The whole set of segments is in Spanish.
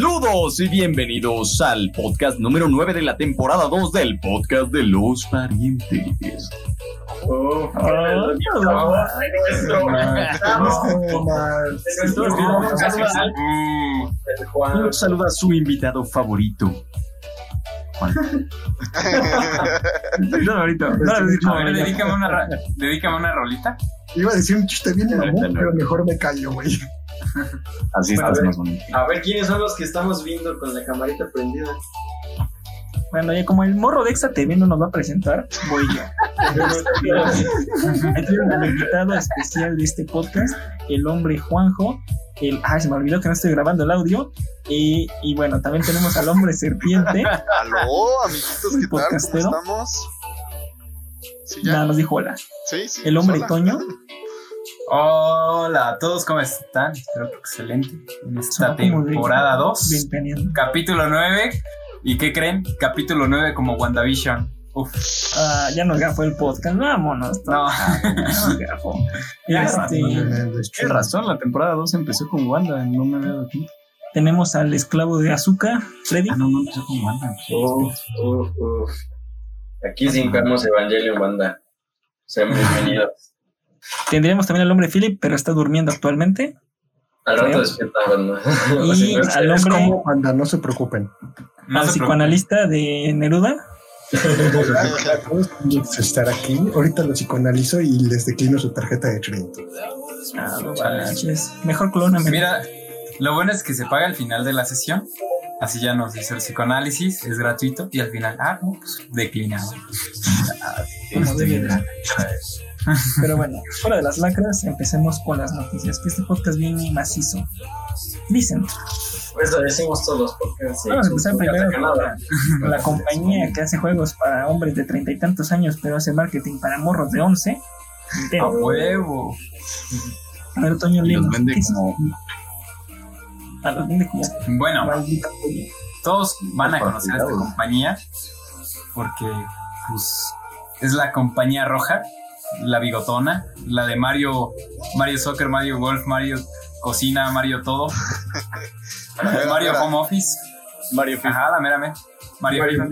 Saludos y bienvenidos al podcast número 9 de la temporada 2 del podcast de los parientes. Oh, Saluda a su invitado favorito. Juan. No, ahorita. No, A no, ver, dedícame una, dedícame una rolita. Iba a decir un chiste bien mamón, pero mejor me callo, güey. Así Bueno, estás a ver. más bonito. A ver quiénes son los que estamos viendo con la camarita prendida. Bueno, ya como el morro de Exa TV no nos va a presentar, voy yo. Aquí al invitado especial de este podcast, el hombre Juanjo. El, ay, se me olvidó que no estoy grabando el audio. Y, y bueno, también tenemos al hombre serpiente. Aló, amiguitos, ¿qué tal? ¿Cómo estamos? Sí, ya. Nada, nos dijo hola. Sí, sí. El hombre hola. Toño. Hola a todos, ¿cómo están? Espero que excelente. En esta temporada 2, Ventaneando. capítulo 9. ¿Y qué creen? Capítulo 9 como WandaVision. Uf, Ah, ya nos gafó el podcast. Vámonos. no. Ya nos gafó. Este, Tienes razón, la temporada 2 empezó con Wanda, no me había dado cuenta. tenemos al esclavo de azúcar, Freddy. Ah, no, no empezó con Wanda. Uf, uf, uf. Aquí sí vemos Evangelion Banda. Sean bienvenidos. Tendríamos también al hombre Philip, pero está durmiendo actualmente. Al rato despierta Banda. Y al Es hombre, como cuando no se preocupen. No al se psicoanalista de Neruda. Estar aquí. Ahorita lo psicoanalizo y les declino su tarjeta de crédito. Ah, no. Mejor clóname. Mira, lo bueno es que se paga al final de la sesión. Así ya nos hizo el psicoanálisis, es gratuito. Y al final, ah, no, pues declinado. Pero bueno, fuera de las lacras, empecemos con las noticias. Que este podcast viene macizo. Dicen, Pues lo decimos todos porque sí, Vamos a empezar primero nada. la compañía que hace juegos para hombres de treinta y tantos años, pero hace marketing para morros de once. ¡A huevo! A ver, Toño Y los vende como- A los vende como Bueno, todos van a conocer a esta compañía porque pues es la compañía roja, la bigotona, la de Mario, Mario Soccer, Mario Golf, Mario Cocina, Mario Todo, mera, Mario mera. Home Office, Mario ajá, la mera me, Mario, Mario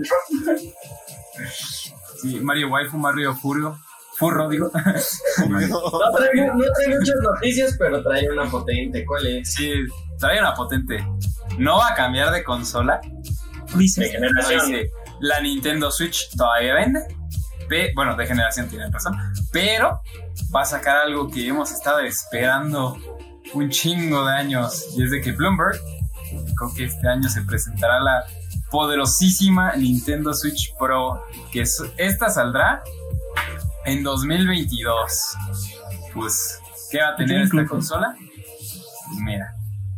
sí, Mario Waifu, Mario Furio, Furro digo, No trae, no trae muchas noticias, pero trae una potente. ¿Cuál es? sí, trae una potente, no va a cambiar de consola, Dice, De generación. Dice, la Nintendo Switch todavía vende. Pe- bueno, de generación tienen razón. Pero va a sacar algo que hemos estado esperando un chingo de años. Y es de que Bloomberg publicó que este año se presentará la poderosísima Nintendo Switch Pro. Que es- esta saldrá en 2022. Pues, ¿qué va a tener ¿Qué esta incluye? consola? Mira,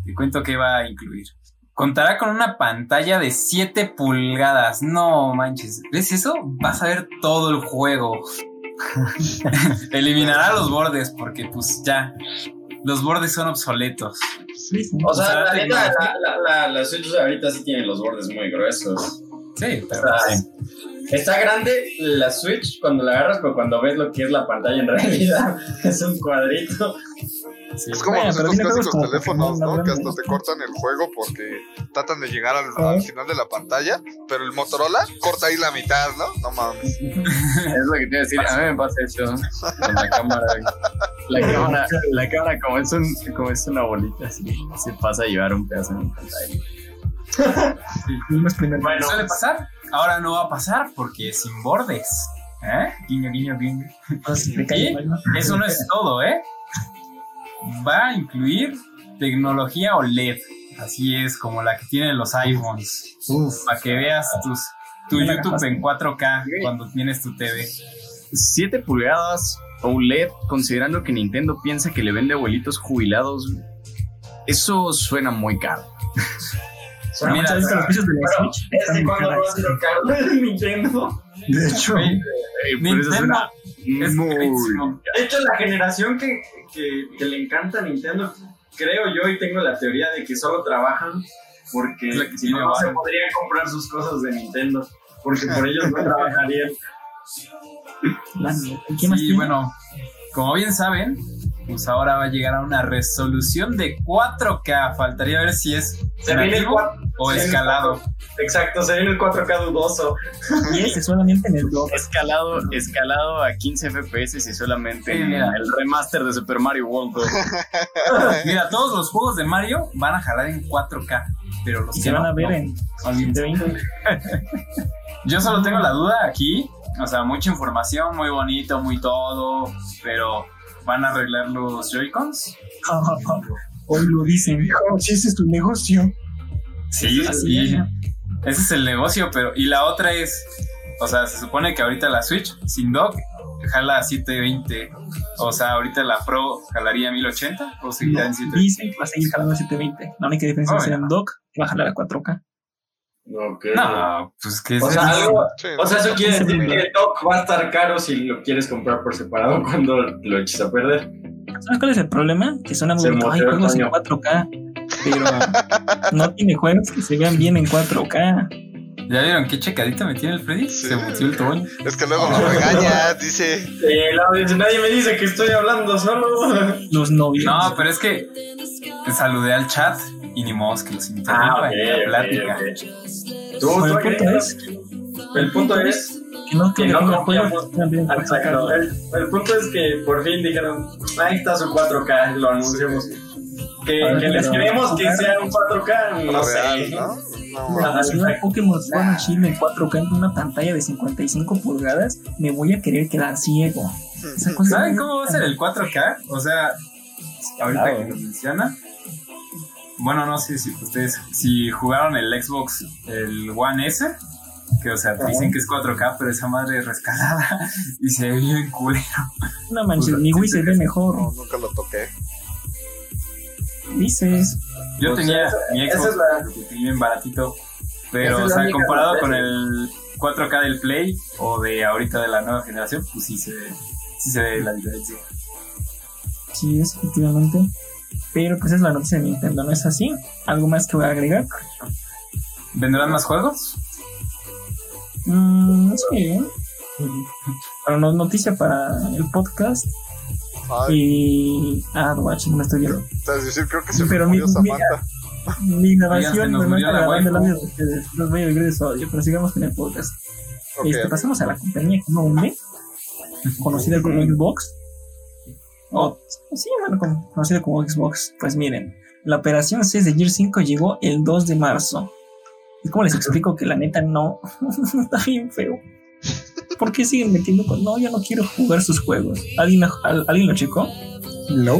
te cuento qué va a incluir. Contará con una pantalla de 7 pulgadas. No manches. ¿Ves eso? Vas a ver todo el juego. Eliminará los bordes porque pues ya. Los bordes son obsoletos. dice. O sea, O sea, la la neta, tecnología- la, la, la, la Switch ahorita sí tiene los bordes muy gruesos. Sí, O pero sea, está grande la Switch cuando la agarras, pero cuando ves lo que es la pantalla en realidad es un cuadrito. Sí. Es como Bueno, los estos clásicos como teléfonos, ¿no? Que hasta te cortan el juego porque tratan de llegar al, Ah. al final de la pantalla, pero el Motorola corta ahí la mitad, ¿no? No mames. Es lo que te iba a decir, a mí me pasa eso con la cámara. La cámara, la cámara como, es un, como es una bolita, así, se pasa a llevar un pedazo en pantalla. Vimos primero. Bueno, suele pasar. Ahora no va a pasar porque es sin bordes. ¿Eh? Guiño, guiño, guiño. Mal, ¿no? Eso no es todo, ¿eh? Va a incluir tecnología OLED. Así es, como la que tienen los iPhones. Uf, Para que veas tus, tu YouTube en 4K cuando tienes tu TV. 7 pulgadas OLED, considerando que Nintendo piensa que le vende abuelitos jubilados, eso suena muy caro. Bueno, Mira, ¿has visto los precios de la Switch? ¿Desde cuándo caro Nintendo? De hecho, Oye, Eh, Nintendo suena es muy carísimo. De hecho, la generación que, que, que le encanta a Nintendo, creo yo y tengo la teoría de que solo trabajan porque Es la que si no, no se podrían comprar sus cosas de Nintendo. Porque por ellos no trabajarían. La- ¿Qué más Sí, tiene? bueno, como bien saben, pues ahora va a llegar a una resolución de 4K. Faltaría ver si es Se viene el nativo cuatro- o el escalado. Exacto, se viene el 4K dudoso. Y ese solamente en el blog. Escalado, escalado a 15 FPS y solamente Sí, en mira. el remaster de Super Mario World 2. Mira, todos los juegos de Mario van a jalar en 4K. Pero los Y que se van no, a ver no. en Olvídense. 20. Yo solo tengo la duda aquí. O sea, mucha información, muy bonito, muy todo. Pero ¿van a arreglar los Joy-Cons? Hoy lo dicen. Oh, si ese es tu negocio. Sí, sí. es. Ese es el negocio, pero. Y la otra es. O sea, se supone que ahorita la Switch sin dock jala a 720. O sea, ahorita la Pro jalaría 1080 o seguirá en 720. Dicen que va a seguir jalando a 720. La única diferencia es Oh, que en dock va a jalar a 4K. No, pues que O es- sea, algo- Sí, o sea, eso quiere decir que el dock va a estar caro si lo quieres comprar por separado cuando lo eches a perder. ¿Sabes cuál es el problema? Que suena muy Se bonito. Hay moteó el juegos en coño. 4K. Pero no tiene juegos que se vean bien en 4K. ¿Ya vieron qué checadito me tiene el Freddy? Sí. Se metió el toño. Es que luego lo regañas, dice. Eh, nadie me dice que estoy hablando solo. Los novios. No, pero es que saludé al chat y ni modo que los interrumpa Ah, en la plática. ok. Tú, Bueno, tú el punto es el punto es que no, que que no tenga confiamos. juegos que sean bien en 4K. Exacto. El, el punto es que por fin dijeron, ahí está su 4K, lo anunciamos. Que, que les queremos que sea un 4K, no real, sé. ¿no? No, se vea exacto. Pokémon Sword and Shield en 4K en una pantalla de 55 pulgadas, me voy a querer quedar ciego. Cosa ¿Saben cómo va a ser el 4K? O sea, ahorita Claro. que lo menciona. Bueno, no sé si ustedes, si jugaron el Xbox, el One S, que o sea, te dicen que es 4K, pero esa madre es rescalada y se ve bien culero. No manches, mi Wii se ve mejor. no, nunca lo toqué. Dices. Yo Pues tenía mi Xbox es la- bien baratito, pero es o sea, comparado con el 4K del Play o de ahorita de la nueva generación, pues sí se ve, sí se ve la diferencia. Sí, es efectivamente. Pero pues es la noticia de Nintendo, ¿no es así? ¿Algo más que voy a agregar? ¿Vendrán más juegos? Mm, sí. Pero no noticia para el podcast. Ay, Y. Ah, watch, no estoy viendo. decir, creo que se me Pero mi- murió mi- Samantha. Mi se grabación me está la de ustedes. Los voy a vivir de su audio, pero sigamos con el podcast. Ok, Este, pasamos a la compañía Gnome, conocida como Xbox. O, sí, bueno, como- conocida como Xbox. Pues miren, la operación 6 de Gear 5 llegó el 2 de marzo. ¿Y cómo les explico que la neta no? Está bien feo. ¿Por qué siguen metiendo con.? No, yo no quiero jugar sus juegos. ¿Alguien, al- ¿alguien lo checó? No.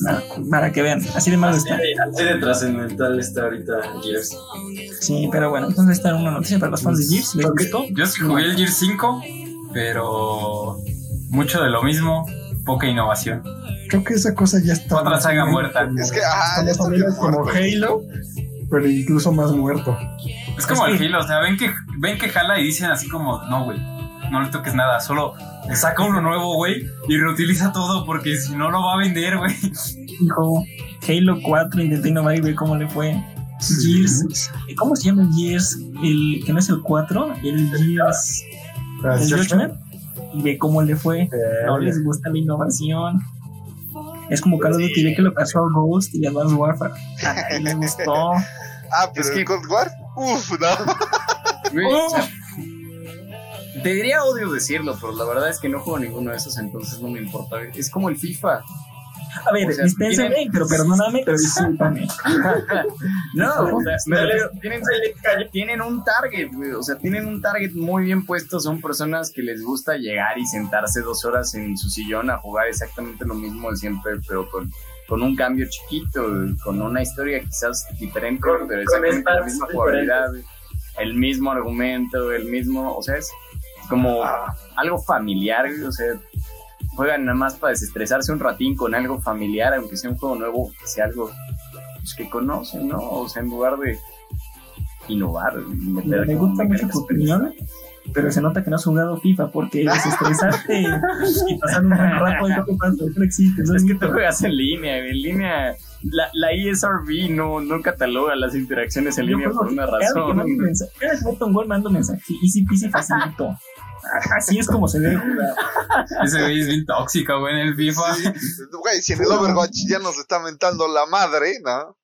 Nada, para que vean, así de mal está. así de trascendental está ahorita Gears. Sí, pero bueno, entonces era una noticia para los fans de Gears. ¿Les gustó? Yo sí jugué el Gear 5, pero mucho de lo mismo, poca innovación. Creo que esa cosa ya está. Otra saga muerta. Es que, ajá, ya está está como. Halo, pero incluso más muerto. Es como Es el que- Halo, o sea, ven que, ven que jala y dicen así como, no, güey, no le toques nada, solo saca uno nuevo, güey, y reutiliza todo porque si no lo va a vender, güey. Dijo Halo 4, intenté innovar y ver cómo le fue. Gears, ¿cómo se llama el Gears? El que no es el 4, el Gears, Ah, el Judgment. Y ve cómo le fue. Eh, No les gusta la innovación. Es como Carlos Duty, ve que lo pasó a Ghost y Advanced Warfare. Ay, les gustó. Ah, pero Es que- Cold War, uff, no. Güey, o sea, te diría odio decirlo, pero la verdad es que no juego ninguno de esos, entonces no me importa. Es como el FIFA. A ver, O sea, dispénsame, tienen- pero perdóname, pero discúlpame. No, o sea, me Dale, refiero, tienen, tienen un target, güey. O sea, tienen un target muy bien puesto. Son personas que les gusta llegar y sentarse dos horas en su sillón a jugar exactamente lo mismo de siempre, pero con, con un cambio chiquito, con una historia quizás diferente, Con- pero con exactamente la misma jugabilidad, el mismo argumento, el mismo. O sea, es como algo familiar. O sea, juegan nada más para desestresarse un ratín con algo familiar, aunque sea un juego nuevo, que sea algo pues, que conocen, ¿no? O sea, en lugar de innovar, meter Me como gusta mucho tu opinión, pero se nota que no has jugado FIFA porque desestresarte y pasar un buen rato y no pasa, no existe. Es ¿no? que tú juegas en línea, en línea. La, la ESRB no, no cataloga las interacciones en Yo línea por una que razón. cada que meto un gol mando mensaje. Easy peasy facilito. Así es como se debe jugar. Ese güey es bien tóxico, güey, en el FIFA. Sí, güey, si en el Overwatch ya nos está mentando la madre, ¿no?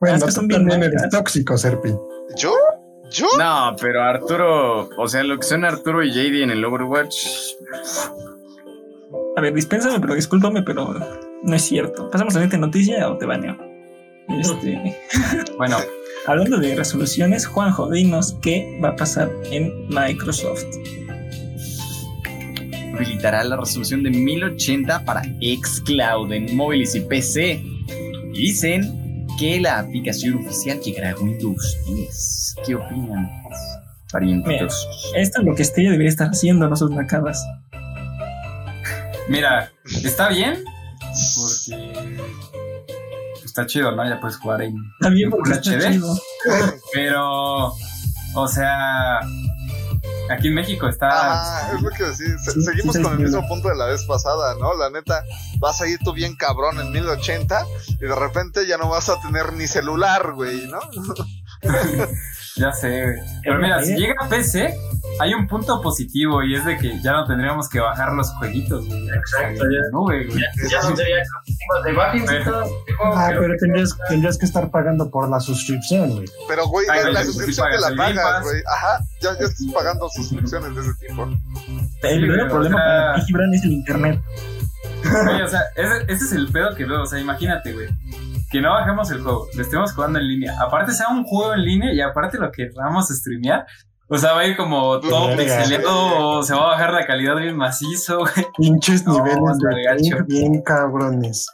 Bueno, Es que tú también eres tóxico, Serpi. ¿Yo? ¿Yo? No, pero Arturo, o sea, lo que son Arturo y JD en el Overwatch, A ver, dispénsame, pero discúlpame, pero no es cierto. Pasamos a la siguiente noticia o te baneo. Este, Bueno, hablando de resoluciones, Juanjo, dinos qué va a pasar en Microsoft. habilitará la resolución de 1080 para xCloud en móviles y PC. Y dicen que la aplicación oficial llegará a Windows 10. ¿Qué opinan, parientitos? Esto es lo que Stella debería estar haciendo, no sus nacadas. mira, está bien porque está chido, ¿no? Ya puedes jugar en Está bien ¿En porque Full está HD? chido. Pero, o sea, aquí en México está. Ah, es lo que decía. Se- Sí, Seguimos sí, con el mismo punto de la vez pasada, ¿no? La neta, vas a ir tú bien cabrón en 1080 y de repente ya no vas a tener ni celular, güey, ¿no? Ya sé, güey. Pero mira, si llega a PC, hay un punto positivo y es de que ya no tendríamos que bajar los jueguitos, güey. Exacto, ya. No, güey, güey. Ya no sería de bájense todo. Ah, pero tendrías, tendrías que estar pagando por la suscripción, güey. Pero, güey, Ay, la, la suscripción te la pagas güey. Ajá, ya, ya estás pagando suscripciones de ese tipo. El Sí, problema o sea- para ti, Gibran, es el internet. Güey, o sea, ese, ese es el pedo que veo. O sea, imagínate, güey. Que no bajemos el juego, lo estemos jugando en línea. Aparte sea un juego en línea y aparte lo que vamos a streamear. O sea, va a ir como todo pixeleado, se va a bajar la calidad bien macizo, güey. Pinches No, niveles de bien cabrones.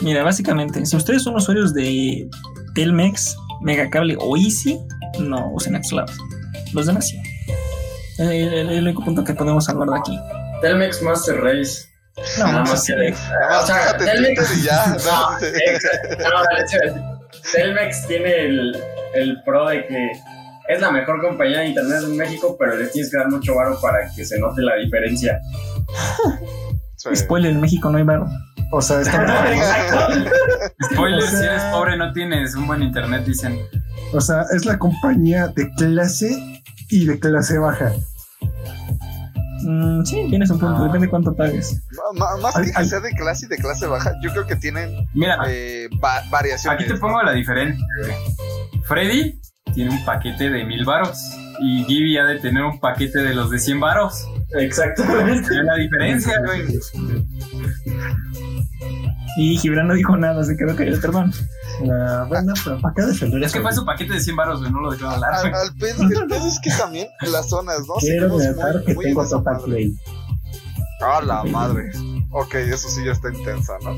Mira, básicamente, si ustedes son usuarios de Telmex, Megacable o Easy, no usen Xcloud. Los demás sí. Es el, el- el único punto que podemos hablar de aquí. Telmex Master Race. No, Nada no más que- Nada más O sea, Telmex- y ya. Telmex tiene el, el pro de que es la mejor compañía de internet en México, pero les tienes que dar mucho varo para que se note la diferencia. Sí. Spoiler, en México no hay varo. O sea, está. Spoiler, O sea- si eres pobre no tienes un buen internet, dicen. o sea, es la compañía de clase y de clase baja. Mm, sí, tienes un punto, Ah. depende cuánto pagues. Más Ay, que sea de clase y de clase baja, yo creo que tienen Mira, eh, va- variaciones. aquí te pongo la diferencia. Freddy tiene un paquete de mil varos y Gibby ha de tener un paquete de los de 100 varos. Exactamente. Es la diferencia, güey. Y Gibran no dijo nada, se quedó callado, perdón. Ah, bueno, pero ¿para qué defender Es que fue su paquete de 100 varos, güey, no lo dejó hablar, Al, al pedo, el pedo es que también las zonas, ¿no? Quiero notar que tengo esa Total madre. Play. Ah, la madre. Ok, eso sí ya está intensa, ¿no?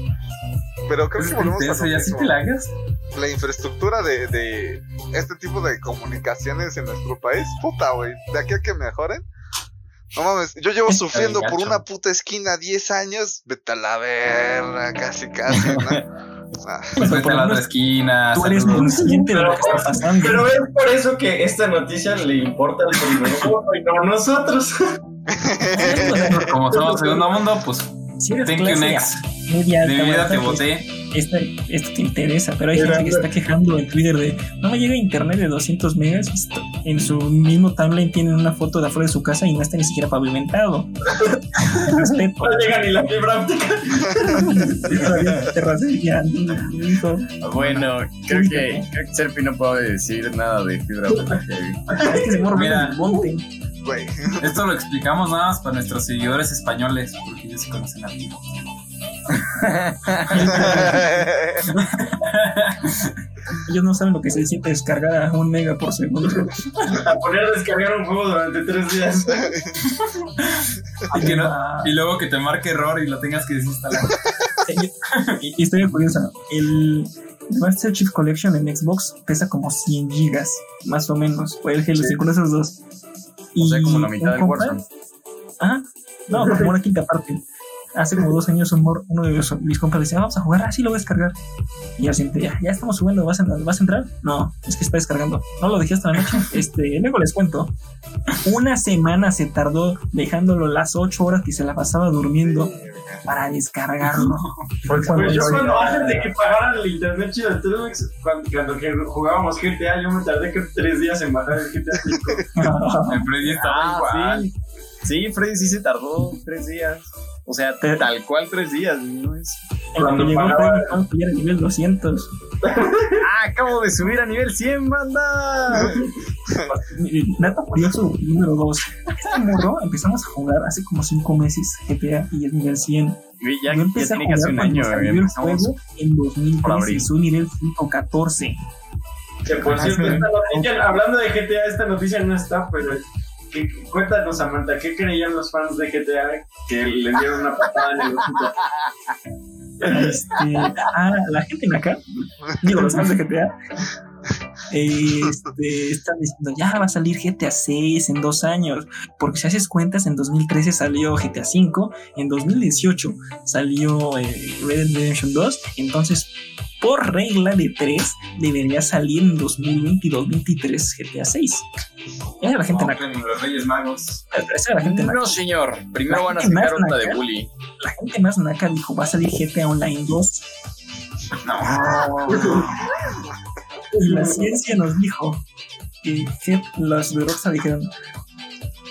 Pero creo que volvemos a Eso lo ya sí te la hagas. La infraestructura de, de este tipo de comunicaciones en nuestro país, puta, güey. De aquí a que mejoren. No mames, yo llevo sufriendo por una puta esquina 10 años. Vete a la verga, casi, casi, ¿no? Ah, Pues vete por a la otra esquina. Tú eres consciente de lo que está pasando. Pero es por eso que esta noticia le importa al primer mundo y no a nosotros. Como somos segundo mundo, pues si eres thank you next. media De mi vida te pues, voté. Esto, esto te interesa, pero hay gente que está quejando en Twitter de no me llega internet de 200 megas. En su mismo timeline tienen una foto de afuera de su casa y no está ni siquiera pavimentado. Respeto. No llega ni la fibra óptica. Bueno, creo que, creo que Serpi no puede decir nada de fibra óptica. Es que se Mira. el monte. Güey. Esto lo explicamos nada más para nuestros seguidores españoles, porque ellos sí conocen a mí. Ellos no saben lo que se siente descargar a un mega por segundo. A poner a descargar un juego durante tres días. Y, que no- y luego que te marque error y lo tengas que desinstalar. Y- Historia curiosa. El Master Chief Collection en Xbox pesa como 100 gigas, más o menos. Fue el Halo 5 esos dos. O sea, como la mitad del Warzone. Ajá. No, como una quinta parte. Hace como dos años un mor- uno de los- mis compas decía, vamos a jugar, así lo voy a descargar. Y yo siempre, ya, ya estamos jugando, ¿vas a, ¿vas a entrar? No, es que está descargando. No lo dejé hasta la noche. Este, luego les cuento. Una semana se tardó dejándolo las ocho horas que se la pasaba durmiendo para descargarlo. Fue cuando Pues yo cuando antes de que pagaran el internet chido cuando, cuando que jugábamos GTA, yo me tardé que tres días en bajar el GTA 5. El Freddy estaba Ah, igual. sí. Sí, Freddy sí se tardó tres días. O sea, tal cual tres días, no es. Que llegó fue cuando ya era nivel 200. Ah, acabo de subir a nivel 100, banda. Dato curioso número 2. Este morro empezamos a jugar hace como 5 meses GTA y es nivel 100. Güey, ya, Yo ya empecé a tiene jugar casi un cuando año. salió el juego en por 2013. abril. Soy nivel 114. Que por cierto, esta noticia, hablando de GTA, esta noticia no está, pero cuéntanos, Samantha, ¿qué creían los fans de GTA que le dieron una patada en el hocico? Este, ah, la gente en acá, digo, los fans de GTA, este, están diciendo, ya va a salir GTA 6 en dos años, porque si haces cuentas, en 2013 salió GTA 5, en 2018 salió eh, Red Dead Redemption 2, entonces, por regla de 3, debería salir en 2020 y 2023 GTA 6. Esa era la gente en acá, Compren los Reyes Magos. la gente. No, señor. Primero La van a sacar otra de naca. Bully. La gente más naca dijo, va a salir GTA Online 2. Y la ciencia nos dijo que los de Rockstar dijeron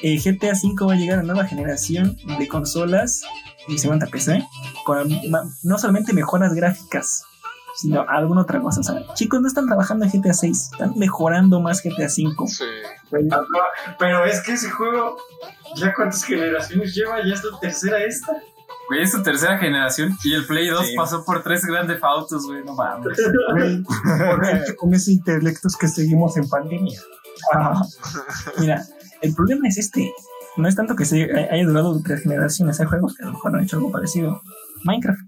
eh, GTA V va a llegar a nueva generación de consolas y segunda PC con no solamente mejoras gráficas sino alguna otra cosa. O sea, chicos no están trabajando en GTA 6, están mejorando más GTA V. Sí. Pero es que ese juego, ¿ya cuántas generaciones lleva? ¿Ya es la tercera esta? Güey, es su tercera generación y el Play 2 Sí. pasó por tres grandes autos, güey, no mames. Güey, ¿por qué con ese intelecto es que seguimos en pandemia? Ah, Mira, el problema es este. No es tanto que se haya durado tres generaciones. Hay juegos que a lo mejor han hecho algo parecido. Minecraft.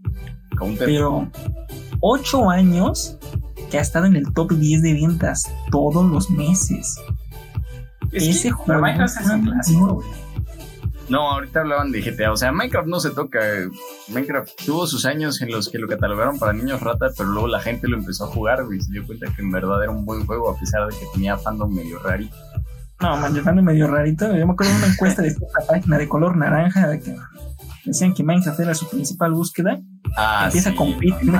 Counter. Pero ocho años que ha estado en el top 10 de ventas todos los meses. Es que- Ese pero juego Minecraft es un clásico, güey. No, ahorita hablaban de GTA. O sea, Minecraft no se toca. Minecraft tuvo sus años en los que lo catalogaron para niños rata, pero luego la gente lo empezó a jugar y se dio cuenta que en verdad era un buen juego, a pesar de que tenía fandom medio rarito. No, man, yo ando medio rarito. Yo me acuerdo de una encuesta de cierta página de color naranja de que decían que Minecraft era su principal búsqueda. Ah, Empieza sí, a competir no,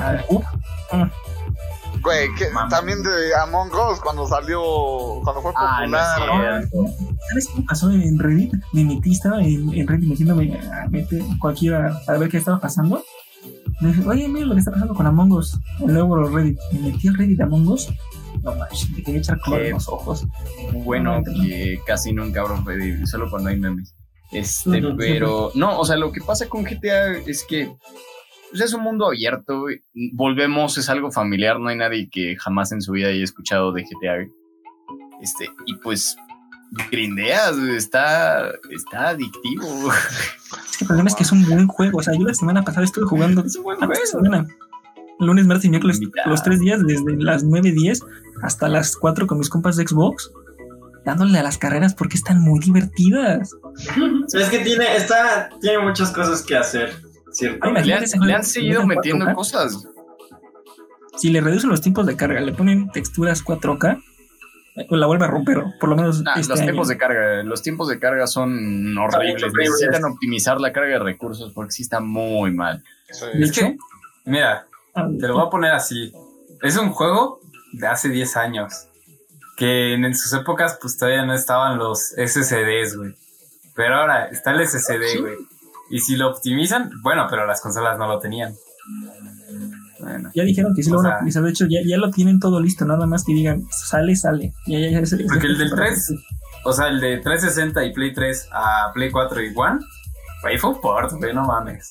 Güey, también de Among Us cuando salió, cuando fue Ah, no es popular. ¿Sabes qué pasó en Reddit? Me metí, estaba en, en Reddit metiéndome a meter cualquiera para ver qué estaba pasando. Me dije, oye, mira lo que está pasando con Among Us. El nuevo Reddit. Me metí al Reddit Among Us. No manches, me quería echar color en los ojos. bueno No, que casi nunca abro Reddit, solo cuando hay memes. Este, pero no, o sea, lo que pasa con GTA es que pues, es un mundo abierto. Volvemos, es algo familiar, no hay nadie que jamás en su vida haya escuchado de GTA. Este, y pues grindeas, está, está adictivo. Es que el problema es que es un buen juego. O sea, yo la semana pasada estuve jugando. Es un buen juego. Semana. Lunes, martes y miércoles, Invitado. los tres días, desde las 9.10 hasta las 4 con mis compas de Xbox, dándole a las carreras porque están muy divertidas. Es que tiene, está, tiene muchas cosas que hacer, ¿cierto? Ay, Le han, le seguido metiendo 4K. cosas. Si le reducen los tiempos de carga, le ponen texturas 4K, eh, la vuelve a romper, por lo menos Ah, este los año. tiempos de carga, los tiempos de carga son horribles. horribles. Necesitan optimizar la carga de recursos porque sí está muy mal. Sí. De Es hecho, que, mira, ah, te lo voy a poner así. Es un juego de hace 10 años. Que en sus épocas, pues todavía no estaban los SSDs, güey. Pero ahora está el SSD, güey. Y si lo optimizan, bueno, pero las consolas no lo tenían. Bueno, ya dijeron que sí lo van a utilizar. De hecho, ya, ya lo tienen todo listo, nada más que digan, sale, sale. Ya, ya, ya, ya- ya- Porque el del ya- 3, o sea, el de 360 y Play 3 a Play 4 y One, güey, fue un port, güey, no mames.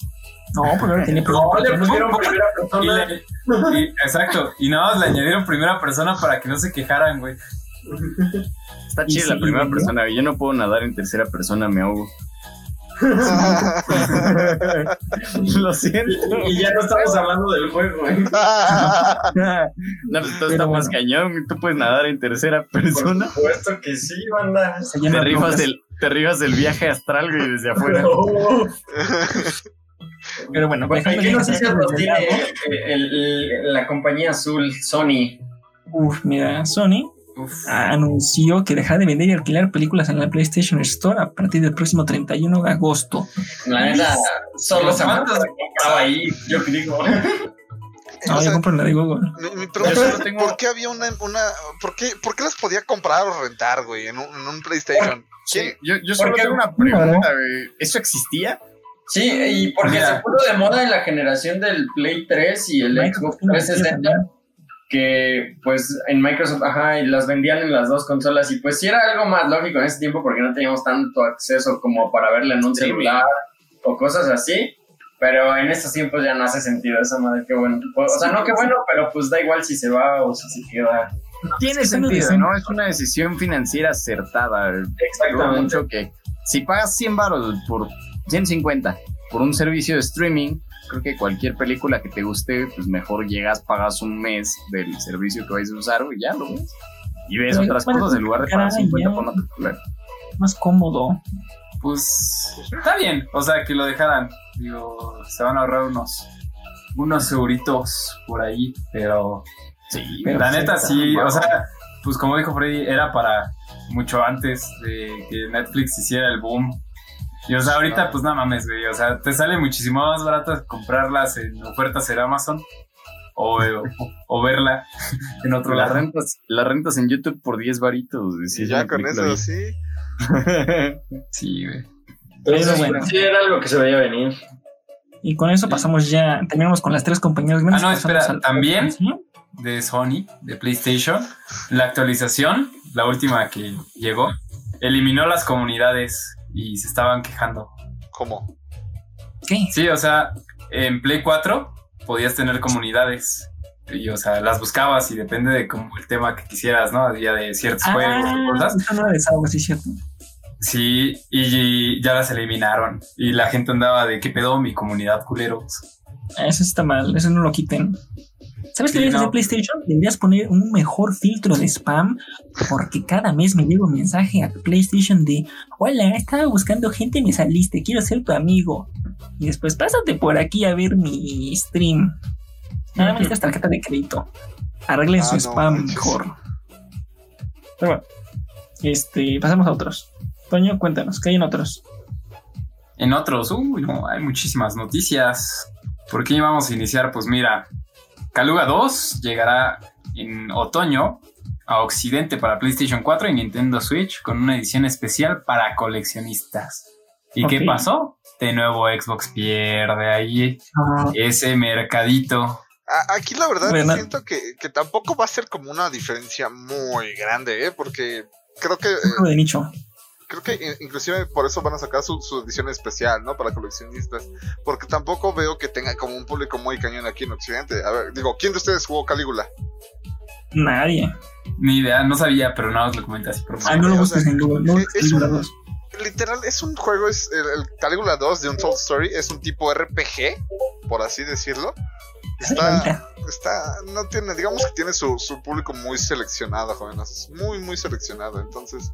No, porque ahora tenía No, le pusieron primera Y persona. le- y- exacto, y nada más le añadieron primera persona para que no se quejaran, güey. está chida la sí, primera ¿no? persona. Yo no puedo nadar en tercera persona, me ahogo. Lo siento. Y ya no estamos hablando del juego, ¿eh? No, pues todo está más bueno. cañón. Tú puedes nadar en tercera Por persona. supuesto que sí, banda. Te rifas, Broncas. el, te rifas el viaje astral, güey, desde afuera. No. Pero bueno, no si esas otros de tiene la compañía azul, Sony. Uf, mira, Sony Uf. anunció que dejará de vender y alquilar películas en la PlayStation Store a partir del próximo 31 de agosto. La neta, solo se ¿Cuántos? compraba ahí, yo digo. No, O yo compro la de Google. mi, mi pregunta Yo es, solo tengo- ¿por qué había una, una por qué, por qué las podía comprar o rentar, güey, en un, en un PlayStation? Sí, yo, yo solo tengo una pregunta, güey. ¿Eso existía? Sí, y porque Mira. se puso de moda en la generación del Play 3 y el Xbox tiene 360, también. Que pues en Microsoft, ajá, y las vendían en las dos consolas, y pues sí era algo más lógico en ese tiempo porque no teníamos tanto acceso como para verla en un Sí, celular o cosas así, pero en estos tiempos ya no hace sentido esa madre, qué bueno. O sea, no qué bueno, pero pues da igual si se va o si se queda. Tiene Es que no sentido, ¿no? Es una decisión financiera acertada. Exactamente. mucho que si pagas 100 baros por 150 por un servicio de streaming, creo que cualquier película que te guste, pues mejor llegas, pagas un mes del servicio que vais a usar y ya lo ves. Y ves Pero otras cosas en lugar de pagar caray, 50 ya. por una película. Más cómodo. Pues está bien, o sea, que lo dejaran. Digo, se van a ahorrar unos, unos euritos por ahí, pero Sí, Pero la neta sí, o sea, pues como dijo Freddy, era para mucho antes de que Netflix hiciera el boom. Y o sea, ahorita pues no mames, güey, o sea, te sale muchísimo más barato comprarlas en ofertas en Amazon o, o, o verla en otro las lado. rentas, las rentas en YouTube por 10 varitos. sí, ya con eso, sí. bien. Sí, güey. Entonces, bueno. pues, sí, era algo que se veía venir. Y con eso pasamos ya, terminamos con las tres compañías grandes. Ah, no, espera, ¿también? De Sony, de PlayStation, la actualización, la última que llegó, eliminó las comunidades y se estaban quejando. ¿Cómo? ¿Qué? Sí, o sea, en Play 4 podías tener comunidades y, o sea, las buscabas y depende de como el tema que quisieras, ¿no? Había de ciertos juegos Ah, o cosas. eso no sí, cierto. Sí, y ya las eliminaron y la gente andaba de qué pedo mi comunidad culeros. Eso está mal, eso no lo quiten. ¿Sabes qué no. hacer PlayStation? Deberías poner un mejor filtro de spam porque cada mes me llega un mensaje a PlayStation de Hola, estaba buscando gente y me saliste, quiero ser tu amigo. Y después pásate por aquí a ver mi stream. Nada más esta tarjeta de crédito. Arreglen Ah, su no spam manches. mejor. Pero bueno, este, pasamos a otros. Toño, cuéntanos, ¿qué hay en otros? En otros, uy, no, hay muchísimas noticias. ¿Por qué vamos a iniciar? Pues mira, Caluga 2 llegará en otoño a Occidente para PlayStation 4 y Nintendo Switch con una edición especial para coleccionistas. ¿Y qué pasó? De nuevo Xbox pierde ahí ese mercadito. Aquí la verdad Bueno. siento que, que tampoco va a ser como una diferencia muy grande, ¿eh? Porque creo que eh, de nicho. Creo que in- inclusive por eso van a sacar su, su edición especial, ¿no? Para coleccionistas. Porque tampoco veo que tenga como un público muy cañón aquí en Occidente. A ver, digo, ¿quién de ustedes jugó Calígula? Nadie. Ni idea, no sabía, pero nada más lo comenté así por Ah, no lo busques en Google. No es un-. Literal, es un juego, es el, el Calígula 2 de Untold Story, es un tipo RPG, por así decirlo. Está, está, no tiene, digamos que tiene su, su público muy seleccionado, jóvenes, muy, muy seleccionado. Entonces,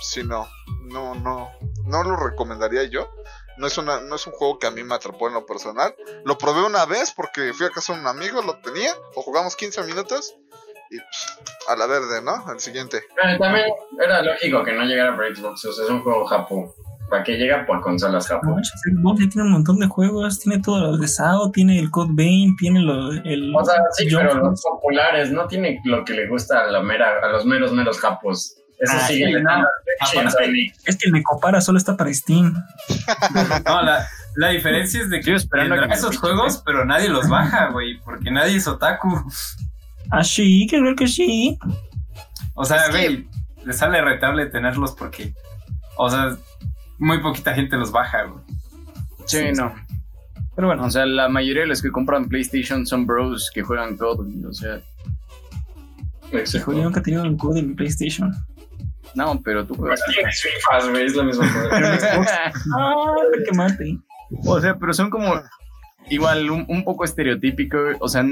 si no, no, no, no lo recomendaría yo. No es, una, no es un juego que a mí me atrapó en lo personal. Lo probé una vez porque fui a casa de un amigo, lo tenía, lo jugamos 15 minutos y pff, a la verde, ¿no? Al siguiente. Pero también era lógico que no llegara por Xbox, o sea, es un juego japo. ¿Para qué llega por consolas manches, Xbox ya tiene un montón de juegos, tiene todos los de SAO, tiene el Code Vein, tiene lo- el... O sea, sí, pero los populares no tiene lo que le gusta a la mera, a los meros meros japos. Eso Ah, sí, no. la Aparte- Es que el Necopara solo está para Steam. No, la, la diferencia es de que tendrá que esos fichen, juegos, pero nadie los baja, güey, porque nadie es otaku. Ah, sí, creo que sí. O sea, Es que- güey, le sale rentable tenerlos porque, o sea, muy poquita gente los baja, güey. Sí, no. Pero bueno, O sea, la mayoría de los que compran PlayStation son bros que juegan COD. O sea, nunca he tenido un Code en mi PlayStation. No, pero tú juegas. Tienes FIFAs, güey, es la misma cosa. Ah, que mate. o sea, pero son como igual un, un poco estereotípico. O sea,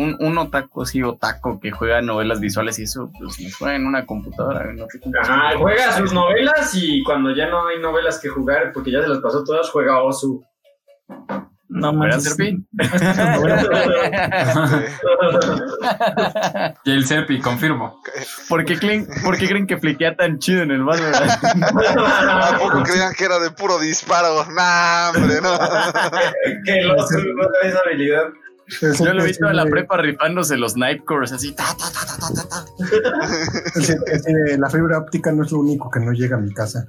un, un otaku así, otaku que juega novelas visuales y eso, pues no juega en una computadora. No Ajá, juega sus novelas y cuando ya no hay novelas que jugar, porque ya se las pasó todas, juega Osu. No ¿Verdad, manches. Serpi? Y el Serpi, confirmo. ¿Por qué, creen, ¿Por qué creen que fliquea tan chido en el Valorant? Tampoco creían que era de puro disparo. Nah, hombre, no. que los no esa habilidad. Yo lo he visto en la prepa rifándose los Night Cores así. ta, ta, ta, ta, ta, ta, La fibra óptica no es lo único que no llega a mi casa.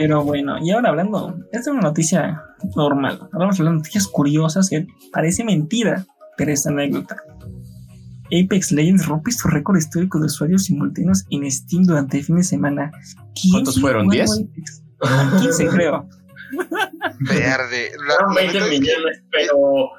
Pero bueno, y ahora hablando, esta es una noticia normal. Hablamos de las noticias curiosas que parece mentira, pero es anécdota. Apex Legends rompe su récord histórico de usuarios simultáneos en Steam durante el fin de semana. ¿Quién ¿Cuántos fueron? jugando ¿10? Apex? 15 creo. Verde. Fueron la 20 neta es que- millones, pero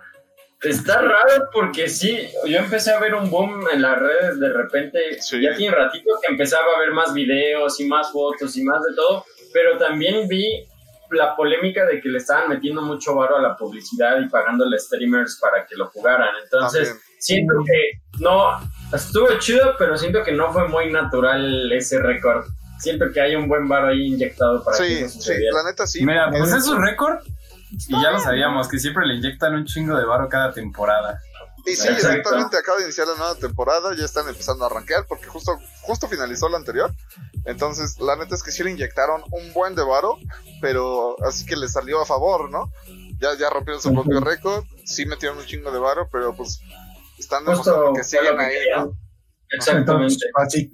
está raro porque sí, yo empecé a ver un boom en las redes de repente, Sí. ya tiene ratito que empezaba a ver más videos y más fotos y más de todo, pero también vi la polémica de que le estaban metiendo mucho varo a la publicidad y pagándole streamers para que lo jugaran. Entonces, También. siento que no, estuvo chido, pero siento que no fue muy natural ese récord. Siento que hay un buen varo ahí inyectado para que Sí, eso sí, sucediera. la neta sí. Mira, pues es su récord. Y ya lo sabíamos, que siempre le inyectan un chingo de varo cada temporada. Y sí, Exacto. exactamente acaba de iniciar la nueva temporada, ya están empezando a arranquear porque justo, justo finalizó la anterior. Entonces, la neta es que sí le inyectaron un buen de varo, pero así que le salió a favor, ¿no? Ya, ya rompieron su propio récord, sí metieron un chingo de varo, pero pues están Justo demostrando que siguen ahí. ¿no? Exactamente.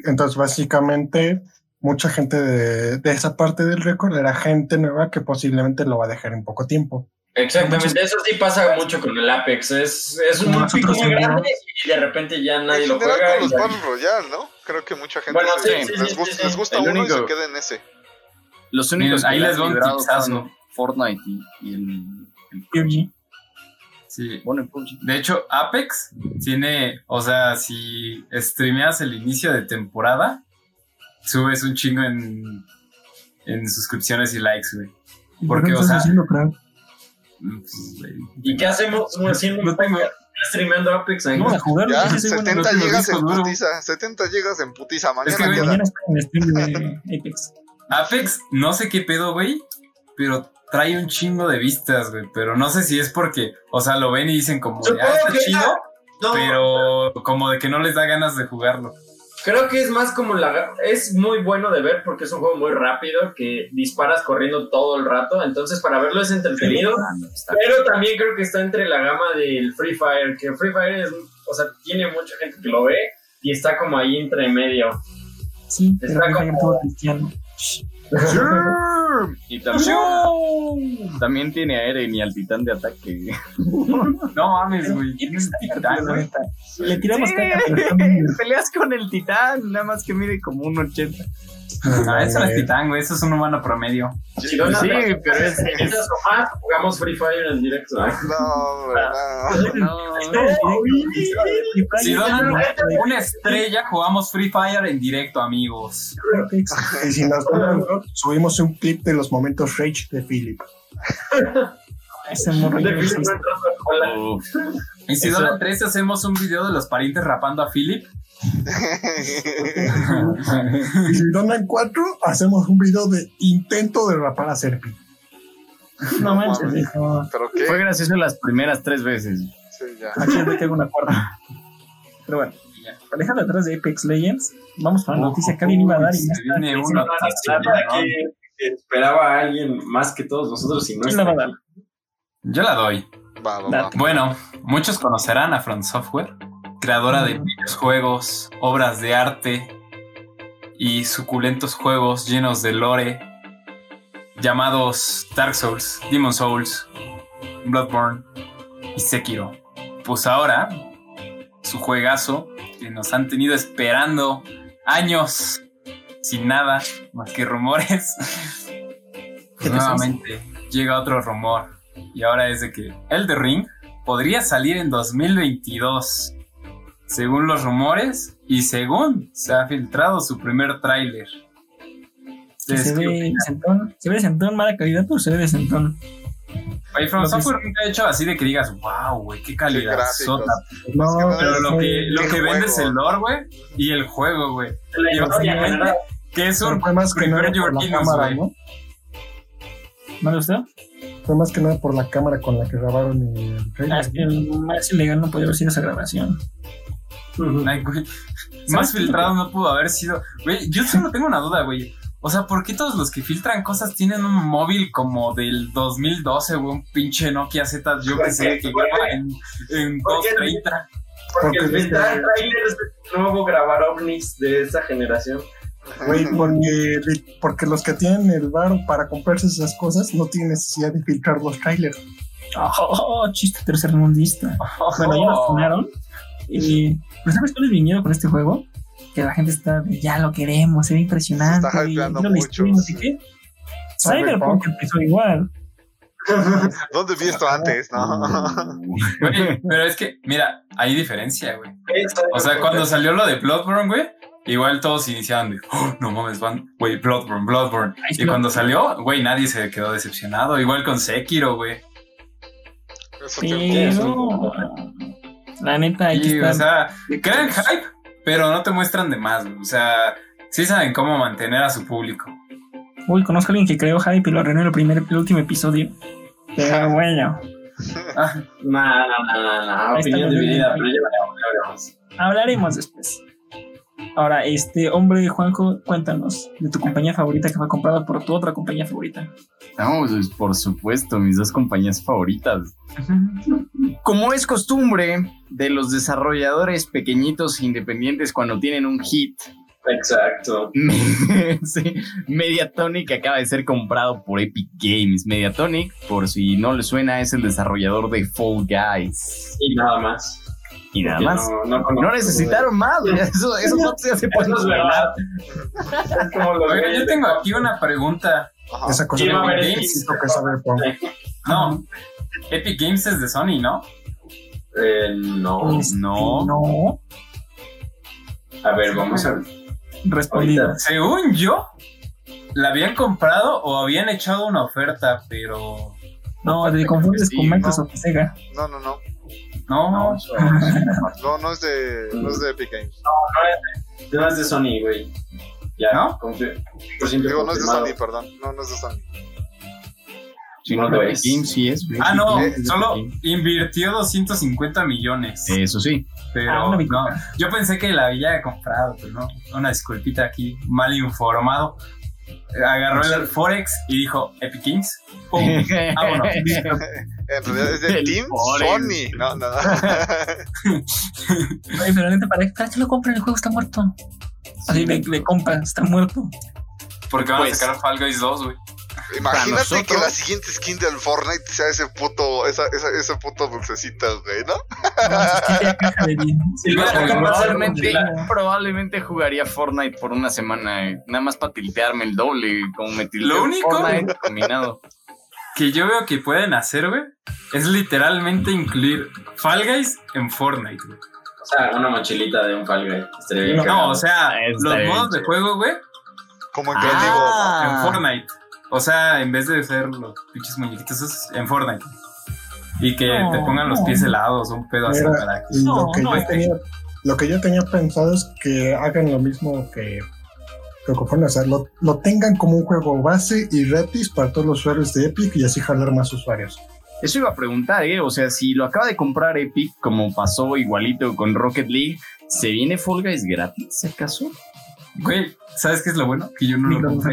Entonces, básicamente, mucha gente de, de esa parte del récord era gente nueva que posiblemente lo va a dejar en poco tiempo. Exactamente, eso sí pasa mucho con el Apex. Es, es un pico muy grande y de repente ya nadie en lo juega. con los ya- Battle Royale, ¿no? Creo que mucha gente Bueno, se- sí, sí, les, sí, gusta, sí, les gusta El uno y se queda en ese. Los únicos Miren, ahí que les han va un librado tipsazo. son Fortnite y, y el, el PUBG. Sí. bueno, el PUBG. De hecho, Apex tiene, o sea, si streameas el inicio de temporada, subes un chingo en, en suscripciones y likes, güey. ¿Y ¿Por por qué qué? O sea- haciendo, crack? Pues, ¿Y qué hacemos haciendo No un tengo- streameando Apex? ahí? No, a jugar. Ya, yo sí soy bueno. 70 no tengo gigas en putiza, 70 gigas en putiza, mañana Es que. Mañana estoy en el stream de Apex. Apex, no sé qué pedo, güey, pero trae un chingo de vistas, güey. Pero no sé si es porque, o sea, lo ven y dicen como, ah, está chido, No, pero como de que no les da ganas de jugarlo. Creo que es más como la... Es muy bueno de ver porque es un juego muy rápido que disparas corriendo todo el rato. Entonces para verlo es entretenido. Pero también creo que está entre la gama del Free Fire, que Free Fire es, o sea, tiene mucha gente que lo ve y está como ahí entre medio. Sí, pero Está Fire como- todo cristiano. Y también, también tiene a Eren y al titán de ataque. No mames, güey. Apex tienes titán, güey. Le tiramos Sí, caca, peleas con el titán, nada más que mide como un 80. Ah, eso no es titán, güey. Eso es un humano promedio. Si no, Sí, nada, pero es- o más, jugamos Free Fire en directo. ¿eh? No, hombre, no. No, Fire Si donan una estrella, jugamos Free Fire en directo, amigos. Y si nos donan, subimos un clip de los momentos rage de Philip. Ese no. Y si donan tres, hacemos un video de los parientes rapando a Philip. Y si donan cuatro, hacemos un video de intento de rapar a Serpi. No manches, mames. hijo. ¿Pero qué? Fue gracioso las primeras tres veces. Sí, ya. Aquí es que hago una cuarta. Pero bueno, dejando atrás de Apex Legends, vamos para la noticia que alguien iba a dar y Se viene uno. Que esperaba a alguien más que todos nosotros y no ¿Quién está la va a aquí. dar? Yo la doy. Va, va, va. Date. Bueno, muchos conocerán a Front Software, creadora de Ujú. videojuegos, obras de arte y suculentos juegos llenos de lore llamados Dark Souls, Demon Souls, Bloodborne y Sekiro. Pues ahora, su juegazo que nos han tenido esperando años sin nada más que rumores. ¿Qué te Nuevamente llega otro rumor y ahora es de que Elder Ring podría salir en 2022, según los rumores y según se ha filtrado su primer tráiler. Se ve decentón, se ve decentón, mala calidad, pero se ve decentón. Oye, From Software nunca ha hecho así de que digas, wow, güey, qué calidad. gráficos. sota". No, Pero lo que, lo ¿Qué que vende es el lore, güey, y el juego, güey. Y ¿verdad? que es un más Kingdoms, cámara, güey. ¿no? ¿No le gustó? Fue más que nada por la cámara con la que grabaron el Ah, trailer. es que el más ilegal no podía haber sido esa grabación. Ay, güey. Más filtrado no pudo haber sido. Güey, yo solo tengo una duda, güey. O sea, ¿por qué todos los que filtran cosas tienen un móvil como del 2012, güey? Un pinche Nokia Z, yo que sé, que graba en, en ¿Por qué? 230. Porque el Porque filtrar dice- trailers es el nuevo grabar ovnis de esa generación. Güey, porque, porque los que tienen el bar para comprarse esas cosas no tienen necesidad de filtrar los trailers. Oh, chiste tercermundista. Bueno, ya lo funaron. Y, ¿pero ¿sabes cuál es mi miedo con este juego? Que la gente está de, ya lo queremos, se ve impresionante. Se está hypeando mucho, historia, no sé sí. qué. Cyberpunk empezó igual. ¿Dónde vi esto antes? No. Güey, pero es que, mira, hay diferencia, güey. O sea, cuando salió lo de Bloodborne, güey, igual todos iniciaban de, "Oh, no mames, van, güey, Bloodborne, Bloodborne. Sí, Y cuando salió, güey, nadie se quedó decepcionado. Igual con Sekiro, güey. Eso te- Pero la neta, que Y, o sea, crean hype, pero no te muestran de más. O sea, sí saben cómo mantener a su público. Uy, conozco a alguien que creó hype y lo arruinó en el, primer, el último episodio. Pero bueno, Ah, No, no, no, no, no, Ahí está opinión dividida, pero ya veremos. hablaremos después. Ahora, este hombre, Juanjo, cuéntanos de tu compañía favorita que fue comprada por tu otra compañía favorita. No, pues, por supuesto, mis dos compañías favoritas. Como es costumbre de los desarrolladores pequeñitos e independientes cuando tienen un hit, Exacto. sí, Mediatonic acaba de ser comprado por Epic Games. Mediatonic, por si no le suena, es el desarrollador de Fall Guys. Y nada más. Y nada más. No, no, No necesitaron más, güey. eso, esos datos ya se pueden revelar. de- yo tengo aquí una pregunta. Ajá. Esa cosa no haber necesito que saber por No, Epic Games es de Sony, ¿no? Eh, no. No. No. A ver, vamos a ver. Respondido. Según yo, la habían comprado o habían echado una oferta, pero No, te confundes Sí, con no. Microsoft y Sega. No, no, no. No. No, eso- No, no es de, no es de Epic Games. No es de Sony, güey. Ya, ¿No? Digo, no es de. Sony, perdón. No, no es de Sony. Sí, No no, es. Games sí es. Ah, no, solo invirtió 250 millones. Eso sí. Pero Ah, no, yo pensé que la había comprado, pero no. Una disculpita aquí, mal informado. Agarró el Forex y dijo Epic Games. ¡Pum! Vámonos. En realidad es de El Team. Sony. No, no, no. Oye, pero neta, ¿para, ¿para qué lo compran? El juego está muerto. Así de, de compa, está muerto. Porque van a Pues- sacar Fall Guys 2, güey. Imagínate nosotros- que la siguiente skin del Fortnite sea ese puto, esa, esa, ese puto dulcecito, güey, ¿no? Sí, a Probablemente, probablemente jugaría Fortnite por una semana, eh, nada más para tiltearme el doble, como me tilteo Lo único- Fortnite combinado. Que yo veo que pueden hacer, güey, es literalmente incluir Fall Guys en Fortnite, güey. O sea, una mochilita de un Fall Guy. Estaría bien No, o sea, Ah, los modos de juego, güey, Como en Ah. en Fortnite. O sea, en vez de ser los pinches muñequitos, es en Fortnite. Y que No, te pongan los pies helados, un pedo así para que. Lo, que no, yo tenía, lo que yo tenía pensado es que hagan lo mismo que, Cofone, o sea, lo, lo tengan como un juego base y gratis para todos los usuarios de Epic y así jalar más usuarios. Eso iba a preguntar, ¿eh? O sea, si lo acaba de comprar Epic, como pasó igualito con Rocket League, ¿se viene Fall Guys gratis, acaso? Güey, ¿sabes qué es lo bueno? Que yo no lo compré.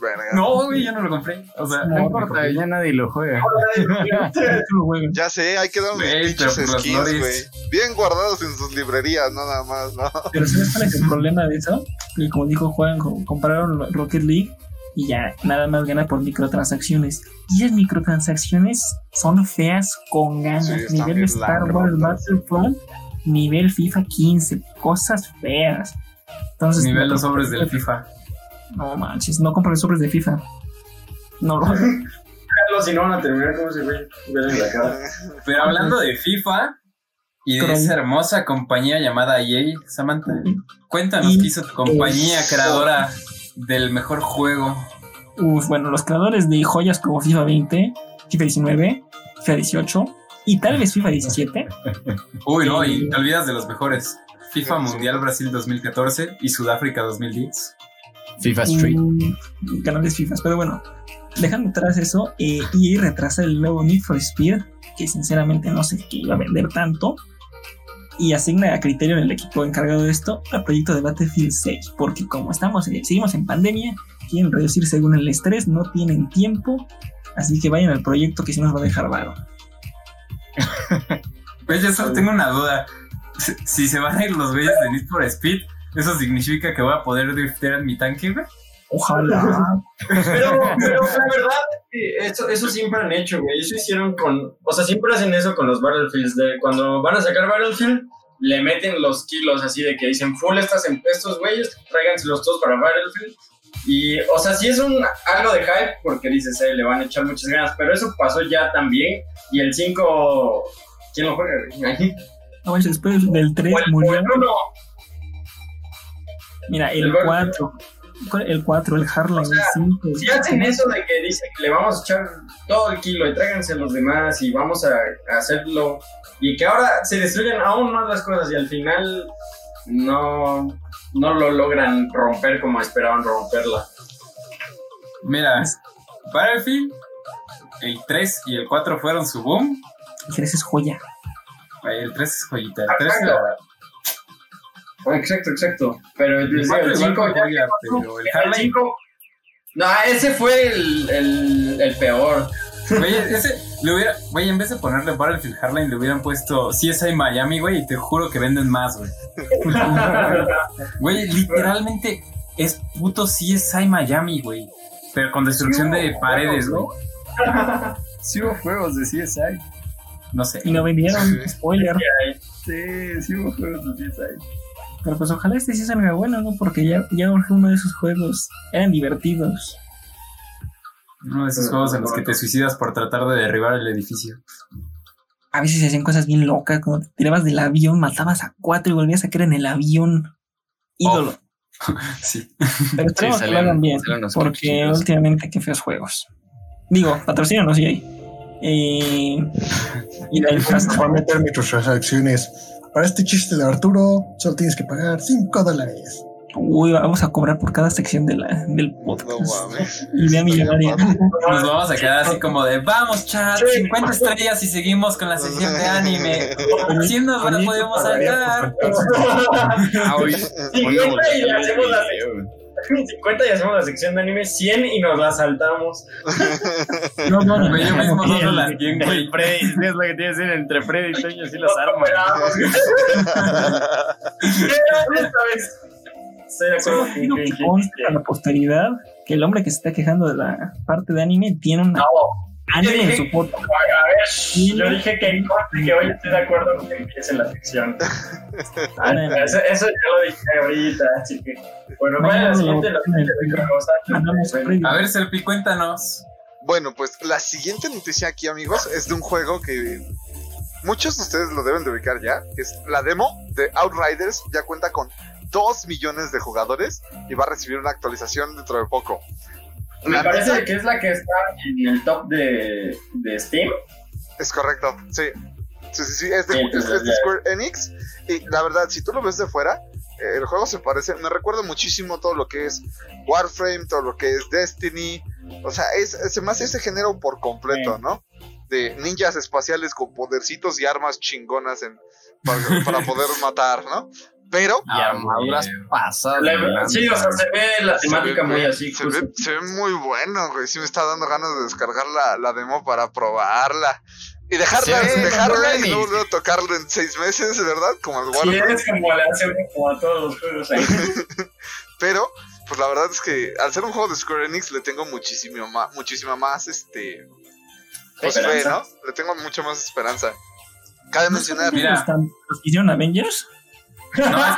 Verga. No, güey, yo no lo compré. O sea, No importa, ya nadie lo juega. Ya sé, hay que dar unos pinches skins, güey. Bien guardados en sus librerías, no nada más, ¿no? Pero ¿sabes cuál es el problema de eso? Que como dijo Juan, co- compraron Rocket League y ya nada más gana por microtransacciones. Y las microtransacciones son feas con ganas. Sí, nivel Star Wars lacrotas. Battlefront, nivel FIFA 15, cosas feas. Entonces, Nivel los sobres del FIFA. No manches, no compren sobres de FIFA. No lo si no van a terminar como cara. Pero hablando de FIFA y de esa hermosa compañía llamada EA, Samantha, cuéntanos qué hizo tu compañía creadora del mejor juego. Uf, bueno, los creadores de joyas como FIFA 20, FIFA 19, FIFA 18 y tal vez FIFA 17 Uy, no, Eh, y te olvidas de los mejores. FIFA Mundial Brasil 2014 y Sudáfrica 2010. FIFA Street. Mm, canales FIFA, pero bueno. dejando atrás eso, eh, y retrasa el nuevo Need for Speed, que sinceramente no sé qué iba a vender tanto, y asigna a criterio en el equipo encargado de esto al proyecto de Battlefield 6, porque como estamos, eh, seguimos en pandemia, quieren reducir según el estrés, no tienen tiempo, así que vayan al proyecto que si nos va a dejar varo. Pues yo solo tengo una duda. Si- Si se van a ir los güeyes de Need for Speed, ¿eso significa que voy a poder driftear en mi tanque, güey? Ojalá. Pero, pero la verdad eso, eso siempre han hecho, güey. Eso hicieron con. O sea, siempre hacen eso con los Battlefields. De cuando van a sacar Battlefield, le meten los kilos así de que dicen full estas, estos güeyes, tráiganselos todos para Battlefield. Y, o sea, sí es un algo de hype porque dices, eh, le van a echar muchas ganas. Pero eso pasó ya también. Y el 5. ¿Quién lo juega, güey? No manches, después del 3 O el- o murió. el uno. Mira, el el 4. El 4, el Harlem, O sea, el 5. Si hacen eso de que dicen que le vamos a echar todo el kilo y tráiganse los demás y vamos a, a hacerlo y que ahora se destruyen aún más las cosas y al final no, no lo logran romper como esperaban romperla. Mira, Battlefield, el 3 y el 4 fueron su boom. El 3 es joya. El 3 es joyita. El 3 Exacto. Exacto, exacto. Pero el, el 4 el igual 5 fue ya pero el el Harley. cinco- No, ese fue el, el, el peor. Güey, ese le hubiera, güey, en vez de ponerle Battlefield Hardline, le hubieran puesto CSI Miami, güey, y te juro que venden más, güey. Güey, literalmente es puto CSI Miami, güey. Pero con destrucción de paredes, güey. Sí hubo juegos de CSI. No sé. Y lo vendieron, Sí. spoiler. Sí, sí hubo juegos de CSI. Pero pues ojalá este sí salga bueno, ¿no? Porque ya, ya uno de esos juegos. Eran divertidos. Uno de esos juegos en los que te suicidas por tratar de derribar el edificio. A veces se hacían cosas bien locas, como te tirabas del avión, matabas a cuatro y volvías a caer en el avión. Ídolo. Sí. Pero esperemos que lo hagan bien. Porque últimamente qué feos juegos. Digo, patrocínanos sí hay. Eh, y la Voy a meter microtransacciones. Para este chiste de Arturo, solo tienes que pagar 5 dólares. Uy, vamos a cobrar por cada sección de la, del No podcast. mames. Idea millonaria. Nos vamos a quedar así como de vamos chat, 50 estrellas y seguimos con la sección de anime. Si nos la podemos sacar. Ah, hoy, Sí, hoy me güey, volví a y ver hacemos el la video. 50 y hacemos la sección de anime, 100 y nos la saltamos. No, no, no. Yo mismo no, solo las 100, güey. El Freddy, es lo que tiene que decir entre Freddy y Toño, sí los arman. Esperamos. Esta vez. Estoy de acuerdo que- que a la posteridad que el hombre que se está quejando de la parte de anime tiene una No, anime en su foto. a ver, yo dije que, que hoy estoy de acuerdo con que empiece la sección. Ah, Eso, eso ya lo dije ahorita, así que. Bueno, vaya la siguiente, a ver, Selpi, cuéntanos. Bueno, pues la siguiente noticia aquí, amigos, es de un juego que muchos de ustedes lo deben de ubicar ya. que Es la demo de Outriders, ya cuenta con 2 millones de jugadores y va a recibir una actualización dentro de poco. Me parece que es la que está en el top de, de Steam. Es correcto, sí. Sí, sí, sí, es de, Sí, es- entonces es de Square Enix. Y la verdad, si tú lo ves de fuera, eh, el juego se parece, me recuerda muchísimo todo lo que es Warframe, todo lo que es Destiny. O sea, es, se me hace ese género por completo, ¿no? De ninjas espaciales con podercitos y armas chingonas en, para, para poder matar, ¿no? Pero Y armaduras pasadas. La- lanza. sí, o sea, se ve la temática ve, muy así. se, ve, se ve muy bueno, güey. Sí me está dando ganas de descargar la, la demo para probarla. Y dejarla, Sí, dejarla y no a tocarlo en seis meses, ¿verdad? Como el Sí, Warframe. es como como a todos los juegos ahí. Pero, pues la verdad es que al ser un juego de Square Enix le tengo muchísimo más, muchísima más, este... Pues fe, Esperanza. ¿no? Le tengo mucha más esperanza. Cabe mencionar... Mira. Están- ¿Los hicieron Avengers? No, es-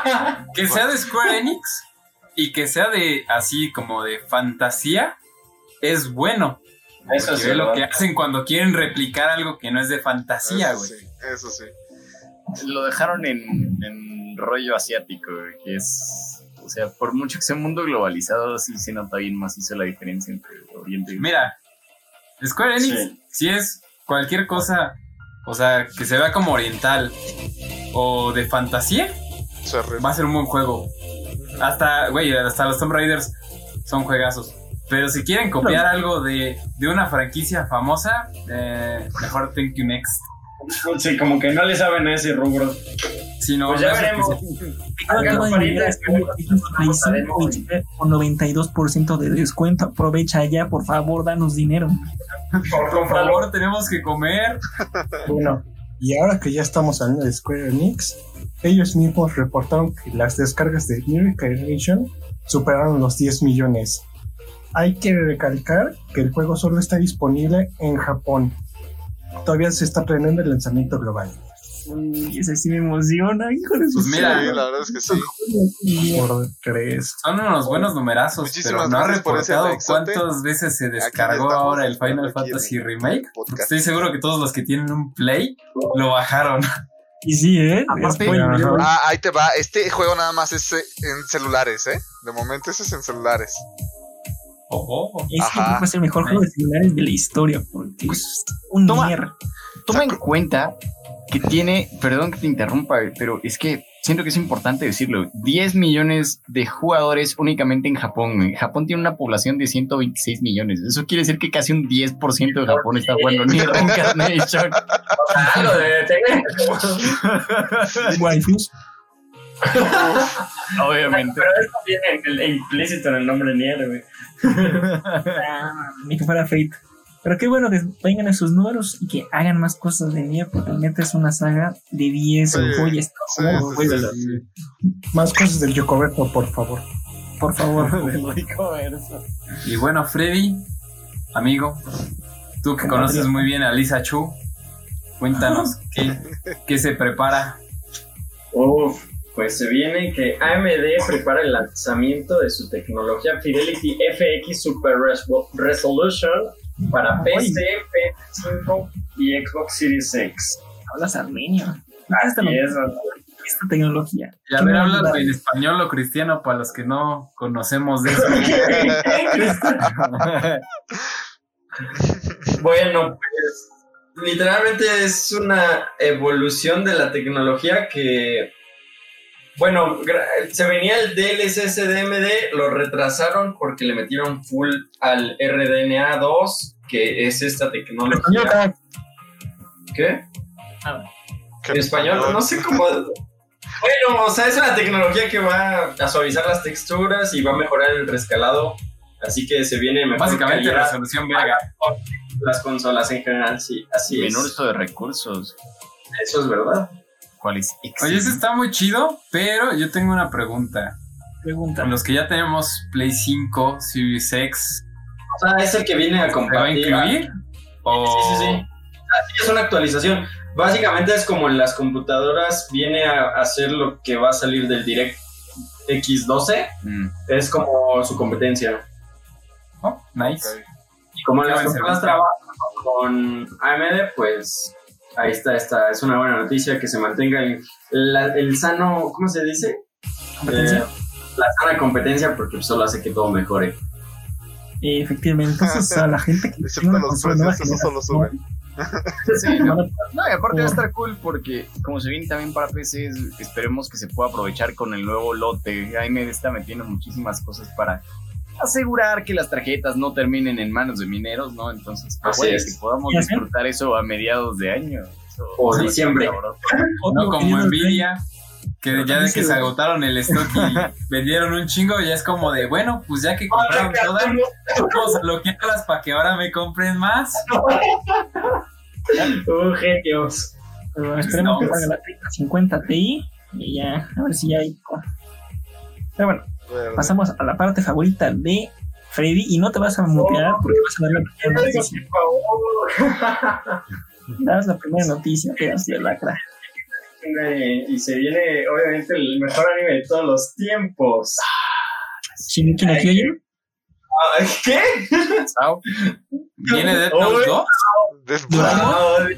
que sea de Square Enix y que sea de así como de fantasía es bueno. Eso sí, ve lo que hacen cuando quieren replicar algo que no es de fantasía, eso güey. sí, eso sí. Lo dejaron en, en rollo asiático, güey, que es. O sea, por mucho que sea un mundo globalizado, sí se nota bien macizo la diferencia entre Oriente y Mira, Square Enix, Sí. si es cualquier cosa, o sea, que se vea como oriental o de fantasía, va a ser un buen juego. Hasta, güey, hasta los Tomb Raiders son juegazos. Pero si quieren copiar algo de, de una franquicia famosa, eh, mejor Thank You Next. Sí, como que no le saben a ese rubro. Si no, Pues ya no veremos. sea. Hagan Acaba de paritas, llegar que luego Xbox Play 5 y llega con 92% de descuento. Aprovecha ya, por favor, danos dinero. Por favor, tenemos que comer. Bueno, y ahora que ya estamos hablando de Square Enix, ellos mismos reportaron que las descargas de New Incarnation superaron los 10 millones. Hay que recalcar que el juego solo está disponible en Japón. Todavía se está planeando el lanzamiento global. Uy, ese sí me emociona, hijo de Pues mira, Sí, la verdad es que sí. Por tres. Son unos buenos numerazos, Muchísimas pero no ha reportado cuántas veces se descargó ahora el Final Fantasy Remake. Estoy seguro que todos los que tienen un Play lo bajaron. Y sí, ¿eh? Aparte-. Ah, ahí te va. Este juego nada más es eh, en celulares, ¿eh? De momento ese es en celulares. Ojo. Este Ajá. va a ser el mejor juego de celulares de la historia. Porque es un Toma. Toma en cuenta que tiene, perdón que te interrumpa, pero es que siento que es importante decirlo, 10 millones de jugadores únicamente en Japón. Japón tiene una población de 126 millones. Eso quiere decir que casi un 10% de Japón está jugando Nier Reincarnation. Lo de tener. Waifus. Obviamente. Pero eso viene en implícito en el nombre Nier, güey. Ni que fuera Fate. Pero qué bueno que vengan esos números y que hagan más cosas de Nier, porque neta es una saga de 10 Sí, joyas. sí, sí, güey, sí. Más cosas del Yokoberto, por favor. Por favor. Y bueno, Freddy, amigo, tú que conoces muy bien a Lisa Chu, cuéntanos qué, qué se prepara. Uf, pues se viene que AMD prepara el lanzamiento de su tecnología Fidelity FX Super Resol- Resolution para PC, PS5 y Xbox Series X. Hablas armenio. Esta, Así es, esta tecnología. Y a ¿Qué ver, hablas en español o cristiano para los que no conocemos de eso. Bueno, pues literalmente es una evolución de la tecnología que, bueno, gra- se venía el DLSS de AMD, lo retrasaron porque le metieron full al RDNA 2, que es esta tecnología. ¿Qué? ¿Qué En español, no sé cómo. Bueno, o sea, es una tecnología que va a suavizar las texturas y va a mejorar el rescalado. Así que se viene mejor Básicamente resolución verga. las consolas en general, sí, así es. Menor uso de recursos. Eso es verdad. ¿Cuál es? Oye, eso está muy chido, pero yo tengo una pregunta. Pregunta. Con los que ya tenemos Play 5, Series X, O sea, es el que viene a ¿se va a compartir. incluir? O... Sí, sí, sí. Así es una actualización. Básicamente es como en las computadoras viene a hacer lo que va a salir del Direct X12. Mm. Es como su competencia. Oh, nice. Ok. Y como las servicio. trabajan con AMD, pues ahí está, esta es una buena noticia que se mantenga el, la- el sano, ¿cómo se dice? ¿Competencia? Eh, la sana competencia porque solo hace que todo mejore. Eh, efectivamente, entonces a la gente que Excepto una los precios, eso solo sube. Sí, no. No, y aparte va a estar cool porque como se viene también para PC, esperemos que se pueda aprovechar con el nuevo lote. AMD está metiendo muchísimas cosas para asegurar que las tarjetas no terminen en manos de mineros, ¿no? Entonces, Así puede es. que podamos disfrutar eso a mediados de año. O diciembre. No como yo no Nvidia, que Pero ya de que se agotaron el stock y vendieron un chingo, ya es como de, bueno, pues ya que compraron todas, a bloquearlas para que ahora me compren más. Uh, genios. Pero esperemos No, que pues. salga la 3050 Ti y ya, a ver si ya hay. Pero bueno, Verde. pasamos a la parte favorita de Freddy y no te vas a mutear porque vas a dar la primera noticia. Das la primera noticia, pedazo de lacra. Y se viene, obviamente, el mejor anime de todos los tiempos. Shingeki no Kyojin. ¿Qué? ¿Viene Death Note Uy. 2? Death Doraemon. Note.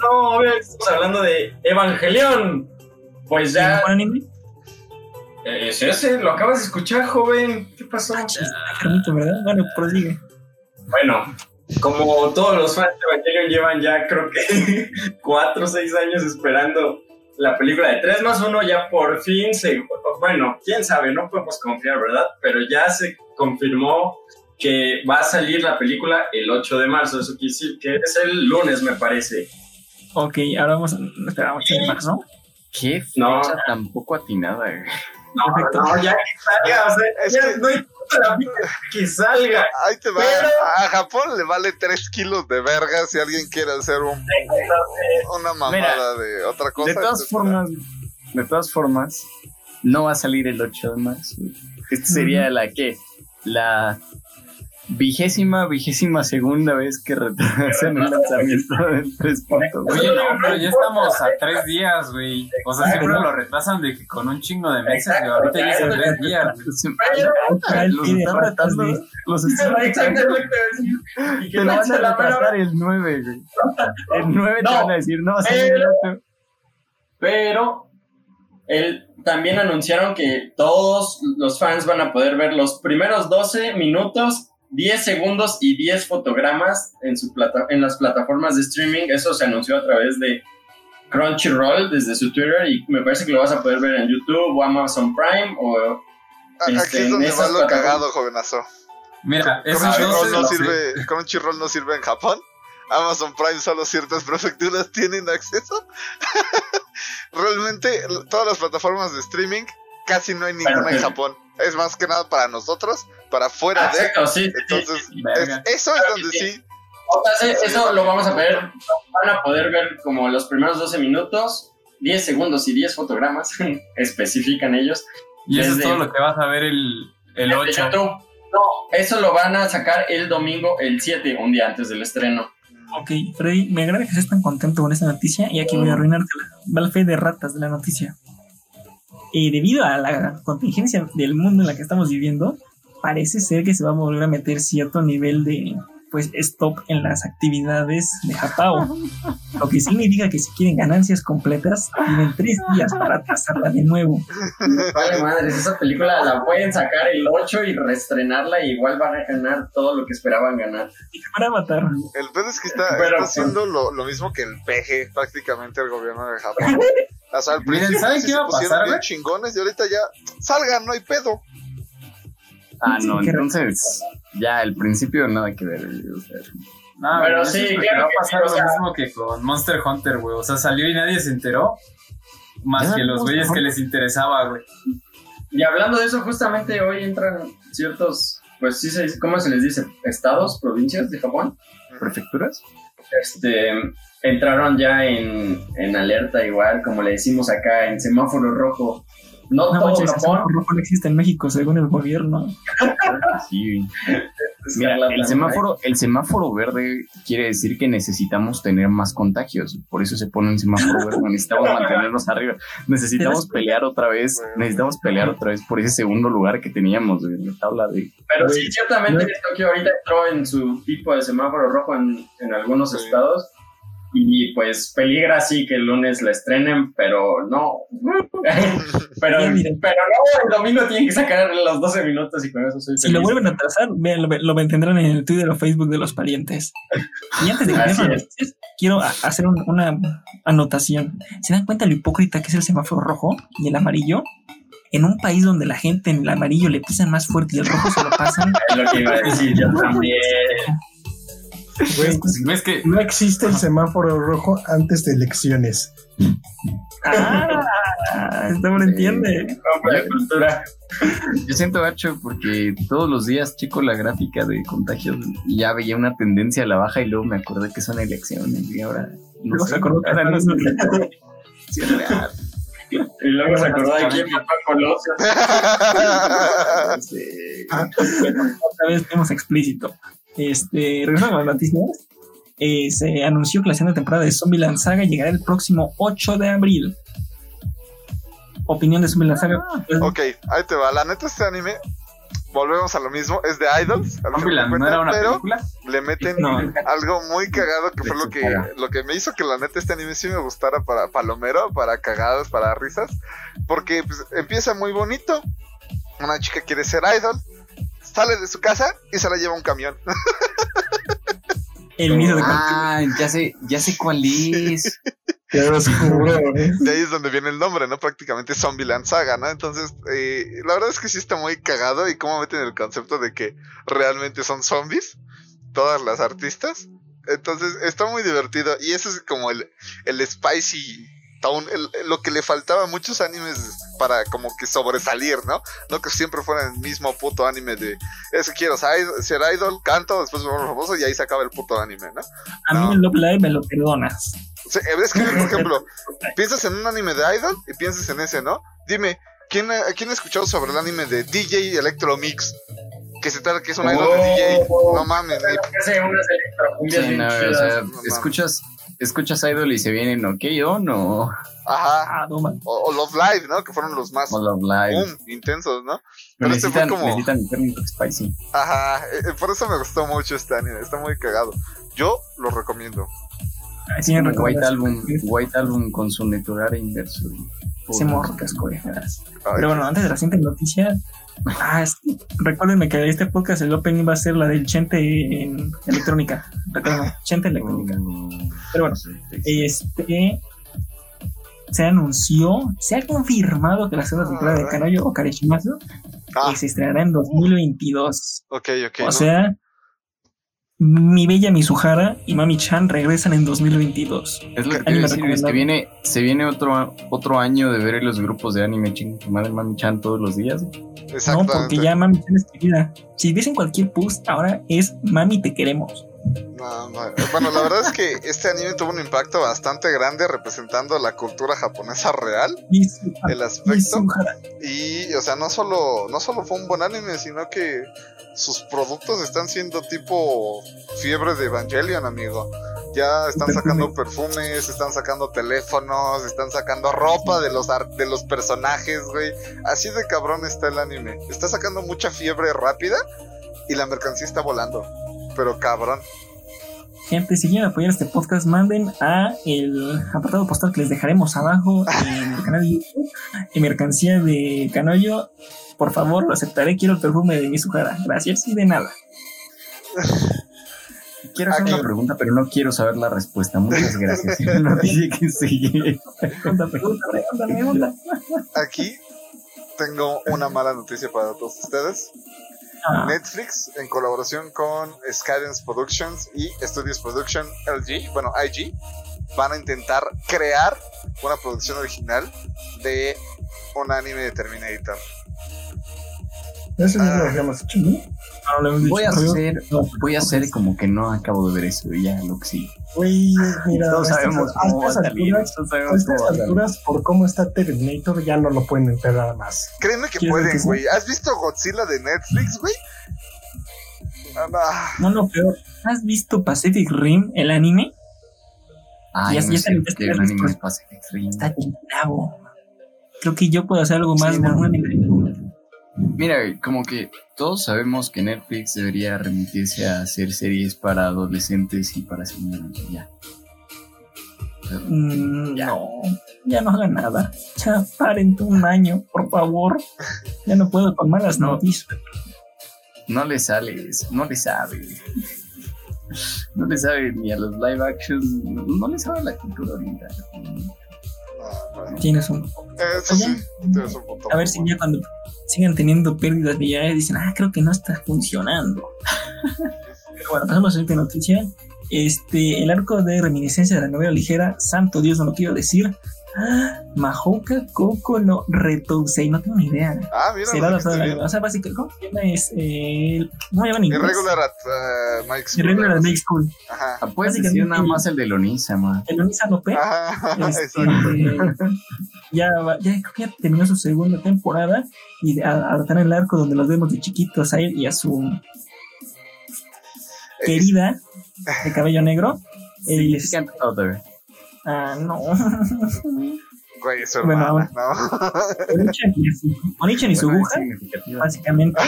No, obviamente estamos hablando de Evangelion. Pues ¿El ya. mejor anime? Eh, Es ese, lo acabas de escuchar, joven. ¿Qué pasó? Carnito, ¿verdad? Bueno, prosigue. Bueno, como todos los fans de Evangelion llevan ya, creo que cuatro o seis años esperando la película de 3 más 1, ya por fin se. Bueno, quién sabe, no podemos confiar, ¿verdad? Pero ya se confirmó que va a salir la película el 8 de marzo. Eso quiere decir que es el lunes, me parece. Ok, ahora vamos a esperar a 8 de marzo. Qué fecha No. tampoco atinada, güey. No, Perfecto. no, ya que salga, o sea, Es ya que- no importa la vida que salga. Ahí te va. Pero- A Japón le vale 3 kilos de verga si alguien quiere hacer un, una mamada de otra cosa. De todas formas, de todas formas, no va a salir el 8 de marzo. Esta sería la que, la vigésima, vigésima segunda vez que retrasan el lanzamiento del 3.0. Oye, no, pero ya estamos a tres días, güey. O sea, siempre lo retrasan de que con un chingo de meses, güey. Ahorita ya es en tres días, güey. Ah, el Los están de- los están que te lo van a retrasar el 9, güey. El 9 te van a decir, no, va a salir el pero- 8. Pero él, también anunciaron que todos los fans van a poder ver los primeros 12 minutos, 10 segundos y 10 fotogramas en, su plata, en las plataformas de streaming. Eso se anunció a través de Crunchyroll desde su Twitter y me parece que lo vas a poder ver en YouTube o Amazon Prime o Aquí este, es en donde va lo cagado, jovenazo. Mira, Crunchyroll no, no sirve, Crunchyroll no sirve en Japón. Amazon Prime solo ciertas prefecturas tienen acceso. Realmente todas las plataformas de streaming casi no hay ninguna en. Japón. Es más que nada para nosotros, para fuera Ah, de. exacto, sí, sí, sí. Entonces, Verga. es- eso es donde sí. O sea, sí, eso lo vamos a ver, van a poder ver como los primeros 12 minutos, 10 segundos y 10 fotogramas, especifican ellos. Y eso es todo lo que vas a ver el, el Desde 8. YouTube. No, eso lo van a sacar el domingo, el 7, un día antes del estreno. Ok, Freddy, me agrada que estés tan contento con esta noticia y aquí voy a arruinártela. Va la fe de ratas de la noticia. Y debido a la contingencia del mundo en la que estamos viviendo, parece ser que se va a volver a meter cierto nivel de pues stop en las actividades de Japao. Lo que significa que si quieren ganancias completas, tienen tres días para trazarla de nuevo. Vale, madres, esa película la pueden sacar el 8 y reestrenarla y igual van a ganar todo lo que esperaban ganar. Y te van a matar. El pedo es que está, Pero- está haciendo lo, lo mismo que el PG, prácticamente el gobierno de Japón. O sea, al Miren, principio ¿saben sí qué va a pasar, bien chingones y ahorita ya salgan, no hay pedo. Ah, no, entonces, ya, el principio nada que ver. o sea, No, Pero sí, claro va a que pasar o lo sea- mismo que con Monster Hunter, güey. O sea, salió y nadie se enteró. Más que los güeyes que les interesaba, güey. Y hablando de eso, justamente hoy entran ciertos, pues sí, se dice- ¿cómo se les dice? Estados, provincias de Japón. ¿Prefecturas? este, entraron ya en, en alerta igual, como le decimos acá, en semáforo rojo. No, No todo manches, el Japón. semáforo rojo no existe en México, según el gobierno. Sí, Mira, el semáforo, el semáforo verde quiere decir que necesitamos tener más contagios. Por eso se pone un semáforo verde. Necesitamos mantenernos arriba. Necesitamos pelear otra vez. Necesitamos pelear otra vez por ese segundo lugar que teníamos en la tabla de. Pero sí, ciertamente güey. Tokio ahorita entró en su tipo de semáforo rojo en, en algunos Sí. estados. Y pues peligra sí que el lunes la estrenen, pero no. pero, Sí, pero no, el domingo tienen que sacar los 12 minutos y con eso soy Si lo vuelven a atrasar, vean, lo, lo mantendrán en el Twitter o Facebook de los parientes. Y antes de que quiero hacer un- una anotación. ¿Se dan cuenta lo hipócrita que es el semáforo rojo y el amarillo? En un país donde la gente en el amarillo le pisan más fuerte y el rojo se lo pasan. Es lo que iba a decir yo también. Güey, ¿Ves que no existe el semáforo rojo antes de elecciones. ¡Ah! Esto me lo entiende. Cultura. Yo siento gacho porque todos los días checo la gráfica de contagios y ya veía una tendencia a la baja y luego me acordé que son elecciones y ahora no se acordó que ahora no es real. Y luego se acordó de quién mató a Colosio. No sé. Otra vez vemos explícito. Este, regresando a las noticias. eh, se anunció que la segunda temporada de Zombieland Saga llegará el próximo 8 de abril. Opinión de Zombieland Saga. Pues, ok, ahí te va. La neta, este anime, volvemos a lo mismo, es de Idols. al Zombieland final no era una pero película? le meten No. algo muy cagado que De fue lo que, lo que me hizo que la neta este anime sí me gustara para palomero, para cagadas, para risas. Porque pues, empieza muy bonito. Una chica quiere ser idol. Sale de su casa y se la lleva un camión. el de Ah, ya sé, ya sé cuál es. Ya ¿eh? De ahí es donde viene el nombre, ¿no? Prácticamente Zombieland Saga, ¿no? Entonces, eh, la verdad es que sí está muy cagado y cómo meten el concepto de que realmente son zombies, todas las artistas. Entonces, está muy divertido y eso es como el, el spicy town, el- el- lo que le faltaba a muchos animes para como que sobresalir, ¿no? No que siempre fuera el mismo puto anime de, es que quiero ser idol, ser idol, canto, después me vuelvo famoso y ahí se acaba el puto anime, ¿no? A mí No. el Love Live me lo perdonas. Sí, es que, por ejemplo, piensas en un anime de Idol y piensas en ese, ¿no? Dime, ¿quién, ha- ¿quién ha escuchado sobre el anime de DJ Electro Mix? Que se trata que es un idol de DJ. No mames, ni- Hace unas electrocumbias Sí, bien no, o chidas. sea, no mames. escuchas, escuchas Idol y se vienen OK On o, Ajá. Ah, no. O, o Love Live, ¿no? Que fueron los más o Love Live. boom, intensos, ¿no? Pero Pero este fue necesitan, como- necesitan un spicy. Ajá. eh, eh, por eso me gustó mucho este anime. Está muy cagado. Yo lo recomiendo. Ahí sí me White. Album, White Album con su neturare inverso. Se morcas, coreanas. Pero bueno, antes de la siguiente noticia, ah, es- recuérdenme que este podcast, el opening va a ser la del Chente en electrónica. Recuerden, Chente electrónica. Mm, Pero bueno, este se anunció, se ha confirmado que la segunda temporada de Kanoyo o Kareshimasu Ah, se estrenará en 2022. ok, ok. o ¿no? sea, mi bella Mizuhara y Mami Chan regresan en 2022. Es lo que Anime te decir, es que viene, se viene otro, otro año de ver los grupos de anime ching, tu madre Mami Chan todos los días. No, porque ya Mami Chan es querida. Si dicen cualquier post, ahora es Mami te queremos. No, no. Bueno, la verdad es que este anime tuvo un impacto bastante grande representando la cultura japonesa real, el aspecto. Y, o sea, no solo, no solo fue un buen anime, sino que sus productos están siendo tipo fiebre de Evangelion, amigo. Ya están sacando perfumes, están sacando teléfonos, están sacando ropa de los, ar- de los personajes, güey. Así de cabrón está el anime. Está sacando mucha fiebre rápida y la mercancía está volando. Pero cabrón. Gente, si quieren apoyar este podcast, manden a el apartado postal que les dejaremos abajo en el canal de YouTube, en mercancía de Canoyo. Por favor, lo aceptaré. Quiero el perfume de Mizuhara. Gracias y de nada. Quiero hacer Aquí- una pregunta, pero no quiero saber la respuesta. Muchas gracias. Noticia que sigue. Pregunta, pregunta, pregunta, pregunta. Aquí tengo una mala noticia para todos ustedes. Ah, Netflix, en colaboración con Skydance Productions y Studios Production LG, bueno, IG, van a intentar crear una producción original de un anime de Terminator. Eso ya lo habíamos hecho, ¿no? No lo hemos dicho. Voy a hacer, voy a hacer como que no acabo de ver eso y ya lo que sí. Güey, mira, Todos a estas- sabemos a cómo va a estas salir. alturas- a estas por cómo está Terminator, ya no lo pueden enterar más. Créeme que ¿Quieres ver pueden, sí? güey. ¿Has visto Godzilla de Netflix, güey? Ah, no. No, peor. ¿Has visto Pacific Rim, el anime? Ay, Ya- no sé, viernes, anime de Pacific Rim. Está bien bravo. Creo que yo puedo hacer algo más Sí, no. Mira, como que todos sabemos que Netflix debería remitirse a hacer series para adolescentes y para señoras. Ya. Mm, no, ya no haga nada. Ya paren un año, por favor. Ya no puedo con malas No. noticias. No le sales, no le sabe. No le sabe ni a los live action, no, no le sabe a la cultura ahorita. No, no. Tienes un. Eso sí, tienes un punto. A ver si ya cuando sigan teniendo pérdidas de ya dicen, ah, creo que no está funcionando. Pero bueno, pasamos a la siguiente noticia. Este, el arco de reminiscencia de la novela ligera, santo Dios, no lo quiero decir. Ah, Mahouka Koko no Retousei, no tengo ni idea. Ah, mira, Será la. O sea, básicamente, ¿cómo se llama? Es, eh, ¿Cómo se llama en? Irregular at uh, Mike's Irregular at Make School. Ajá. Ah, puedes decir nada más el de Lonisa, ma. El Onisa Lope. Ajá, Este, exacto. ya, ya, creo que ya terminó su segunda temporada y adaptar el arco donde los vemos de chiquitos a él y a su querida de cabello negro. El- Significant Other. Ah, no. Güey, es su Bueno, ¿no? Onichan y su- Bueno, aguja, básicamente,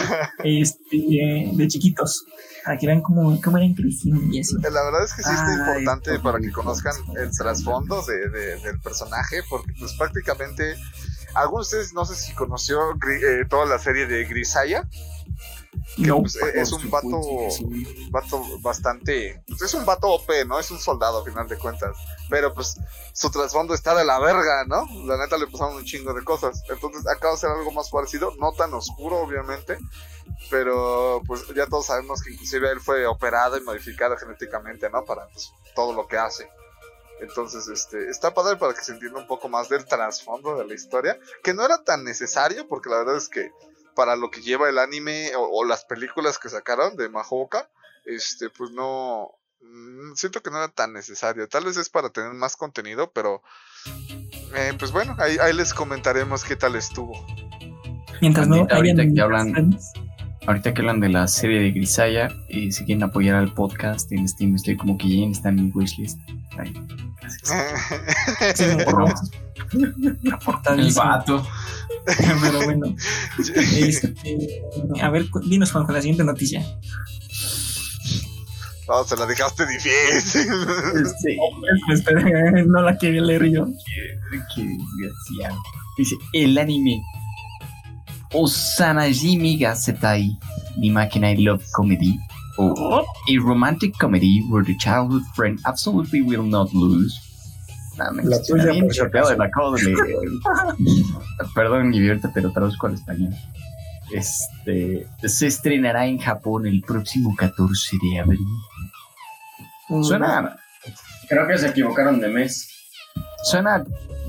este, de chiquitos. Para que vean cómo, cómo eran creciendo y así. La verdad es que sí está Ay, importante por para que conozcan el trasfondo de, de- del personaje, porque pues prácticamente, algunos de ustedes no sé si conoció eh, toda la serie de Grisaya. Que No, pues, e- es un vato, bastante. Pues es un vato OP, ¿no? Es un soldado, a final de cuentas. Pero pues su trasfondo está de la verga, ¿no? La neta le pasaron un chingo de cosas. Entonces acaba de ser algo más parecido, no tan oscuro, obviamente. Pero pues ya todos sabemos que inclusive él fue operado y modificado genéticamente, ¿no? Para pues, todo lo que hace. Entonces, este, está padre para que se entienda un poco más del trasfondo de la historia, que no era tan necesario, porque la verdad es que para lo que lleva el anime o, o las películas que sacaron de Mahoka, este, pues no, mm, siento que no era tan necesario. Tal vez es para tener más contenido, pero, eh, pues bueno, ahí, ahí les comentaremos qué tal estuvo. Mientras no Ahorita- que hablan- Ahorita que hablan de la serie de Grisaya y si quieren apoyar al podcast en Steam, estoy como que ya está en mi wishlist. Ahí. Gracias. Sí, Por lo- El vato. Pero bueno, este, a ver, dinos Juan con la siguiente noticia. no, se la dejaste difícil. Sí, Espera, no la quería leer yo. qué desgraciado. Dice, el anime Osanajimi ga Setai ni Makinai Love Comedy o a romantic comedy where the childhood friend absolutely will not lose. Ah, me La tuya, bien chopeado, la de. Perdón, divierte, pero traduzco al español. Este se estrenará en Japón el próximo 14 de abril. Suena, Creo que se equivocaron de mes. suena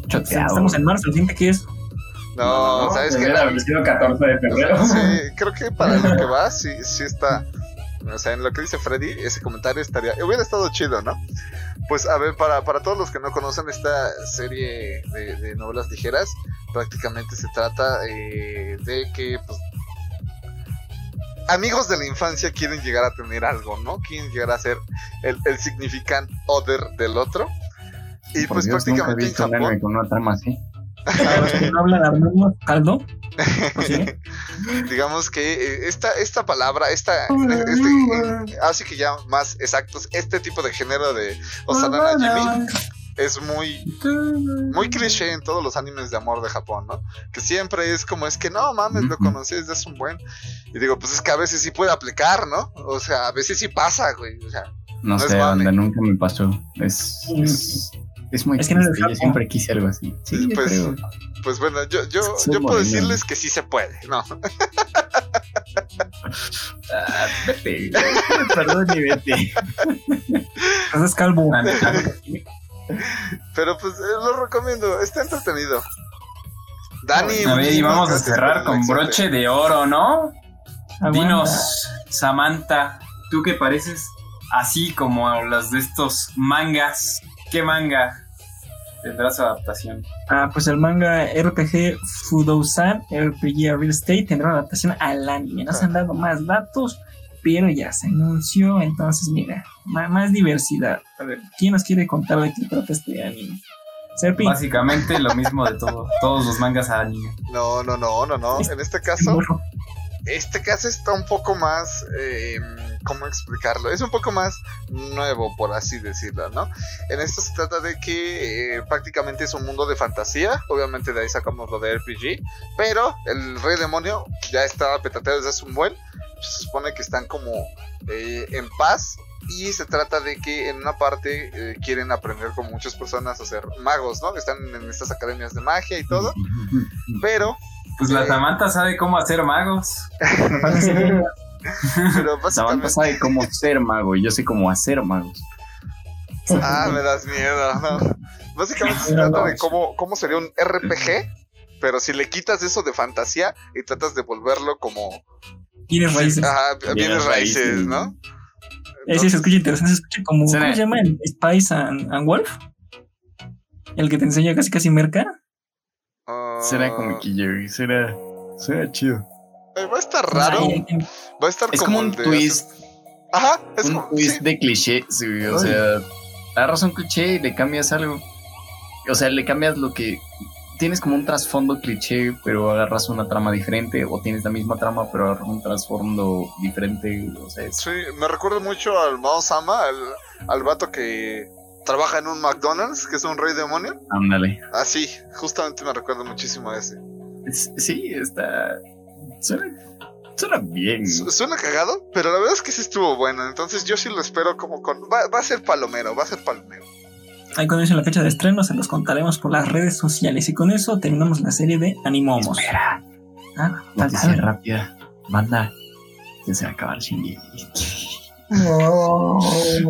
choteado. Estamos en marzo, siguiente que es. No, ¿sabes qué? Hubiera sido 14 de febrero. Sí, creo que para lo que va, sí, sí está. O sea, en lo que dice Freddy, ese comentario estaría. Hubiera estado chido, ¿no? Pues a ver, para, para todos los que no conocen esta serie de, de novelas ligeras, prácticamente se trata eh, de que, pues. Amigos de la infancia quieren llegar a tener algo, ¿no? Quieren llegar a ser el, el significant other del otro. Y Por pues Dios, nunca he prácticamente en Japón. con una trama así. Para los que no hablan caldo. ¿sí? digamos que eh, esta, esta palabra, esta, este, así que ya más exactos, este tipo de género de Osana Najimi es muy, muy cliché en todos los animes de amor de Japón, ¿no? Que siempre es como, es que no mames, lo conocí desde hace un buen. Y digo, pues es que a veces sí puede aplicar, ¿no? O sea, a veces sí pasa, güey. O sea, No, No es sé, mame. banda, nunca me pasó. Es, es, es muy Es que no triste, Yo siempre quise algo así. Sí, Pues, pues bueno, yo, yo, yo puedo decirles que sí se puede, ¿no? Ah, vete. Perdón y vete. Entonces calvo. Pero pues eh, lo recomiendo, está entretenido. Dani, A ver, y vamos a cerrar con broche de oro, ¿no? Aguanta. Dinos, Samantha, ¿tú qué pareces así como las de estos mangas? ¿Qué manga tendrá su adaptación? Ah, pues el manga RPG Fudousan RPG Real Estate tendrá una adaptación al anime. No se han dado más datos, pero ya se anunció. Entonces, mira, más diversidad. A ver, ¿quién nos quiere contar de qué trata este anime? Serpi. Básicamente lo mismo de todo, todos los mangas a anime. No, no, no, no, no. En este caso, este caso está un poco más, eh, ¿cómo explicarlo? Es un poco más nuevo, por así decirlo, ¿no? En esto se trata de que eh, prácticamente es un mundo de fantasía, obviamente de ahí sacamos lo de RPG, pero el rey demonio ya estaba petateado desde hace un buen, se supone que están como eh, en paz. Y se trata de que en una parte eh, quieren aprender como muchas personas a ser magos, ¿no? Están en estas academias de magia y todo. Pero Pues la Eh. Samantha sabe cómo hacer magos. pero Samantha básicamente sabe cómo ser mago y yo sé cómo hacer magos. Ah, me das miedo, no. Básicamente se trata de cómo, cómo sería un RPG, pero si le quitas eso de fantasía y tratas de volverlo como Tienes raíces. ajá, bienes Bienes raíces, raíces. ¿no? Ese se escucha interesante, se escucha como. ¿Cómo se llama? El Spice and, and Wolf. El que te enseña casi casi merca. Ah, Será como que yo, será, será chido. eh, va a estar raro, va a estar Es como un de twist, Ajá, es un como twist sí, de cliché, sí, o Ay. sea, agarras un cliché y le cambias algo. O sea, le cambias lo que tienes como un trasfondo cliché, pero agarras una trama diferente, o tienes la misma trama, pero agarras un trasfondo diferente. O sea, es- sí, me recuerda mucho al Mao Sama, al, al vato que trabaja en un McDonald's, que es un rey demonio. ándale. Así, justamente me recuerda muchísimo a ese. Es- sí, está. Suena, Suena bien. Su- Suena cagado, pero la verdad es que sí estuvo bueno. Entonces yo sí lo espero como con. Va, va a ser palomero, va a ser palomero. Ahí cuando dice la fecha de estreno se los contaremos por las redes sociales. Y con eso terminamos la serie de Animomos. Espera, Ah, noticia dale. rápida. Manda. Ya se va a acabar Shinji. No.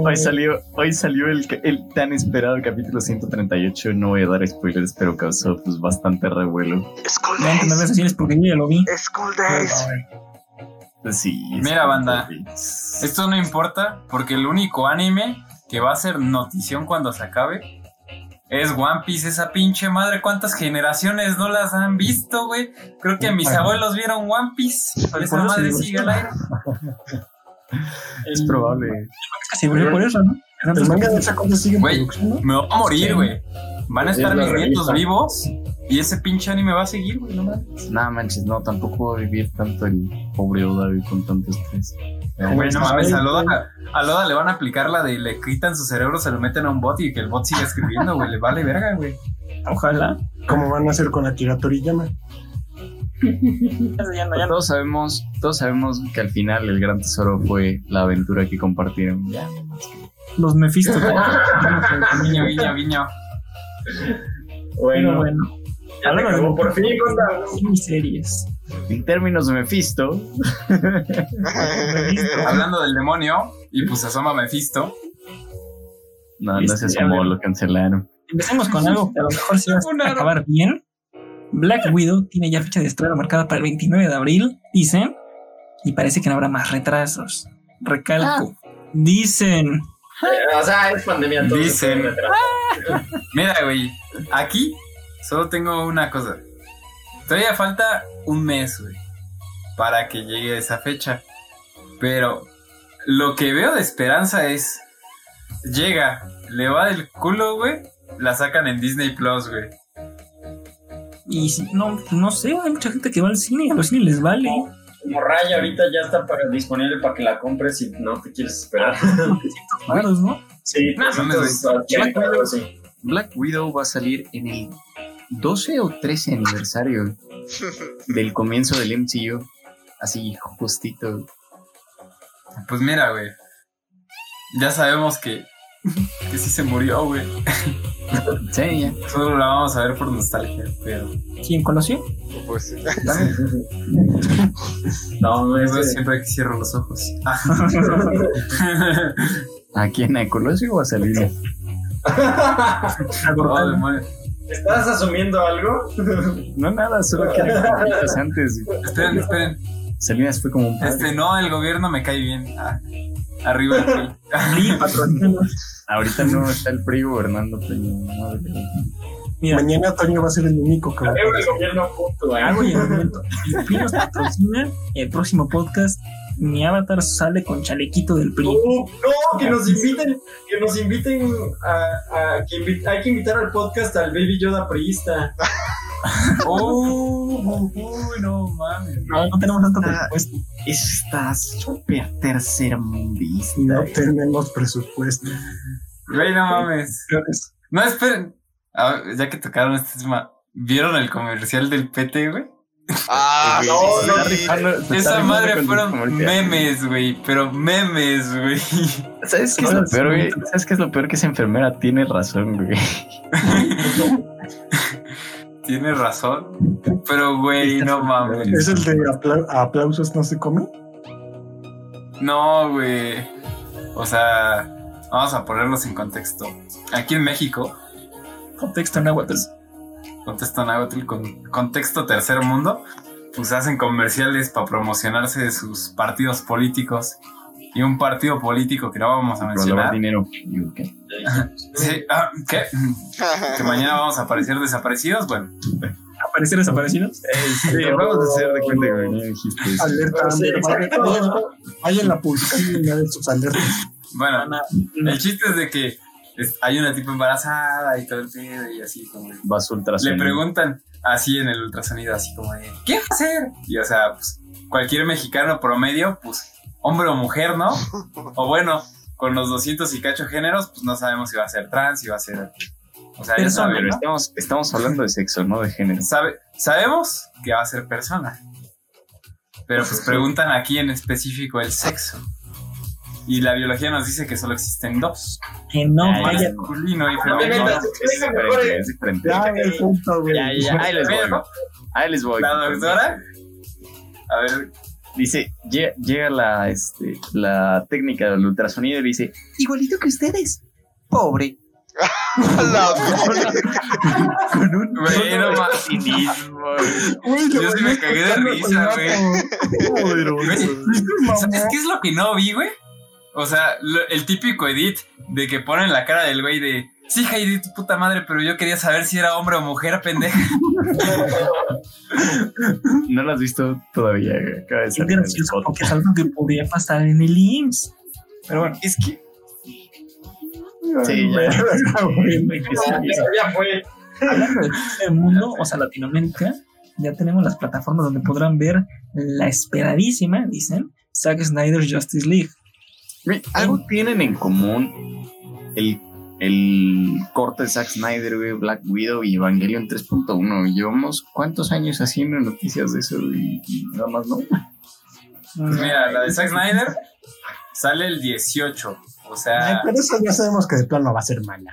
Hoy salió, hoy salió el, el tan esperado capítulo 138. No voy a dar spoilers, pero causó pues bastante revuelo. School en las redes sociales porque yo ya lo vi. School Days. Pues sí. Mira, banda. Es- Esto no importa porque el único anime que va a ser notición cuando se acabe es One Piece. Esa pinche madre, ¿cuántas generaciones no las han visto, güey? Creo que mis abuelos vieron One Piece. Por Esa eso madre sigue al aire. Es probable. Casi murió por eso, ¿no? El manga de esa cosa sigue Güey, ¿no? Me voy a morir, güey. Van a Es estar mis nietos vivos y ese pinche anime va a seguir, güey. No mames. Nada manches, no, tampoco va a vivir tanto el pobre Oda güey, con tanto estrés. Güey, no mames, a Loda, a Loda le van a aplicar la de le quitan su cerebro, se lo meten a un bot y que el bot siga escribiendo, güey. Le vale verga, güey. Ojalá. Como van a hacer con Akira Toriyama. Ya no, ya no. Todos sabemos, todos sabemos que al final el gran tesoro fue la aventura que compartieron. Ya, Los Mephisto. Guiño, guiño, guiño. Pero Bueno, bueno. ya acabó. de por fin, Gonda. miniseries. En términos de Mephisto, Hablando del demonio, y pues asoma Mephisto. no, no Este, se a asomó, lo cancelaron. Empecemos con algo que a lo mejor se va a acabar bien. Black Widow tiene ya fecha de estreno marcada para el 29 de abril, dicen. Y parece que no habrá más retrasos. Recalco. Dicen. Eh, O sea, es pandemia. todo Dicen. Mira, güey, aquí solo tengo una cosa. Todavía falta un mes, güey, para que llegue esa fecha. Pero lo que veo de esperanza es, llega, le va del culo, güey, la sacan en Disney Plus, güey. Y si- no, no sé, hay mucha gente que va al cine y a los cines les vale. Como Raya ahorita ya está para, disponible para que la compres si no te quieres esperar. Raros, ¿no? Sí, No, no me doy. 380 algo así. Black Widow va a salir en el 12 o 13 aniversario del comienzo del MCU. Así, justito. Pues mira, güey, ya sabemos que, que sí se murió, güey. Sí, ya. Solo la vamos a ver por nostalgia, pero ¿Quién conoció? Pues sí. No, no es siempre que cierro los ojos. ¿A quién? ¿A Colosio o a Salina? Oh, demonios. ¿Estás asumiendo algo? No, nada, solo que antes. Esperen, esperen. Salinas fue como un padre. Este, no, el gobierno me cae bien. Ah, arriba el PRI. Sí, patrocínanos. Ahorita no está el PRI gobernando, pero madre. Mira, Mañana Toño va a ser el único que va a gobierno punto, ¿eh? hago y el momento. El PRI nos patrocina. El próximo podcast, mi avatar sale con chalequito del PRI. Uh, no, que nos inviten, que nos inviten a, a- que invi- hay que invitar al podcast al Baby Yoda priista. Oh, uy, no mames. No, no tenemos tanto presupuesto. Eso está súper tercermundista. No tenemos presupuesto. Güey, no mames. No, esperen. Ya que tocaron este tema, ¿vieron el comercial del PT, güey? Ah, No, no, sí. Esa madre fueron memes, güey. Pero memes, güey. ¿Sabes qué es lo peor, güey? ¿Sabes qué es lo peor? Que esa enfermera tiene razón, güey. Tienes razón. Pero, güey, no mames. ¿Es el de apla- aplausos no se come? No, güey. O sea, vamos a ponerlos en contexto. Aquí en México, Contexto en náhuatl. contexto náhuatl con contexto tercer mundo, pues hacen comerciales para promocionarse de sus partidos políticos. Y un partido político que no vamos a mencionar. dinero. ¿qué? Sí, ah, ¿Qué? Que mañana vamos a aparecer desaparecidos. Bueno, ¿Aparecer desaparecidos? Sí, vamos a hacer de cuenta que no dijiste eso. Alerta, Sí, Amber, vaya- exacto. vaya- Vaya en la publicación de sus alertas. bueno, el chiste es de que hay una tipo embarazada y todo el pedo y así como. Vas Le ultrasonido. preguntan así en el ultrasonido, así como de, ¿qué va a hacer? Y o sea, pues cualquier mexicano promedio, pues hombre o mujer, ¿no? O bueno, con los 200 y cacho géneros, pues no sabemos si va a ser trans, si va a ser... O sea, ya Persona, sabe, Pero ¿no? estamos, estamos hablando de sexo, no de género. Sabe- sabemos que va a ser persona. Pero pues preguntan aquí en específico el sexo. Y la biología nos dice que solo existen dos. Que no, Ay, vaya. Masculino y No, femenino. no, Es diferente, ahí les voy. Ahí les voy. la doctora, a ver, Dice, lle- llega la, este, la técnica del ultrasonido y dice, igualito que ustedes, pobre. La- Con un Güey, no tono de mames. cinismo, güey. Yo sí me cagué de risa, güey. güey. ¿sabes qué es lo que no vi, güey? O sea, lo- el típico edit de que ponen la cara del güey de, sí, Heidi, tu puta madre, pero yo quería saber si era hombre o mujer, pendeja. No lo has visto todavía. Acaba de Es salir gracioso porque es algo que podría pasar en el IMSS. Pero bueno, Es que. Sí, ya. Ya, fue. hablando del mundo, o sea, Latinoamérica, ya tenemos las plataformas donde podrán ver la esperadísima, dicen, Zack Snyder's Justice League. Algo tienen en común el, el corte de Zack Snyder, güey, Black Widow y Evangelion 3.1. Llevamos cuántos años haciendo noticias de eso y, y nada más no. Mira, la de Zack Snyder sale el 18. O Ay, sea, pero eso ya sabemos que de plano va a ser mala.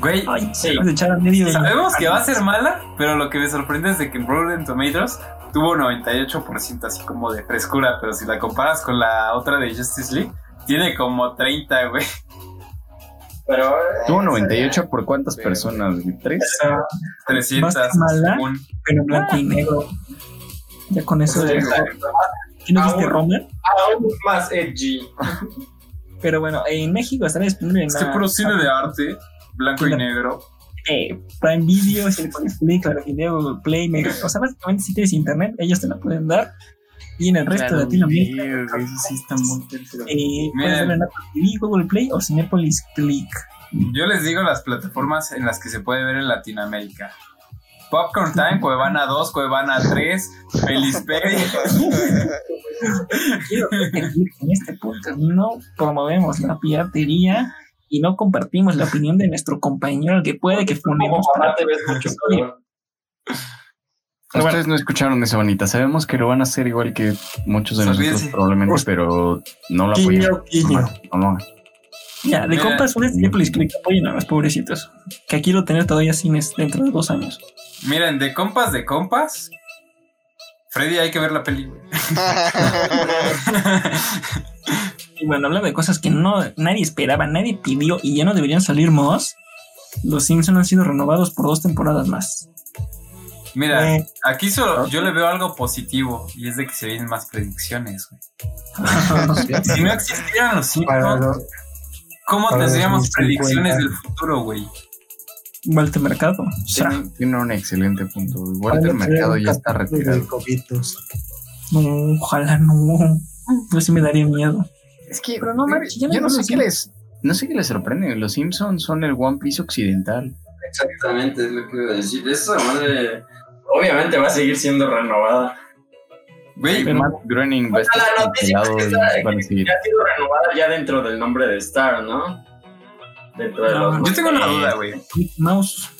güey, Ay, Sí. se de echar a medio. sabemos que va a ser mala, pero lo que me sorprende es de que en Rotten Tomatoes tuvo 98% así como de frescura, pero si la comparas con la otra de Justice League, tiene como 30, güey. Pero. eh, Tuvo 98 por cuántas Sí. personas? ¿Tres? 300 ¿Va a ser mala? según. pero en blanco y negro. Ya con eso de. ¿Y no viste Aún. Romer? Aún más edgy. Pero bueno, en México estará disponible en Es que puro cine de arte, blanco y Sí, negro. eh, Prime Video, Cinepolis Play, Claro Video, Google Play, Mega- o sea, básicamente si tienes internet, ellos te la pueden dar. Y en el resto de Latinoamérica, Eso sí está muy tercero. eh, puedes Miren. verla en Apple TV, Google Play o Cinepolis Click. Yo les digo las plataformas en las que se puede ver en Latinoamérica. Popcorn Time, Cuevana 2, Cuevana 3, Felispedia. Quiero decir que en este podcast no promovemos la piratería y no compartimos la opinión de nuestro compañero que puede que funemos Como para Ustedes no escucharon esa bonita. Sabemos que lo van a hacer igual que muchos de nosotros Sonríese. probablemente, Pues, pero no lo apoyen. Guiño, guiño. No, no, no. Ya, de Mira. compas, un Cinepolis Click apoyen a los pobrecitos. Que aquí lo tener todavía cines dentro de dos años. Miren, de compas, de compas. Freddy, hay que ver la peli. Y bueno, hablando de cosas que no nadie esperaba, nadie pidió y ya no deberían salir más. Los Simpsons han sido renovados por dos temporadas más. Mira, Eh. aquí solo yo le veo algo positivo y es de que se vienen más predicciones, güey. Si no existieran los Simpsons, ¿cómo tendríamos 2050. predicciones del futuro, güey? Walter Mercado. O sea, Tiene, tiene un excelente punto. Walter Mercado ya está retirado. no, ojalá no. Yo sí me daría miedo. Es que, Pero no, March, ya yo no no sé qué les, no sé qué les sorprende. Los Simpsons son el One Piece occidental. Exactamente, es lo que iba a decir. Esa madre. Obviamente va a seguir siendo renovada. Güey, Pero- Matt Groening va a estar La noticia cancelado es que está- seguir. Ya ha sido renovada ya dentro del nombre de Star, ¿no? Dentro de No, los. yo tengo una duda, güey. Mouse.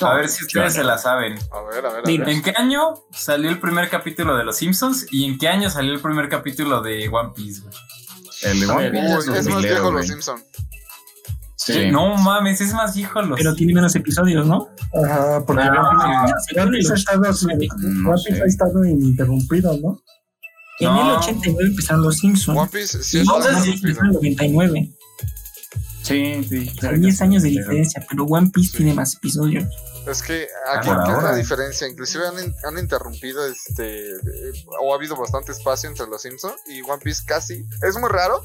A ver si ustedes se la saben. A ver, a ver, a Dime. ver. ¿En qué año salió el primer capítulo de Los Simpsons y en qué año salió el primer capítulo de One Piece, güey? El de One Piece es es más viejo los Simpson. Sí. No mames, es más viejo los Pero tiene menos episodios, ¿no? Ajá, porque No, One Piece- Se One Piece ha estado, No One Piece sé. ha estado ininterrumpido, ¿no? En No. el 89 empezaron los Simpsons. One Piece sí No en el 99. Sí, sí. Hay 10 años de diferencia, pero One Piece tiene más episodios. Es que aquí Por ¿qué es la diferencia. Inclusive han, in- han interrumpido este eh, o ha habido bastante espacio entre los Simpsons y One Piece casi. Es muy raro,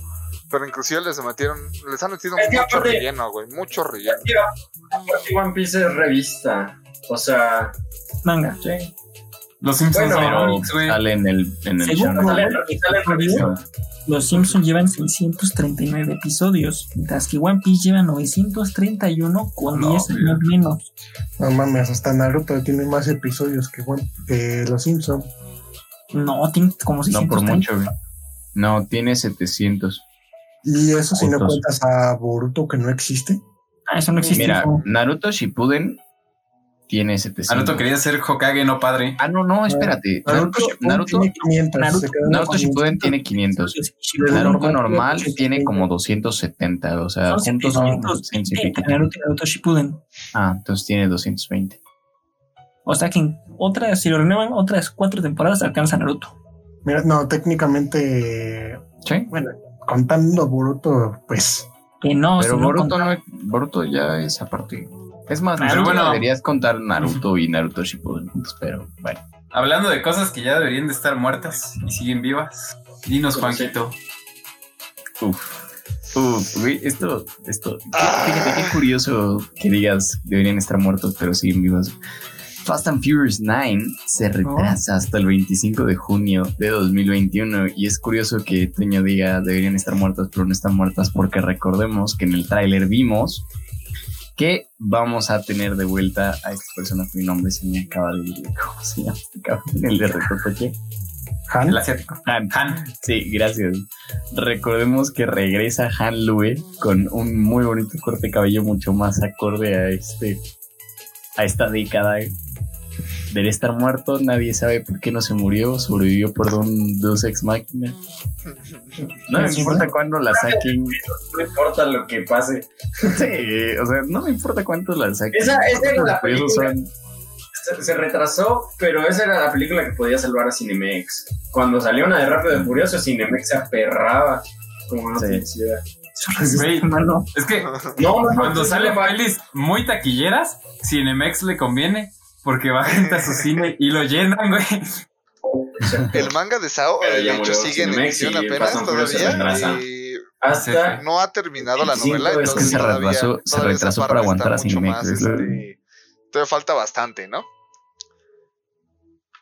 pero inclusive les metieron, les han metido Es mucho aparte- relleno, güey, mucho relleno. Porque One Piece es revista. O sea. Manga. Los Simpsons Bueno, Pero Ironix, güey. sale en el, en el Según Sale- los Simpsons llevan 639 episodios, mientras que One Piece lleva 931 con No, 10 mira. años menos. No mames, hasta Naruto tiene más episodios que, One- que Los Simpsons. No, tiene como No 630. por mucho, güey. No, tiene 700. Y eso si no cuentas a Boruto que no existe. Ah, eso no existe. Mira. Naruto Shippuden tiene 700. Naruto quería ser Hokage, no padre. Ah, no, no, espérate. Naruto, Naruto, tiene 500. Naruto- Naruto 500. Shippuden tiene 500. Naruto normal tiene como 270, o sea, Son juntos son 720 150. Naruto Naruto Shippuden. Ah, entonces tiene 220. O sea que en otras, si lo renuevan, otras cuatro temporadas alcanza Naruto. Mira, no, técnicamente, Sí. bueno, contando Boruto, pues, Que no, Pero Boruto, no, Boruto ya es aparte. Es más, Pero bueno. deberías contar Naruto y Naruto Shippuden juntos, pero bueno. Hablando de cosas que ya deberían de estar muertas y siguen vivas. Dinos, ¿Cómo Juanquito. Uf. Uf, güey, esto, esto. Fíjate qué curioso que digas deberían estar muertos, pero siguen vivos. Fast and Furious 9 se retrasa hasta el 25 de junio de 2021 y es curioso que Toño diga deberían estar muertas pero no están muertas porque recordemos que en el tráiler vimos que vamos a tener de vuelta a esta persona que mi nombre se me acaba de ir. ¿Cómo se llama? El de Retotoche. Han, El asiático. Han. Han. Sí, gracias. Recordemos que regresa Han Lue con un muy bonito corte de cabello mucho más acorde a este a esta década. Debe estar muerto, nadie sabe por qué no se murió, sobrevivió por un Deus Ex Máquina. No me importa cuándo la saquen. No importa lo que pase. Sí, o sea, no me importa cuánto la saquen. Esa- esa era la película. son- Se, se retrasó, pero esa era la película que podía salvar a Cinemex. Cuando salió una de Rápido y Furioso, Cinemex se aperraba como Sí. Güey, Hermano, es que No, no, no, cuando sí, pelis muy taquilleras, Cinemex le conviene porque va gente a su cine y lo llenan, güey. El manga de Sao, Pero de hecho, sigue en emisión y apenas todavía. Y Hasta no ha terminado la 25 novela. es que entonces se todavía- retrasó- se retrasó para aguantar a Cinemex, este, Todavía falta bastante, ¿no?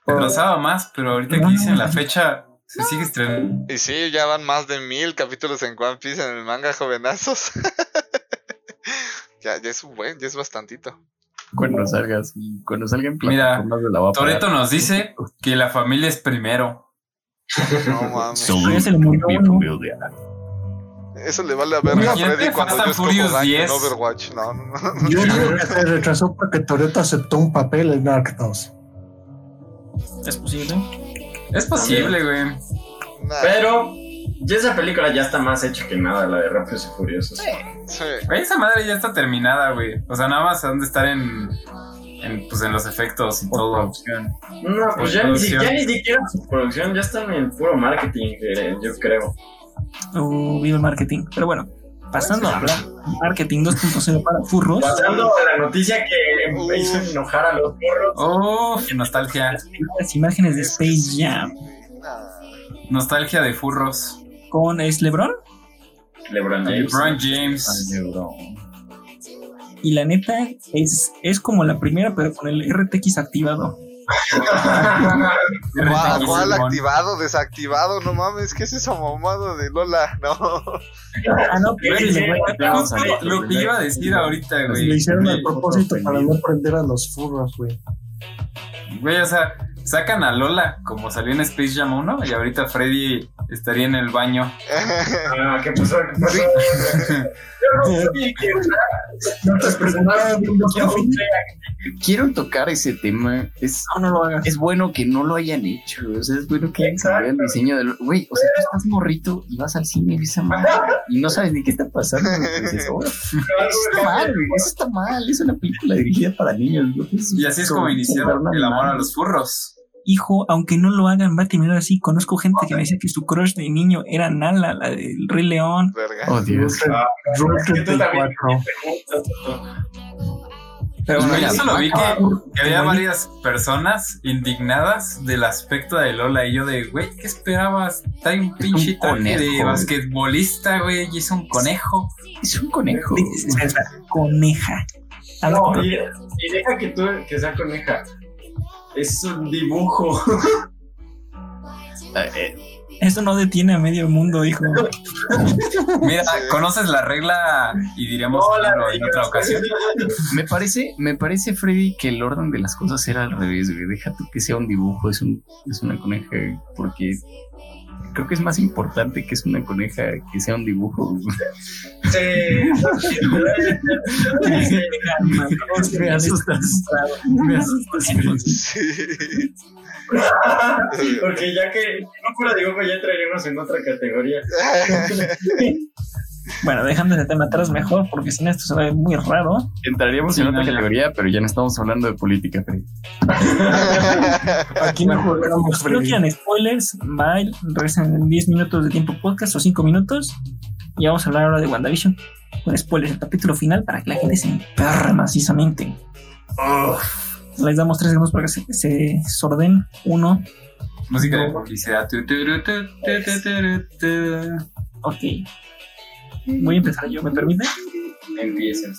Retrasaba más, pero ahorita que dicen la fecha, se sigue estrenando. Y sí, ya van más de mil capítulos en One Piece en el manga, jovenazos. ya, ya es un buen, ya es bastantito. cuando salgas y cuando salgan Mira, plataformas de la va. Toreto nos dice que la familia es primero. No mames. Mi uno. familia. Eso le vale a ver a Freddy cuando yo daño en 10. Overwatch. No, no, no. yo digo que se retrasó porque Toreto aceptó un papel en 2. es posible. Es posible, güey. Nah, Pero ya esa película ya está más hecha que nada, la de Rápidos y Furiosos. sí. Güey, esa madre ya está terminada, güey. O sea, nada más han de estar en, en, pues, en los efectos y todo. No, pues ya ni, ya ni siquiera su producción, ya están en puro marketing, eh, yo creo. Uh, viva el marketing. Pero bueno, pasando a hablar marketing 2.0 para furros. Pasando a la noticia que me hizo enojar a los burros. Oh, qué nostalgia. Las imágenes de Space Jam. Nostalgia de furros. con es LeBron. LeBron James. LeBron James. Y la neta es, es como la primera, pero con el RTX activado. ¿Cuál, activado, desactivado? No mames, ¿qué es esa mamada de Lola? No. Ah, no, pero le lo que iba a decir ahorita, Lo güey. hicieron a Sí, propósito para no prender a los furros, güey. Güey, o sea, sacan a Lola como salió en Space Jam 1 y ahorita Freddy estaría en el baño. Ah. Quiero tocar ese tema. Es, No, no lo hagas. es bueno que no lo hayan hecho. O sea, es bueno que hayan el diseño del. Güey, o sea, tú estás morrito y vas al cine y ves esa madre y no sabes ni qué está pasando. dices, "Oh, eso está mal, güey, eso está mal. Es una película dirigida para niños. Y así es como iniciaron el amor a los furros. Hijo, aunque no lo hagan, va a terminar así. Conozco gente que me decía que su crush de niño era Nala, la del Rey León. Verga. Oh, Dios. Rule Es que tú también 34. Pero Pues, bueno, yo solo vi que, que había varias personas indignadas del aspecto de Lola y yo de, güey, ¿qué esperabas? Trae un pinche traje de conejo. basquetbolista, güey, y es un conejo. Es un conejo. Espera, espera, Coneja. Habla No, y, y deja que tú que sea coneja. Es un dibujo. Eh, eh, Eso no detiene a medio mundo, hijo. Mira. ¿conoces la regla? Y diríamos Hola, claro, en otra ocasión. me parece, me parece, Freddy, que el orden de las cosas era al revés, güey. Deja tú que sea un dibujo, es un, es una coneja, porque creo que es más importante que es una coneja que sea un dibujo. me asustas. Me asustas. Sí. Porque ya que no fuera dibujo, ya entraríamos en otra categoría. Bueno, dejando ese tema atrás mejor, porque si no esto se ve muy raro. Entraríamos Sí, en otra no, categoría, pero ya no estamos hablando de política, Freddy. Aquí no Si no quieran spoilers, bye, regresen en 10 minutos de tiempo podcast o 5 minutos. Y vamos a hablar ahora de WandaVision. Con spoilers, el capítulo final para que la gente se emperre macisamente. Les damos 3 segundos para que se, se sorden. Uno, Música de publicidad. Tu, tu, tu. ok. Voy a empezar yo, ¿me permite? Empiecen.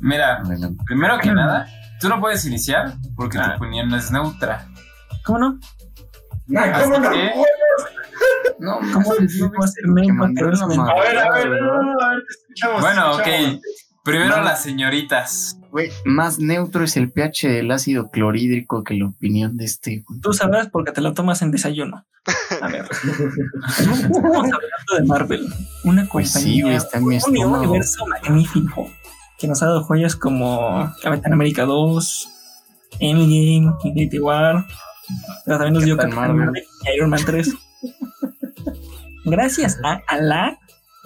Mira, Adelante. primero que nada, tú no puedes iniciar porque Ah. tu opinión no es neutra. ¿Cómo no? Que, No, ¿Cómo les digo hacer neutro, pero es A ver, a ver, no, a ver, te escuchamos. bueno, ok. Primero No. las señoritas. Güey, más neutro es el pH del ácido clorhídrico que la opinión de este. Tú sabrás porque te lo tomas en desayuno. A ver. Estamos hablando de Marvel. Una compañía. Pues sí, güey, está en mi un estómago. universo magnífico que nos ha dado joyas como Capitán América 2, Endgame, Infinity War, pero también nos dio Capitán Capitán Marvel. Marvel y Iron Man 3. Gracias a Alá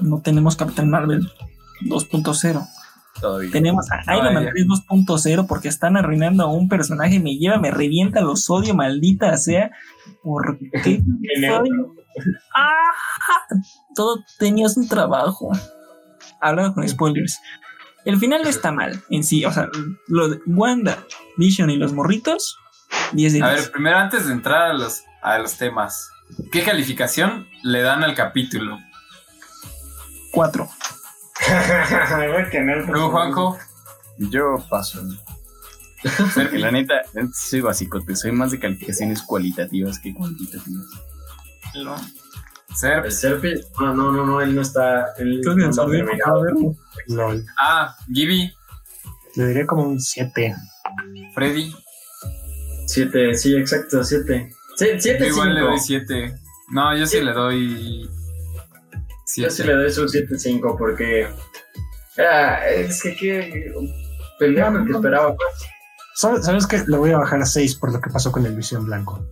no tenemos Capitán Marvel 2.0. Todavía. Tenemos a Iron Man ya. 3 2.0 porque están arruinando a un personaje. Me lleva, me revienta, los odio, maldita sea. ¿Por qué? soy? ¡Ah! Todo tenías un trabajo. Hablando con spoilers. El final no está mal en sí. O sea, lo de Wanda, Vision y los morritos. 10 de A 10. ver, primero antes de entrar a los, a los temas, ¿qué calificación le dan al capítulo? 4. No, Luego, Juanjo, Yo paso. Porque la neta, soy basicote, soy más de calificaciones cualitativas que cuantitativas. Ser. El Serpi, no, no, no, no, él no está. Él que no está no terminado. LOL. Ah, Gibby, Le diría como un 7. Freddy. Siete, sí, exacto, siete. Sí, Yo siete, igual le cinco. doy 7. No, yo sí le doy. Yo sí 7. le doy su 7-5 porque. Ah, es que qué. Pendejo No, no, que esperaba más. ¿Sabes, ¿Sabes qué? Le voy a bajar a 6 por lo que pasó con el Visión Blanco.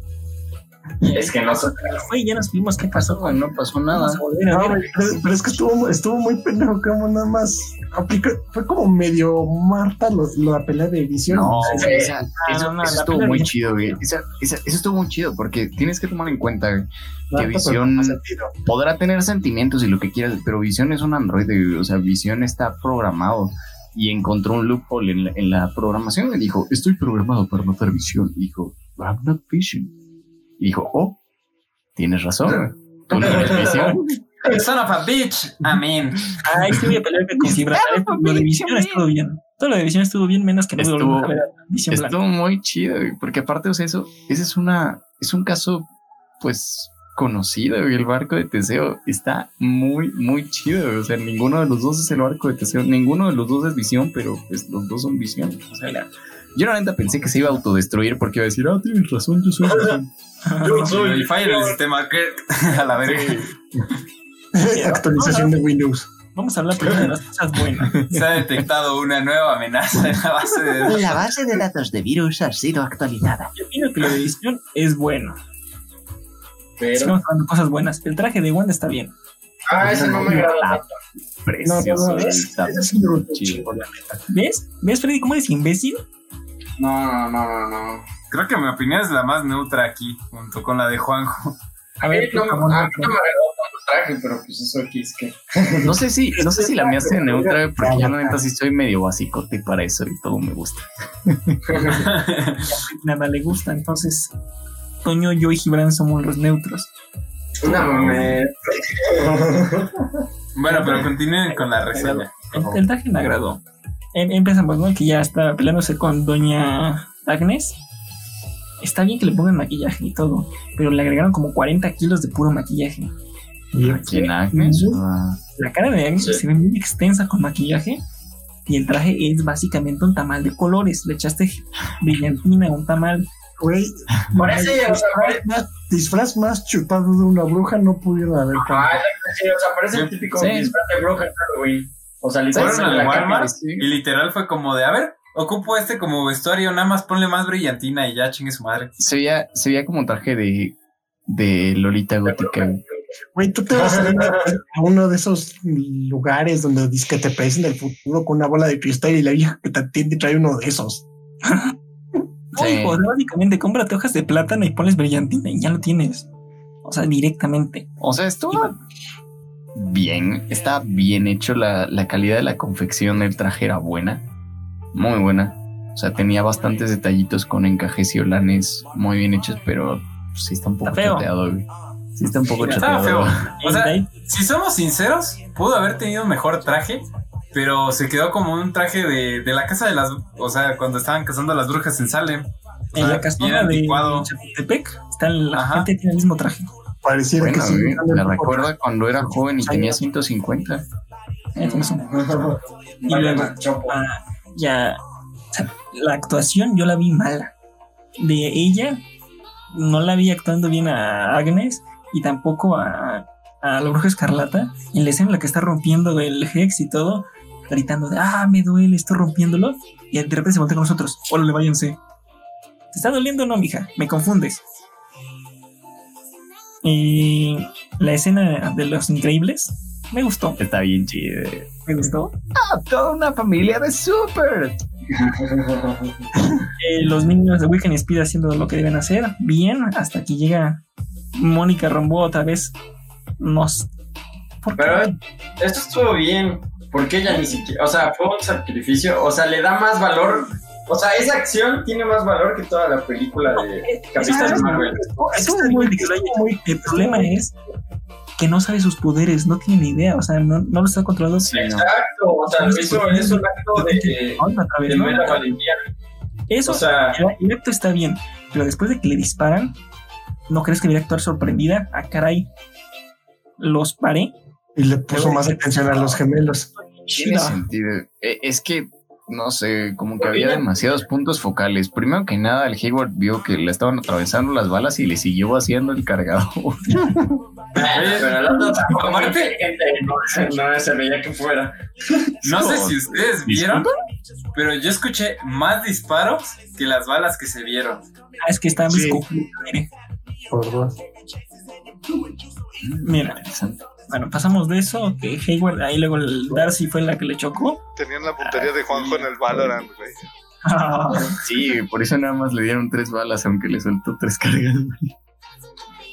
Es que no sé. Fue, ya nos vimos qué pasó. No, no pasó nada. No, güey, pero, pero es que estuvo, estuvo muy pendejo, como nada más fue como medio Marta los- la pelea de Visión. No, Sí. güey, esa- eso, no, no, eso la estuvo muy de- chido, güey. Esa- esa- eso estuvo muy chido porque tienes que tomar en cuenta güey, que Visión podrá tener sentimientos y lo que quieras, pero Visión es un androide, güey, o sea, Visión está programado y encontró un loophole en la, en la programación y dijo, estoy programado para matar Visión. Y dijo, I'm not Vision. Y dijo, oh, tienes razón. Tú no eres Visión. Son of a bitch. Amén. Ay, sí voy a pelear con Gibraltar. Lo de Visión estuvo bien. Todo lo de Visión estuvo bien, menos que no Estuvo- volvimos a ver a Visión Blanca. Estuvo muy chido, porque aparte, o sea, eso, ese es una, es un caso, pues, conocido, el barco de Teseo está muy, muy chido, o sea, ninguno de los dos es el barco de Teseo, ninguno de los dos es visión, pero pues los dos son visión, o sea, Mira. Yo la neta pensé que se iba a autodestruir porque iba a decir, ah, tienes razón, yo soy. Yo soy. Y falla el sistema. A la verga. Actualización de Windows. Vamos a hablar primero de las cosas buenas. Se ha detectado una nueva amenaza en la base de La base de datos de virus ha sido actualizada. Yo opino que lo de Visión es bueno. Pero. Sigamos hablando de cosas buenas. El traje de Wanda está bien. Ah, ese no me agrada. Precioso, No, no, no, la neta. ¿Ves? ¿Ves, Freddy, cómo eres imbécil? No, no, no, no, no. Creo que mi opinión es la más neutra aquí, junto con la de Juanjo. A ver, no, favor, a no, mí no me agradó tanto el traje, pero pues eso aquí es que. No sé si, no sé si la mía sea neutra, porque yo la neta sí soy medio basicote para eso y todo me gusta. nada le gusta. Entonces, Toño, yo y Gibran somos los neutros. Una mames. Bueno, pero continúen con la reseña. el traje me agradó. Em- empezamos, ¿no? Que ya está peleándose con Doña Agnes. Está bien que le pongan maquillaje y todo, pero le agregaron como 40 kilos de puro maquillaje. Aquí en Agnes, La cara de Agnes Sí. se ve muy extensa con maquillaje y el traje es básicamente un tamal de colores. Le echaste brillantina a un tamal. Güey, Parece, o sea, parece, disfraz más chutado de una bruja no pudieron haber Ah, sí, o sea, parece el típico Sí. disfraz de bruja Halloween. O sea, Fueron literalmente al la Walmart sí. y literal fue como de, a ver, ocupo este como vestuario, nada más ponle más brillantina y ya chingue su madre. Se veía, se veía como un traje de, de Lolita Gótica. güey. Tú te vas a uno de esos lugares donde dices que te parecen del futuro con una bola de cristal y la vieja que te atiende trae uno de esos. Sí. hijo, básicamente cómprate hojas de plátano y ponles brillantina y ya lo tienes. O sea, directamente. O sea, estuvo bien, está bien hecho. La, la calidad de la confección del traje era buena, muy buena. O sea, tenía bastantes detallitos con encajes y olanes muy bien hechos, pero pues, sí está un poco Está chateado, güey. Sí está un poco Estaba chateado. feo. O sea, si somos sinceros, pudo haber tenido un mejor traje, pero se quedó como un traje de, de la casa de las... O sea, cuando estaban cazando a las brujas en Salem. O en sea, la casona de. Chapultepec, está la Ajá. gente tiene el mismo traje. Pareciera Bueno, que sí. güey, me recuerda cuando era joven y tenía 150. Eh, Y luego, ah, ya, o sea, la actuación yo la vi mala. De ella, no la vi actuando bien a Agnes y tampoco a, a la bruja escarlata. En la escena en la que está rompiendo el Hex y todo, gritando de, ah, me duele, estoy rompiéndolo. Y de repente se voltea con nosotros, hola, váyanse. ¿Te está doliendo o no, mija? Me confundes. Y la escena de los increíbles me gustó. Está bien chido. Me gustó. ¡Ah, toda una familia de super! Eh, los niños de Weekend Speed haciendo lo que deben hacer bien hasta que llega Mónica Rambo otra vez. Nos. ¿Por qué? Pero esto estuvo bien. Porque ella ni siquiera. O sea, fue un sacrificio. O sea, le da más valor. O sea, esa acción tiene más valor que toda la película de Capitán es- Marvel. De que lo haya- El problema es que no sabe sus poderes, no tiene ni idea, o sea, no, no lo está controlando. No. Exacto. O sea, eso es un acto de, de ¿no? mera valentía. Eso, O sea, el, acto está bien, pero después de que le disparan, ¿no crees que debería actuar sorprendida? Ah, caray, los paré. Y le puso más atención a los gemelos. Tiene Chida. sentido. Eh, Es que, no sé, como que había demasiados puntos focales. Primero que nada, el Hayward vio que le estaban atravesando las balas y le siguió vaciando el cargador. pero el otro tampoco no, se veía que fuera. No sé si ustedes vieron, pero yo escuché más disparos que las balas que se vieron. Ah, es que está Sí. Por dos. Mira, Interesante. Bueno, pasamos de eso, que Hayward, ahí luego el Darcy fue la que le chocó. Tenían la puntería de Juanjo en el Valorant, güey. Ah, Sí, por eso nada más le dieron tres balas, aunque le soltó tres cargas.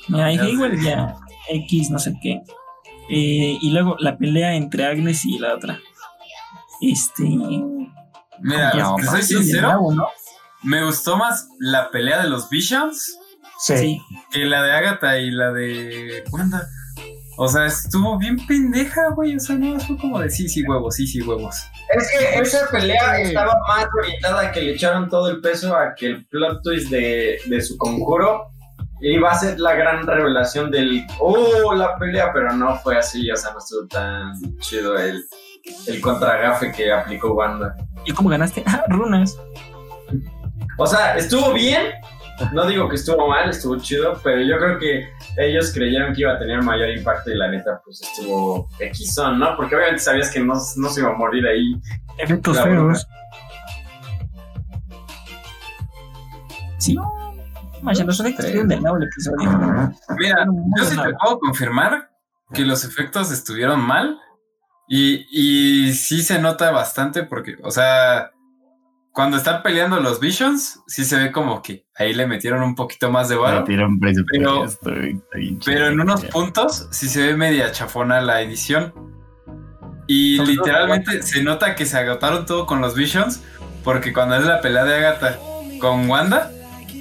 Mira, y Ya Hayward ya X, no sé qué. Eh, y luego la pelea entre Agnes y la otra. Este. Mira, No, te soy sincero, nuevo, ¿no? me gustó más la pelea de los Visions Sí. Que la de Agatha y la de Wanda. O sea, estuvo bien pendeja, güey. O sea, no, fue como de sí, sí, huevos, sí, sí, huevos. Es que esa pelea estaba más orientada a que le echaron todo el peso a que el plot twist de, de su conjuro iba a ser la gran revelación del oh la pelea, pero no fue así, o sea, no estuvo tan chido el, el contragafe que aplicó Wanda. ¿Y cómo ganaste? Ah, runas. O sea, estuvo bien, no digo que estuvo mal, estuvo chido, pero yo creo que ellos creyeron que iba a tener mayor impacto y la neta, pues estuvo Xon, ¿no? Porque obviamente sabías que no, no se iba a morir ahí. Efectos feos. Sí. Del episodio. Mira, yo sí te puedo confirmar que los efectos estuvieron mal. Y, y sí se nota bastante porque, o sea, cuando están peleando los Visions, sí se ve como que ahí le metieron un poquito más de precio Pero- en unos puntos sí se ve media chafona la edición. Y literalmente se nota que se agotaron todo con los Visions. Porque cuando es la pelea de Agatha con Wanda,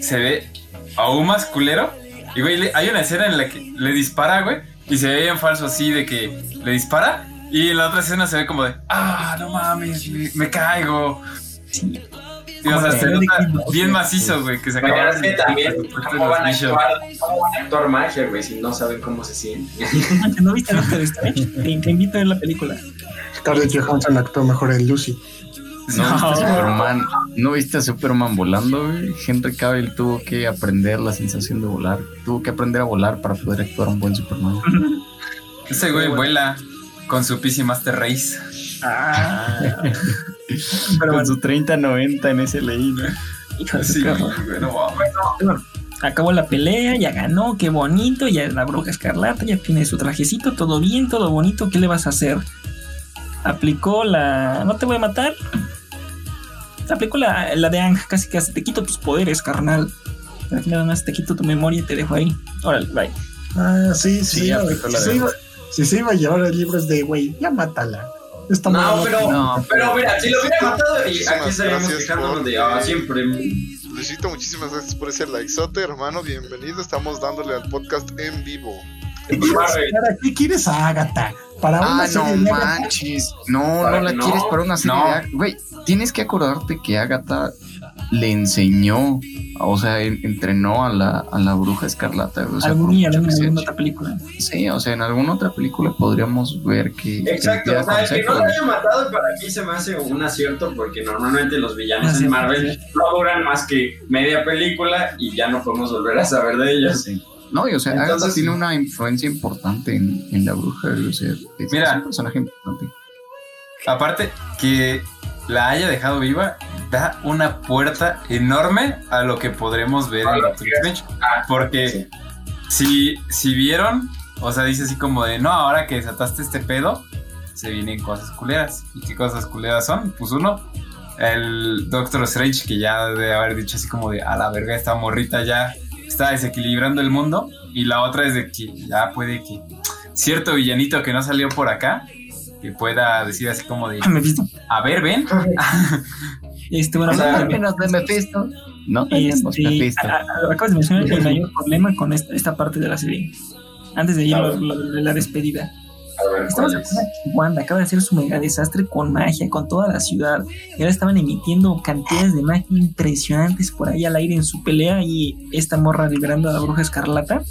se ve aún más culero. Y güey, hay una escena en la que le dispara, güey. Y se ve bien falso así de que le dispara. Y en la otra escena se ve como de, ah, no mames, me, me caigo. Sí. Y, o sea, se nota bien macizo, güey, que se Pero acabaron es que de- también, ¿cómo van a actuar, cómo van a actuar magia, güey, si no saben cómo se siente? ¿No viste Doctor Strange? Te, te invito a ver la película. Scarlett Johansson actuó mejor en Lucy. ¿No viste No. Superman? ¿No viste a Superman volando, güey? Henry Cavill tuvo que aprender la sensación de volar. Tuvo que aprender a volar para poder actuar un buen Superman. Ese güey vuela con su PC Master Race. Ah. Pero Con bueno, su 30-90 en ese leí, ¿no? hijo de su Sí, carro. güey, no mames. Acabó la pelea, ya ganó, qué bonito, ya es la bruja escarlata, ya tiene su trajecito, todo bien, todo bonito, ¿qué le vas a hacer? Aplicó la... ¿No te voy a matar? Aplicó la, la de Ang, casi casi, te quito tus poderes, carnal. Aquí nada más te quito tu memoria y te dejo ahí. Órale, bye. Ah, sí, sí. Sí, sí, la si, de- se iba, si se iba a llevar el libro es de, güey, ya mátala. Está No, pero, No, pero mira, si lo hubiera matado aquí estaríamos quejándonos de ah, siempre. Luisito, muchísimas gracias por ese likezote, hermano. Bienvenido. Estamos dándole al podcast en vivo. ¿Para qué quieres a Agatha? Para una Ah, no serie de Agatha. manches. No, no la no. quieres para una serie No. de Ag- Güey, tienes que acordarte que Agatha le enseñó, o sea, en- entrenó a la, a la bruja escarlata. O sea, Algún en alguna otra película. Sí, o sea, en alguna otra película podríamos ver que. Exacto, o sea, el que no lo haya matado para mí se me hace un acierto porque normalmente los villanos Ah, sí, en Marvel sí. no duran más que media película y ya no podemos volver a saber de ellos. Sí. No, y o sea, Entonces- Agatha tiene una influencia importante en, en la bruja. O sea, es, Mira. es un personaje importante. Aparte, que la haya dejado viva da una puerta enorme a lo que podremos ver en Doctor Strange. Ah, Porque sí. si, si vieron, o sea, dice así como de, no, ahora que desataste este pedo, se vienen cosas culeras. ¿Y qué cosas culeras son? Pues uno, el Doctor Strange, que ya debe haber dicho así como de, a la verga, esta morrita ya está desequilibrando el mundo. Y la otra es de que ya puede que cierto villanito que no salió por acá, que pueda decir así como de, Ah, a ver, ven. Este, bueno, O sea, menos de Mephisto. No tenemos Este, Mephisto. a- a- acabas de mencionar el mayor problema con esta, esta parte de la serie. Antes de ir A la despedida. A acaba de hacer su mega desastre con magia, con toda la ciudad. Y ahora estaban emitiendo cantidades de magia impresionantes por ahí al aire en su pelea y esta morra liberando a la bruja escarlata.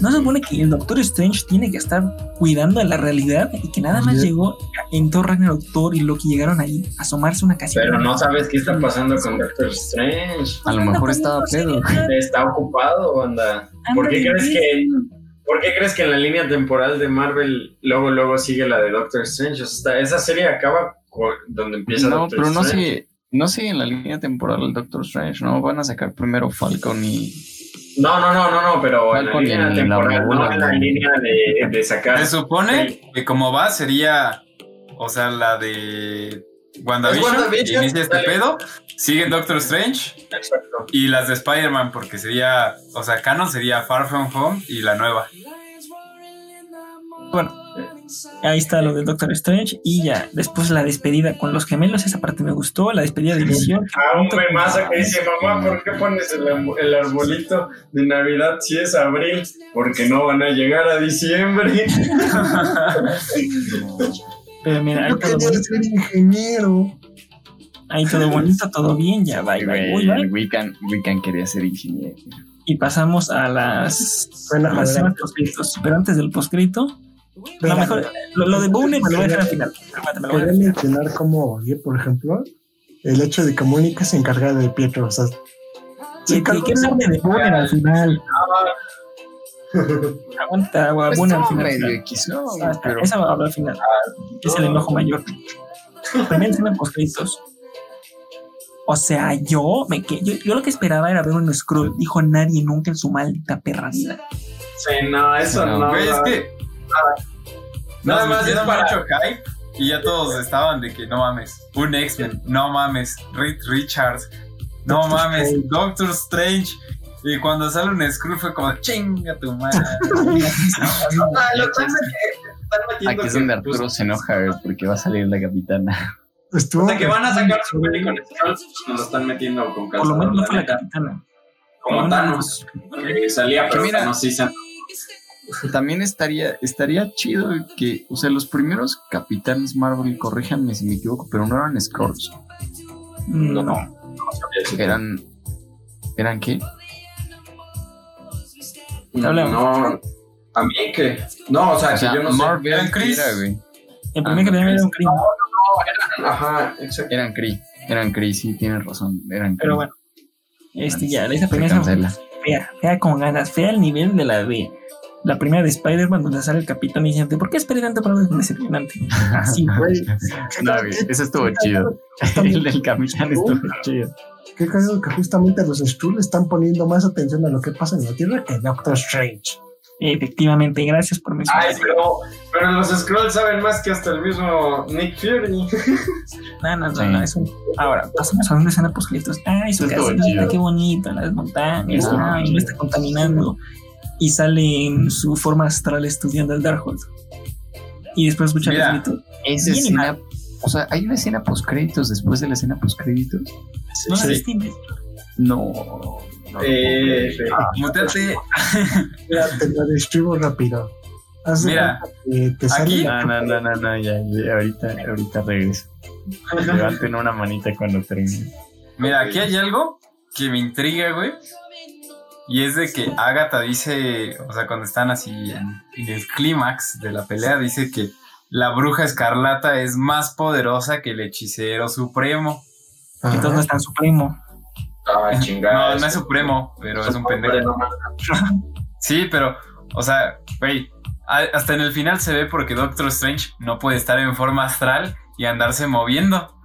¿No se supone que el Doctor Strange tiene que estar cuidando de la realidad y que nada más Oye. llegó en Thor Ragnarok Thor y Loki llegaron ahí a asomarse una casita? Pero no sabes qué está pasando con Doctor Strange. A lo mejor estaba pedo. Está ocupado, anda. ¿Por qué crees que ¿Por qué crees que en la línea temporal de Marvel luego luego sigue la de Doctor Strange? O sea, esa serie acaba con- donde empieza No, Doctor pero no Strange. sigue, no sigue en la línea temporal el Doctor Strange, ¿no? Van a sacar primero Falcon y... No, no, no, no, no, pero en la línea temporal, no en la ¿no? línea de, de sacar. Se supone Sí. que como va sería, o sea, la de WandaVision, Es WandaVision, inicia este dale. pedo, sigue Doctor Strange Exacto. y las de Spider-Man, porque sería, o sea, canon sería Far From Home y la nueva. Bueno, ahí está lo del Doctor Strange y ya, después la despedida con los gemelos, esa parte me gustó, la despedida de Visión. Ah, un memazo que dice, mamá, ¿por qué pones el, el arbolito de Navidad si es abril? Porque no van a llegar a diciembre. Pero mira, ahí Yo todo, quería bonito, ser ingeniero. ahí todo bonito, todo bien, ya va, ya va, uy, el Wiccan, Wiccan quería ser ingeniero. Y pasamos a las, Bueno, a las. Pero antes del lo mejor, lo, lo de Boone me lo voy a dejar al final. Aguanta, me lo voy a Quería dejar. mencionar como, oye, por ejemplo, el hecho de que Mónica se encarga de Pietro. O sea, Sí, se hablar de Boone al final. Aguanta, Boone al final. medio X, ¿no? Ah, Esa va a hablar al final. Es el enojo mayor. Primera escena postcritos. O sea, yo, me que, yo, yo lo que esperaba era ver un scroll. Dijo nadie nunca en su maldita perra vida. Sí, no, eso No, no. Güey, es no. que Nada nos más es para- mucho hype y ya todos estaban de que no mames, un X-Men, no mames, Reed Richards, no Doctor mames, Strange. Doctor Strange. Y cuando sale un Skrull fue como chinga tu madre. Ah, Aquí es donde Arturo se enoja güey, porque va a salir la capitana. estuvo. O sea, que van a sacar su peli con Skrull, nos lo están metiendo con Por lo calzador, menos no fue la capitana. Como Thanos, que salía, pero mira- no sí se También estaría, estaría chido que, o sea, los primeros capitanes Marvel, corríjanme si me equivoco, pero no eran Skrulls. No, no. Eran. ¿Eran qué? No, a mí que. No, o sea, O sea, que yo no sé. Marvel ¿Eran Chris? era, güey. El primer Ah, capitán era un crimen. No, eran, ajá, exacto. Eran Cree, eran Cree, sí, tienes razón, eran Kree. Pero bueno, este ya, esa primera fea, fea con ganas, fea al nivel de la de la primera de Spider-Man donde sale el capitán y dice, ¿por qué esperé tanto para algo decepcionante? Así, güey. No, eso estuvo chido. El del capitán estuvo chido. Qué cagado que justamente los Skrull están poniendo más atención a lo que pasa en la Tierra que Doctor Strange. Efectivamente, gracias por mencionar. Ay, pero, pero los Scrolls saben más que hasta el mismo Nick Fury. No, no, no, Sí. no, eso. Ahora, pasamos a una escena post. Ay, su casita, qué bonita, las montañas, ay, no está contaminando. Y sale en su forma astral estudiando el Darkhold. Y después escucha el grito. Esa escena, o sea, hay una escena post créditos después de la escena post créditos. No Sí. la viste, No. no Eh, Mutate. Mira, te lo describo rápido. Haz Mira, que te sale aquí- la- No, no, no, no, no, ya, ya, ahorita, ahorita regreso. Levanten una manita cuando termine. Mira, aquí hay algo que me intriga, güey. Y es de que Agatha dice, o sea, cuando están así en, en el clímax de la pelea, dice que la bruja escarlata es más poderosa que el hechicero supremo. Ajá. Entonces no es tan supremo. Ah, chingada. No, no es supremo, pero es un pendejo. Sí, pero, o sea, güey, hasta en el final se ve porque Doctor Strange no puede estar en forma astral y andarse moviendo.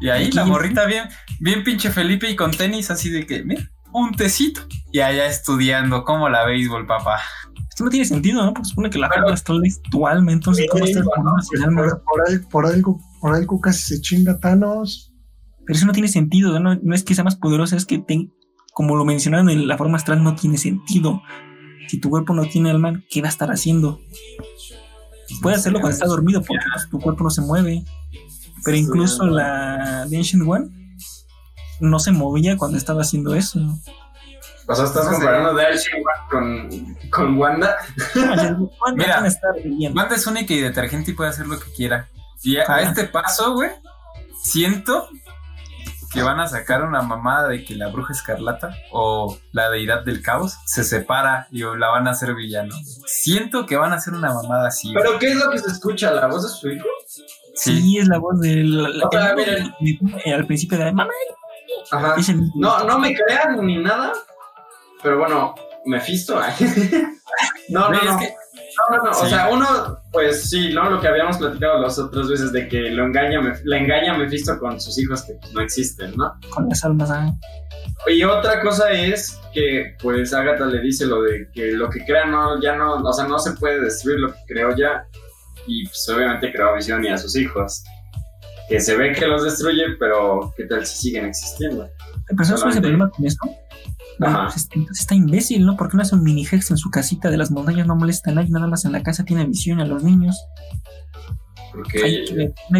Y ahí la morrita bien, bien pinche Felipe y con tenis así de que, mira, un tecito. Y allá estudiando como la béisbol, papá. Esto no tiene sentido, ¿no? Porque supone que la Pero- forma astral es tu alma, entonces ¿cómo poniendo ese alma? por, por por algo, por algo casi se chinga Thanos. Pero eso no tiene sentido, ¿no? No es que sea más poderosa, es que, ten- como lo mencionaron en la forma astral, no tiene sentido. Si tu cuerpo no tiene alma, ¿qué va a estar haciendo? Puede hacerlo cuando está dormido porque tu cuerpo no se mueve. Pero incluso la de Ancient One no se movía cuando estaba haciendo eso. O sea, estás No comparando One con, con Wanda. Mira. Mira, estar. Wanda es única y detergente y puede hacer lo que quiera. Y a, este paso, güey, siento que van a sacar una mamada de que la bruja escarlata o la deidad del caos se separa y la van a hacer villano. Siento que van a hacer una mamada así. güey. ¿Pero qué es lo que se escucha? ¿La voz de su hijo? Sí. Sí, es la voz del. la- O sea, el- miren. el- al principio de la mamá. Ajá. No, no me crean ni nada. Pero bueno, Mephisto. no, no, no. No, no, no. O Sí. sea, uno, pues sí, ¿no? Lo que habíamos platicado las otras veces de que lo engaña, le engaña a Mephisto con sus hijos que pues, no existen, ¿no? Con las almas. ah. Y otra cosa es que, pues, Agatha le dice lo de que lo que crea no, ya no, o sea, no se puede destruir lo que creó ya. Y pues obviamente creó a Visión y a sus hijos. Que se ve que los destruye, pero ¿qué tal si siguen existiendo? Pero ¿sabes cuál es el problema con eso? Bueno, Ajá. pues este- entonces está imbécil, ¿no? Porque no hace un mini hex en su casita de las montañas, no molesta a nadie, nada más en la casa tiene visión a los niños. Porque, Ay,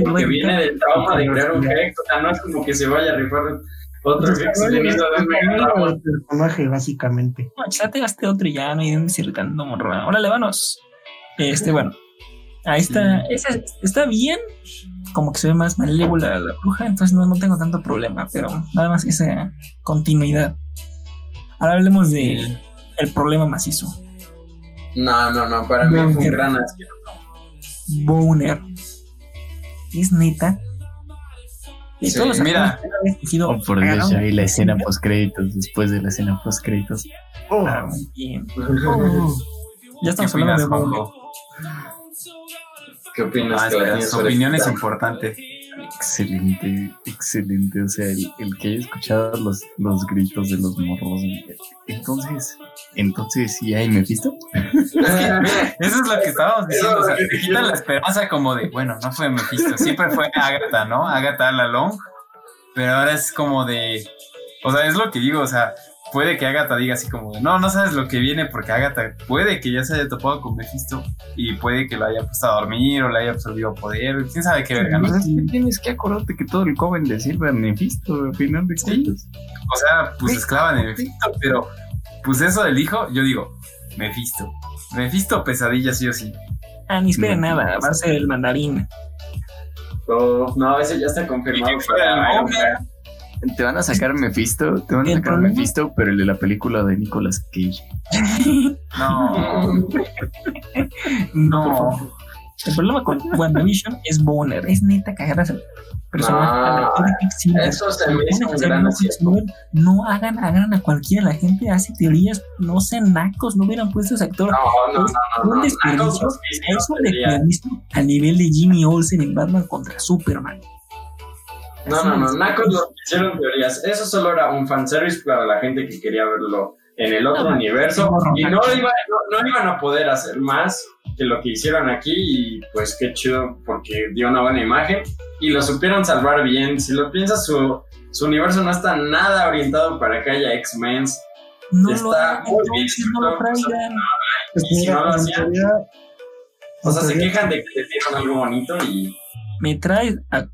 porque viene del trauma de crear un Hex. O sea, no es como que se vaya a rifar otro Hex teniendo dos megatraumas. el personaje, básicamente. No, ya te gasté otro y ya, no hay de dónde irritando, morra. Órale, vámonos. Este, bueno. Ahí está. esa- está bien. Como que se ve más malévola la bruja, entonces no, no tengo tanto problema, pero nada más esa continuidad. Ahora hablemos de el problema macizo. No, no, no, para mí fue un gran. Boner. Es neta. De Sí, todos los mira. Oh, por Dios, vi la escena post créditos, después de la escena post créditos. Ah, muy bien. Oh, ya ¿Qué estamos hablando de Boner. ¿Qué opinas Ah, que su opinión es importante. Excelente, excelente. O sea, el, el que haya escuchado los, los gritos de los morros. Entonces, entonces, ¿sí hay Mephisto? Eso es lo que estábamos diciendo. O sea, te quitan la esperanza como de, bueno, no fue Mephisto, siempre fue Agatha, ¿no? Agatha Lalong. Pero ahora es como de. O sea, es lo que digo, o sea, puede que Agatha diga así como de, no, no sabes lo que viene porque Agatha puede que ya se haya topado con Mephisto y puede que lo haya puesto a dormir o le haya absorbido poder. ¿Quién sabe qué verga, no? Pues es que tienes que acordarte que todo el Coven le sirve a Mephisto, al final de Sí. cuentas. O sea, pues esclava de Mephisto, pero pues eso del hijo, yo digo, Mephisto. Mephisto pesadilla sí o sí. Ah, ni esperen No, nada, no, va a ser el mandarín. Oh, no, ese ya está confirmado para Te van a sacar Mephisto, te van a sacar problema- Mephisto, pero el de la película de Nicolas Cage. No, No, no. El problema con WandaVision es Bonner. Es neta cagarse personaje. Ah, Quicksilver. Eso se me hizo un gran un No hagan, hagan a cualquiera. La gente hace teorías. No sean nacos. No hubieran puesto ese actor. No, no, no, Es no. un no, desperdicio. Los hicieron, Es un desperdicio a nivel de Jimmy Olsen en Batman contra Superman. No, no, no, Nacos lo hicieron teorías. Eso solo era un fanservice para la gente que quería verlo en el otro No, universo. no, Y no, no. iba- no, no iban a poder hacer más que lo que hicieron aquí. Y pues qué chido, porque dio una buena imagen. Y lo supieron salvar bien. Si lo piensas, su, su universo no está nada orientado para que haya X-Men. No Está lo muy bien no. Pues no O sea, se quejan de que le dieron algo bonito y. me traes a,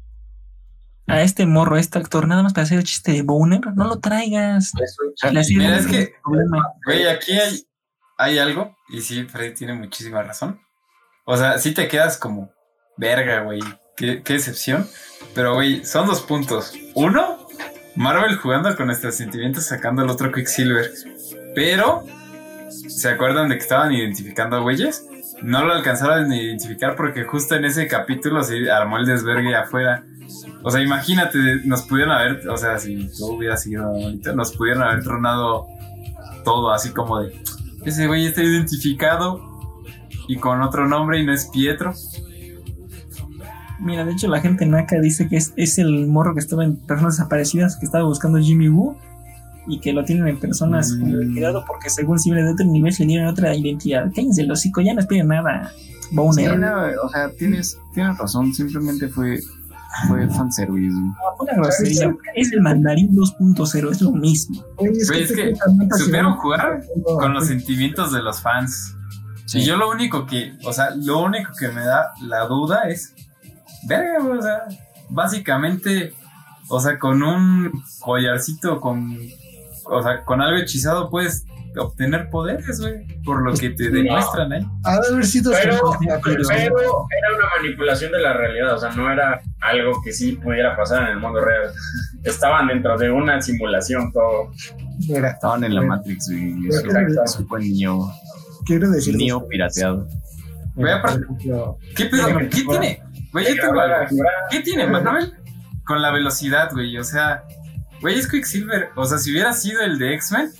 a este morro, a este actor, nada más para hacer el chiste de Boner, no lo traigas. Mira, es que-. Güey, aquí hay, hay algo, y sí, Freddy tiene muchísima razón. O sea, sí te quedas como, verga, güey, qué, qué decepción. Pero, güey, son dos puntos. Uno, Marvel jugando con nuestros sentimientos sacando el otro Quicksilver. Pero, ¿se acuerdan de que estaban identificando a güeyes? No lo alcanzaron a identificar porque justo en ese capítulo se armó el desvergue afuera. O sea, imagínate, nos pudieron haber, o sea, si todo hubiera sido bonito, nos pudieron haber tronado todo así como de ese güey está identificado y con otro nombre y no es Pietro. Mira, de hecho la gente naca dice que es, es el morro que estaba en personas desaparecidas, que estaba buscando Jimmy Woo y que lo tienen en personas Mm. como liquidado porque según si viene de otro nivel se dieron otra identidad. Cállense el hocico, ya no esperen nada. Sí, Boner. no, o sea, tienes, tienes razón, simplemente fue, fue fanservice. güey. Una grosería. Es el mandarín 2.0, es lo mismo. Es Güey, es te que supieron jugar con los sentimientos de los fans. Y yo lo único que, o sea, lo único que me da la duda es, verga, güey, o sea, básicamente, o sea, con un collarcito, con, o sea, con algo hechizado puedes obtener poderes, güey, por lo que te No. demuestran ahí. Ha de haber sido Pero, pero pero- era una manipulación de la realidad, o sea, no era algo que sí pudiera pasar en el mundo real. Estaban dentro de una simulación todo. Estaban en la. Matrix, güey. Eso, fue Neo, quiero decir. Neo pirateado. Güey, aparte- ejemplo, ¿Qué pedo? ¿Qué tiene? Güey, algo. ¿Qué tiene Marvel? Con la velocidad, güey. O sea, güey, es Quicksilver. O sea, si hubiera sido el de X-Men,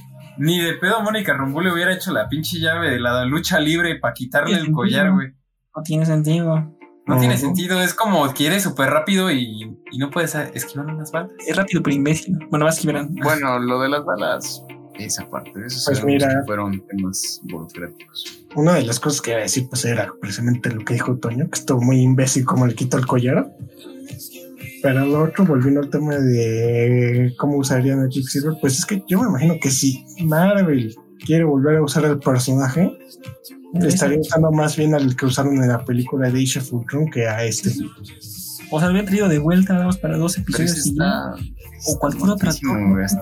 ni de pedo Mónica Rambeau le hubiera hecho la pinche llave de la lucha libre para quitarle el collar, güey. No tiene sentido. No tiene sentido. Es como que eres súper rápido y, y no puedes esquivar unas balas. Es rápido pero imbécil. Bueno, vas que verán. Bueno, lo de las balas, esa parte, eso Pues mira. que fueron temas burocráticos. Una de las cosas que iba a decir, pues era precisamente lo que dijo Toño, que estuvo muy imbécil como le quitó el collar. Pero lo otro, volviendo al tema de cómo usarían a Quicksilver, pues es que yo me imagino que si Marvel quiere volver a usar el personaje, estaría usando más bien al que usaron en la película de Age of Ultron que a este. O sea, lo habían traído de vuelta nada más para dos Pero episodios y está, O cualquier otra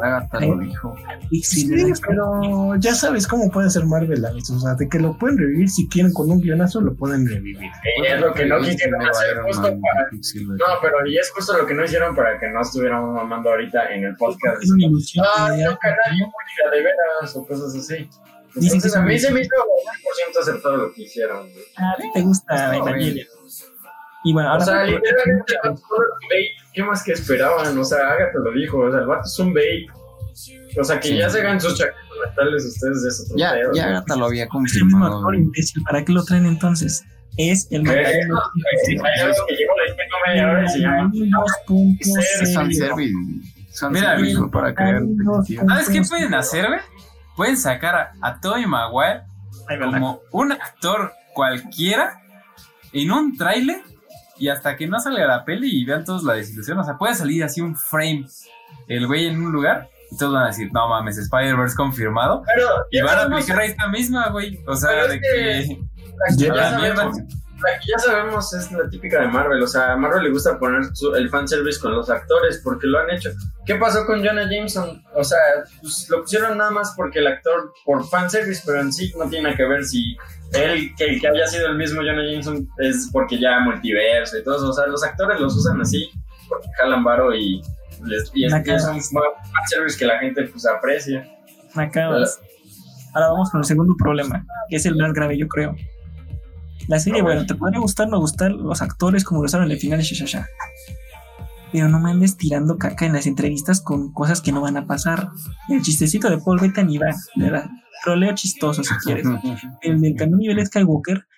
Agatha lo dijo. Quicksilver. Sí, pero ya sabes cómo puede ser Marvel a veces. O sea, de que lo pueden revivir si quieren con un guionazo, lo pueden revivir. Y es lo que no quisieron hacer justo para... No, pero y es justo lo que no hicieron para que no estuviéramos mamando ahorita en el podcast. Es una ilusión. Ah, no, canario, música de veras o cosas así. Entonces, es a mí se me hizo 100% acertado lo que hicieron. güey. A ti te gusta Evangelion. Y bueno, ahora. O sea, literalmente. ¿Qué más que esperaban? O sea, Agatha lo dijo. O sea, el vato es un bait. O sea, que Sí. ya se hagan sus chaquetas mentales ustedes de eso. Ya, ya Agatha lo había es el mismo confirmado. actor imbécil. ¿Para qué lo traen entonces? Es el. 2.0. Es fanservice. Mira, para crear. ¿Sabes qué pueden hacer, güey? Pueden sacar a, a Tobey Maguire como un actor cualquiera en un tráiler y hasta que no salga la peli y vean todos la desilusión. O sea, puede salir así un frame el güey en un lugar y todos van a decir, no mames, Spider-Verse confirmado. Pero Y van a aplicar esta misma, güey. O sea, de que- que... la mierda. sabemos, ya sabemos es la típica de Marvel. O sea, a Marvel le gusta poner su- el fanservice con los actores porque lo han hecho. ¿Qué pasó con Jonah Jameson? O sea, pues, lo pusieron nada más porque el actor, por fanservice, pero en sí no tiene que ver si él, que el que haya sido el mismo Jonah Jameson, es porque ya multiverso y todo eso. O sea, los actores los usan así porque jalan varo y, les, y es, es un fanservice que la gente pues aprecia. Me acabas. Ahora vamos con el segundo problema, que es el más grave, yo creo. La serie, bueno, te podría gustar o no gustar los actores como lo usaron en el final de Shashasha. Pero no me andes tirando caca en las entrevistas con cosas que no van a pasar. El chistecito de Paul Bettany va, ¿verdad? Troleo chistoso si quieres. El del camión nivel Skywalker,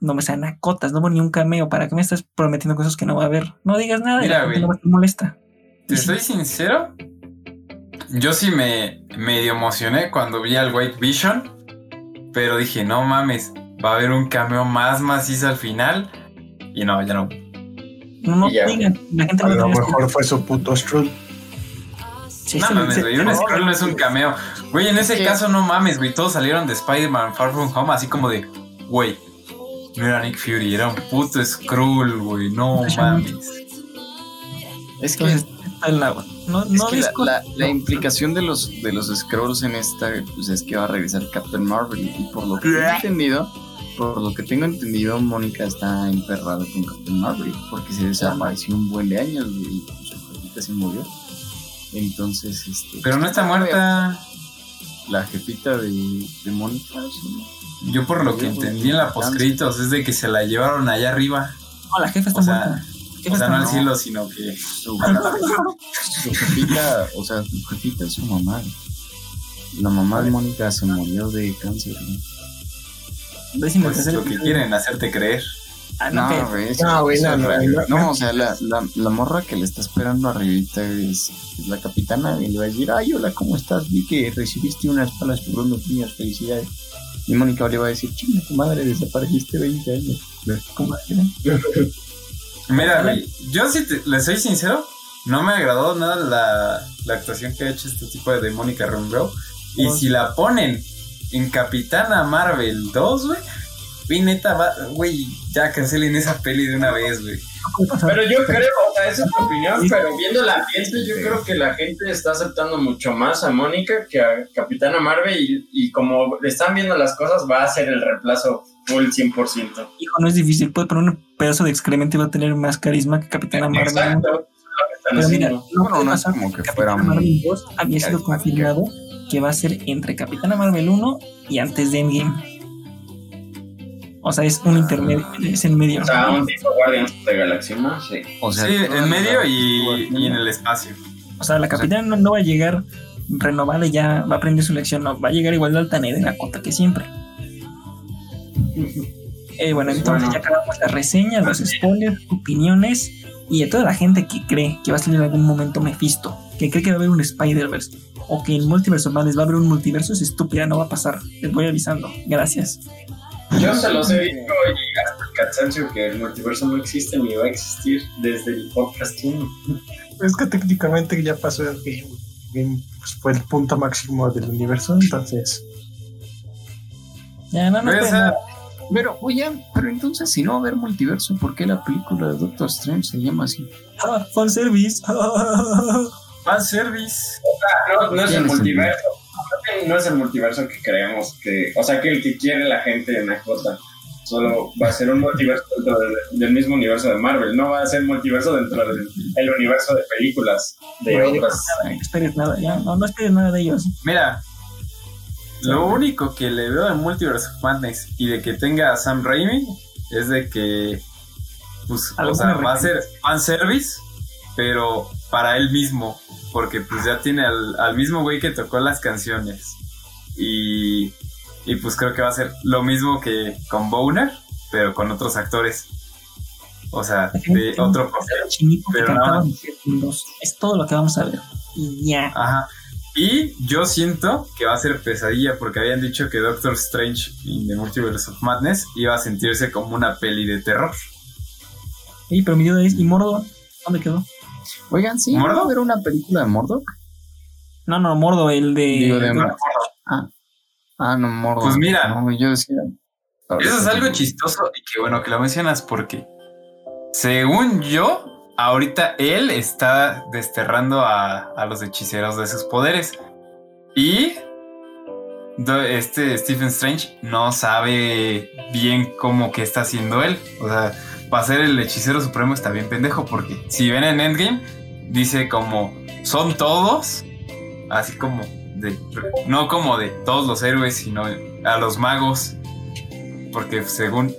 no me salen a cotas, no hubo ni un cameo. ¿Para qué me estás prometiendo cosas que no va a haber? No digas nada, y Mira, güey. no estar molesta. Te soy sincero, yo sí me medio emocioné cuando vi al White Vision, pero dije, no mames, va a haber un cameo más macizo al final. Y no, ya no. No, ya. digan, la gente A no lo mejor fue su puto Skrull. Sí, No mames, güey, un no, scroll no es un cameo. Güey, en ese ¿Qué? caso no mames, güey, todos salieron de Spider-Man Far From Home así como de, güey, no era Nick Fury, era un puto Skrull, güey, no mames. Es que, Entonces, está el agua. No, es no que la, la- la implicación de los, de los scrolls en esta pues es que va a regresar Captain Marvel. Y por lo que tengo entendido, por lo que tengo entendido, Mónica está emperrada con Captain Marvel. Porque se desapareció un buen de años y su jefita se murió. Entonces, este. Pero no está muerta. La jefita de, de Mónica. sí. Yo por lo que entendí en la postcritos es de que se la llevaron allá arriba. No, la jefa está O sea, muerta. O sea, no al cielo, sino que... Su, su jefita, o sea, su jefita es su mamá. La mamá de Mónica se murió de cáncer. ¿no? Décimo Pues tercer lo que quieren hacerte creer. Ah, no, No, güey, No, güey, no, es no, real. no, No, o sea, la, la, la morra que le está esperando arribita es, es la capitana y le va a decir, ay, hola, ¿cómo estás? Vi que recibiste unas palas por unos niños, felicidades. Y Mónica le va a decir, chinga tu madre, desapareciste 20 años. Mira, güey, yo si te, le soy sincero, no me agradó nada la, la actuación que ha hecho este tipo de Mónica Rambeau. Y si la ponen en Capitana Marvel 2, güey, güey, neta, va, güey, ya cancelen esa peli de una vez, güey. Pero yo creo, o sea, esa es mi opinión, pero viendo el ambiente, yo creo que la gente está aceptando mucho más a Mónica que a Capitana Marvel y, y como le están viendo las cosas, va a ser el reemplazo full 100%. Hijo, no es difícil. Puede poner un pedazo de excremento y va a tener más carisma que Capitana Marvel. Exacto, Pero mira, no puede no es como que fuera Capitana muy Marvel 2 había sido confirmado que va a ser entre Capitana Marvel 1 y antes de Endgame. O sea, es un intermedio, es el medio. O sea, un tipo Guardians de Galaxia, ¿no? Sí. O sea, Sí, en medio y, y en el espacio. O sea, la capitana no, no va a llegar renovada y ya va a aprender su lección, no, va a llegar igual de altanera en la cota que siempre. Eh, bueno, entonces Bueno. ya acabamos las reseñas, los spoilers, opiniones y a toda la gente que cree que va a salir en algún momento Mephisto, que cree que va a haber un Spider-Verse o que en Multiverse of Madness va a haber un multiverso, es estúpida, no va a pasar. Les voy avisando. Gracias. Yo se los he dicho y hasta el cansancio que el multiverso no existe ni va a existir desde el podcast 1. Es que técnicamente ya pasó el game. Game, pues, fue el punto máximo del universo, entonces. Ya, no, no, Güey, o esperen sea, nada. Pero, oye, pero entonces, si no va a haber multiverso, ¿por qué la película de Doctor Strange se llama así? Ah, fanservice. Fanservice. No, no es el multiverso. No es el multiverso que creemos que. O sea, que el que quiere la gente en AJ. Solo va a ser un multiverso dentro del, del mismo universo de Marvel. No va a ser multiverso dentro del el universo de películas de otras. No esperes nada, ya. No, no esperes nada de ellos. Mira, lo único que le veo en Multiverse of Madness y de que tenga a Sam Raimi es de que, pues, o sea, va a ser fanservice, pero para él mismo, porque pues ya tiene al, al mismo güey que tocó las canciones. Y, y pues creo que va a ser lo mismo que con Boner, pero con otros actores. O sea, de otro papel. Pero Segundos. Es todo lo que vamos a ver. Y ya. Ajá. Y yo siento que va a ser pesadilla porque habían dicho que Doctor Strange in the Multiverse of Madness iba a sentirse como una peli de terror. Ey, pero mi duda es, ¿y Mordo? ¿Dónde quedó? Oigan, ¿sí? ¿Mordo? ¿Va a haber una película de Mordok? No, no, Mordo, el de. Digo. Ah, ah, no, Mordok. Pues mira. No, yo decía... Eso es algo chistoso y que bueno que lo mencionas porque según yo, ahorita él está desterrando a, a los hechiceros de sus poderes. Y este Stephen Strange no sabe bien cómo que está haciendo él. O sea, para ser el hechicero supremo está bien pendejo porque si ven en Endgame, dice como son todos, así como de, no como de todos los héroes, sino a los magos porque según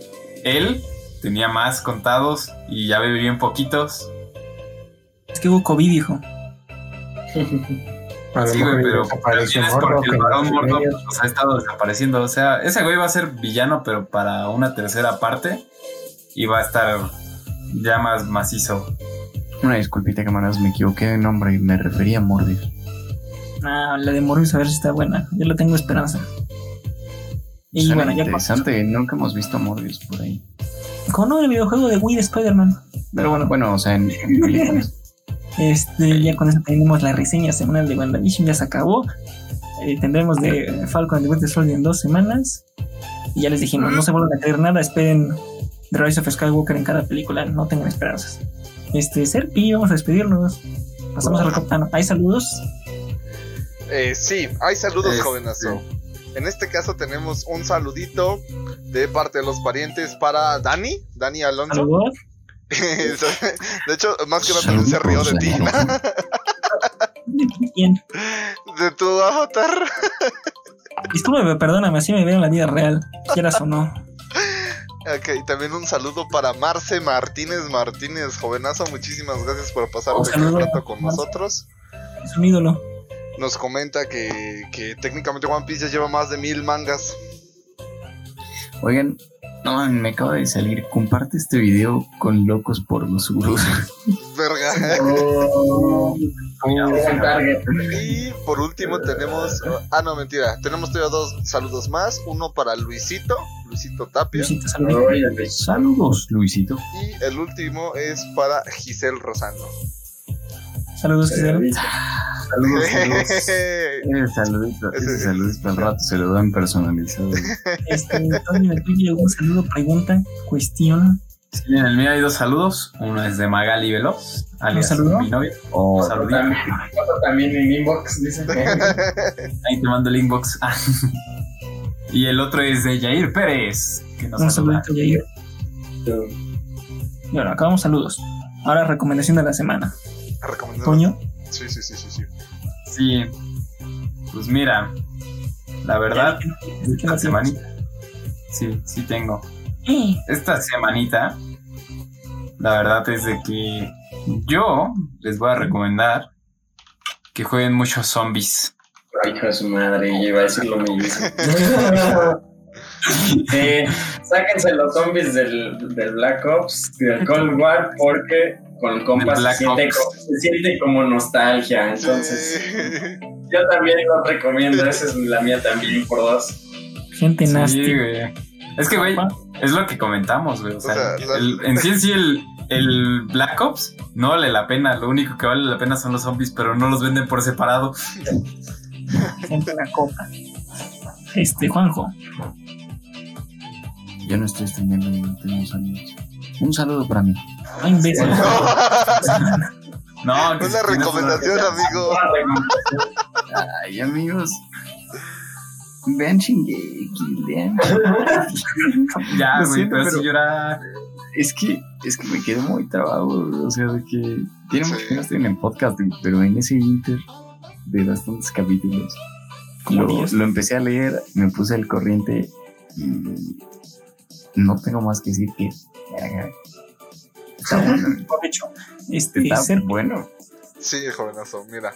él tenía más contados y ya vive bien poquitos. Es que hubo COVID, hijo. Sí, güey, pero, es porque que el varón ellos. pues, ha estado desapareciendo. O sea, ese güey va a ser villano, pero para una tercera parte y va a estar ya más macizo. Una disculpita, camaradas, me equivoqué de nombre y me refería a Morbius. Ah, la de Morbius a ver si está buena. Yo le tengo esperanza. Y Suena bueno, ya interesante, nunca hemos visto Morbius por ahí. con el videojuego de Wii de Spider-Man. Pero bueno, Bueno, o sea, en, en películas. este, ya con eso tenemos la reseña semanal de WandaVision, ya se acabó. Eh, tendremos de Falcon and the Winter Soldier en dos semanas. Y ya les dijimos, no se vuelvan a creer nada, esperen The Rise of Skywalker en cada película, no tengan esperanzas. Este, Serpi, vamos a despedirnos. Pasamos al capitán. ¿Hay saludos? Eh, sí, hay saludos, Este. jovenazo. En este caso tenemos un saludito de parte de los parientes para Dani, Dani Alonso. Saludos. de hecho, más que nada también se rió de ti, ¿Quién? de tu avatar. Discúlpeme, perdóname, así me veo en la vida real, quieras o no. Ok, también un saludo para Marce Martínez Martínez, jovenazo. Muchísimas gracias por pasar Un rato con Marce. nosotros. Es un ídolo. Nos comenta que, que técnicamente One Piece ya lleva más de mil mangas. Oigan, no, me acaba de salir. Comparte este video con locos por los seguros. Verga. Oh. Y por último tenemos. Ah, no, mentira. Tenemos todavía dos saludos más. Uno para Luisito, Luisito Tapia. Luisito, saludos. Saludos, Luisito. Y el último es para Giselle Rosano. Saludos, Giselle. Saludos, saludos. Eh, saludito, Ese saludito al rato se lo dan personalizado. Este, Tony, ¿de tuyo algún saludo, pregunta, cuestión? Sí, en el mío hay dos saludos. Uno es de Magali Veloz, alias saludo? mi novia. O Saludito. También, foto también en inbox, dice. Ahí te mando el inbox. Ah. y el otro es de Jair Pérez, que nos Un saluda. saludito, Jair. Y bueno, acabamos saludos. Ahora recomendación de la semana. Recomendado. Toño, Sí, sí, sí, sí, sí. Sí. Pues mira, la verdad, ¿qué no esta tienes? semanita. Sí, sí tengo. Eh, Esta semanita, la verdad es de que yo les voy a recomendar que jueguen muchos zombies. Hijo de su madre, yo iba a decir lo mismo. Eh, sáquense los zombies del, del Black Ops, del Cold War, porque con compas se siente, se siente como nostalgia. Entonces, yo también lo recomiendo. Esa es la mía también, por dos. gente Sí, nasty. güey. Es que, güey, es lo que comentamos, güey. O sea, O sea, la- el- en sí en sí el, el Black Ops no vale la pena. Lo único que vale la pena son los zombies, pero no los venden por separado. Gente en la copa. Este, Juanjo. yo no estoy streamando, no tengo saludos. Un saludo para mí. No imbécil. No, si Una recomendación, amigo. Ay, amigos. Vean Shingeki, vean. Ya, güey, siento, pero pero- si llora. Es que, es que me quedé muy trabado, o sea, de que tiene mucho que no estoy en el podcast, pero en ese inter de bastantes capítulos Como lo, lo empecé a leer, me puse al corriente y no tengo más que decir que está bueno, dicho, este, está ser bueno. Sí, jovenazo, mira.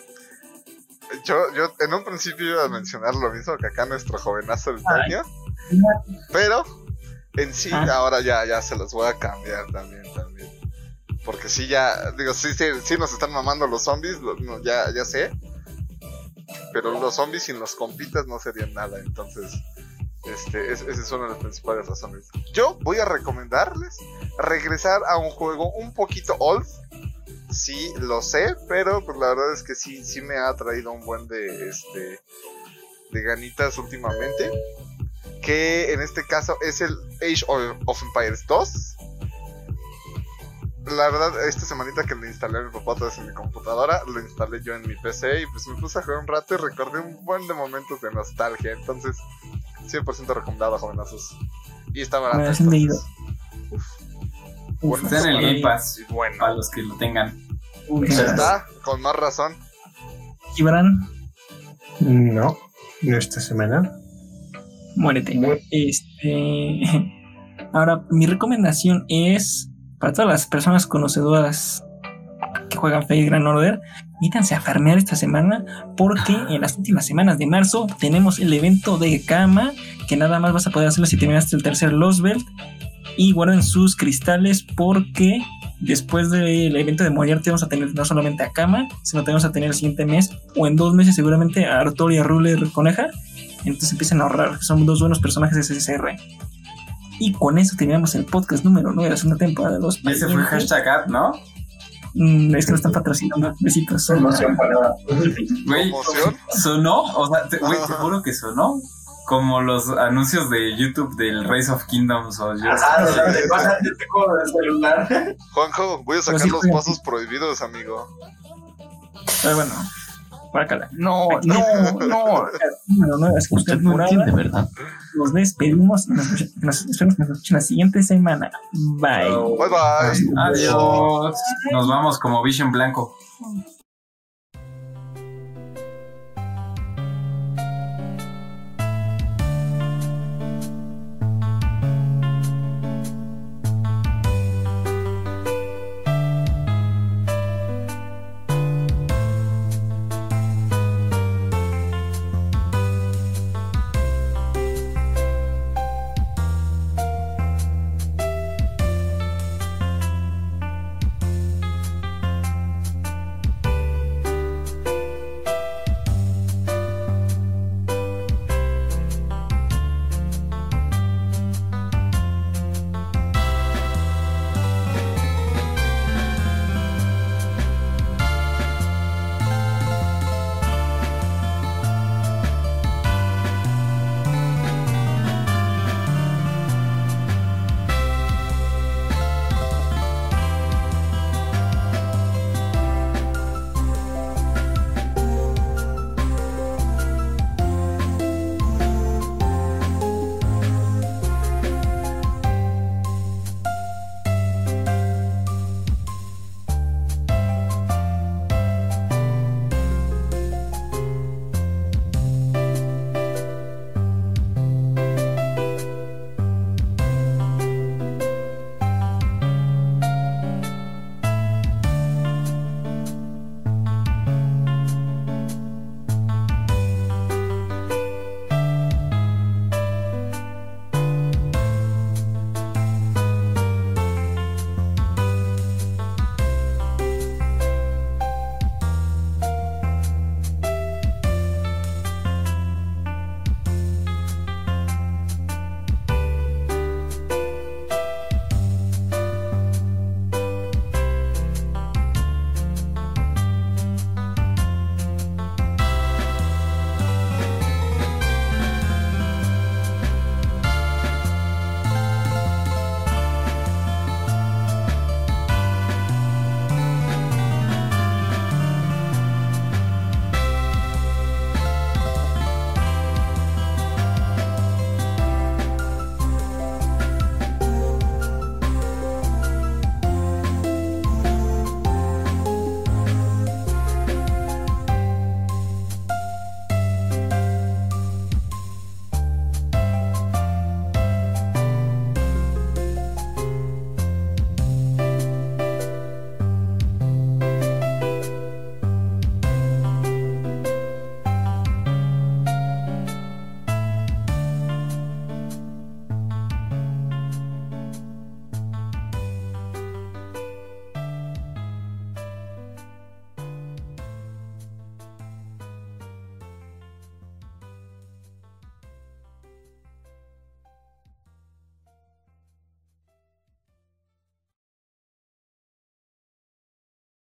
Yo, yo en un principio iba a mencionar lo mismo que acá nuestro jovenazo el Ay. Toño, pero en sí Ah. ahora ya, ya se los voy a cambiar también, también. Porque sí ya, digo, sí, sí, sí nos están mamando los zombies, lo- no, ya, ya sé. Pero los zombies sin los compitas no serían nada, entonces este, es- esa es una de las principales razones. Yo voy a recomendarles regresar a un juego un poquito old. Sí, lo sé, pero pues la verdad es que sí, sí me ha traído un buen de este de ganitas últimamente. Que en este caso es el Age of, Empires 2. La verdad, esta semanita que le instalé a mi papá otra en mi computadora, lo instalé yo en mi PC y pues me puse a jugar un rato y recordé un buen de momentos de nostalgia. Entonces, 100% recomendado, jovenazos. Y está barato. De entonces, Uf, Está en el Game Pass. bueno. Para los que lo tengan. uf, Ya está, con más razón. Gibran, No, no esta semana. muérete. Este. Ahora, mi recomendación es para todas las personas conocedoras que juegan Fate Grand Order, métanse a farmear esta semana porque en las últimas semanas de marzo tenemos el evento de Kama que nada más vas a poder hacerlo si terminaste el tercer Lost Belt y guarden sus cristales porque después del evento de Moriarty vamos a tener no solamente a Kama, sino también vamos a tener el siguiente mes o en dos meses seguramente a Arthur y a Ruler Coneja. Entonces empiezan a ahorrar, son dos buenos personajes de SSR. Y con eso terminamos el podcast número 9 de la segunda temporada de los Y ese fue hashtag ad, ¿no? Mm, es que no están patrocinando. Besitos. Promoción para. Güey, sonó, o sea, te, güey, te juro que sonó como los anuncios de YouTube del Race of Kingdoms o yo. Ah, juego de celular. Juanjo, voy a sacar sí los pasos prohibidos, amigo. Pero bueno, guácala. No, no, no. Número 9 de la segunda Usted no entiende, ¿verdad? Nos despedimos y nos, nos, esperamos que nos escuchen la siguiente semana. Bye. Bye bye. Adiós. Nos vamos como Vision Blanco.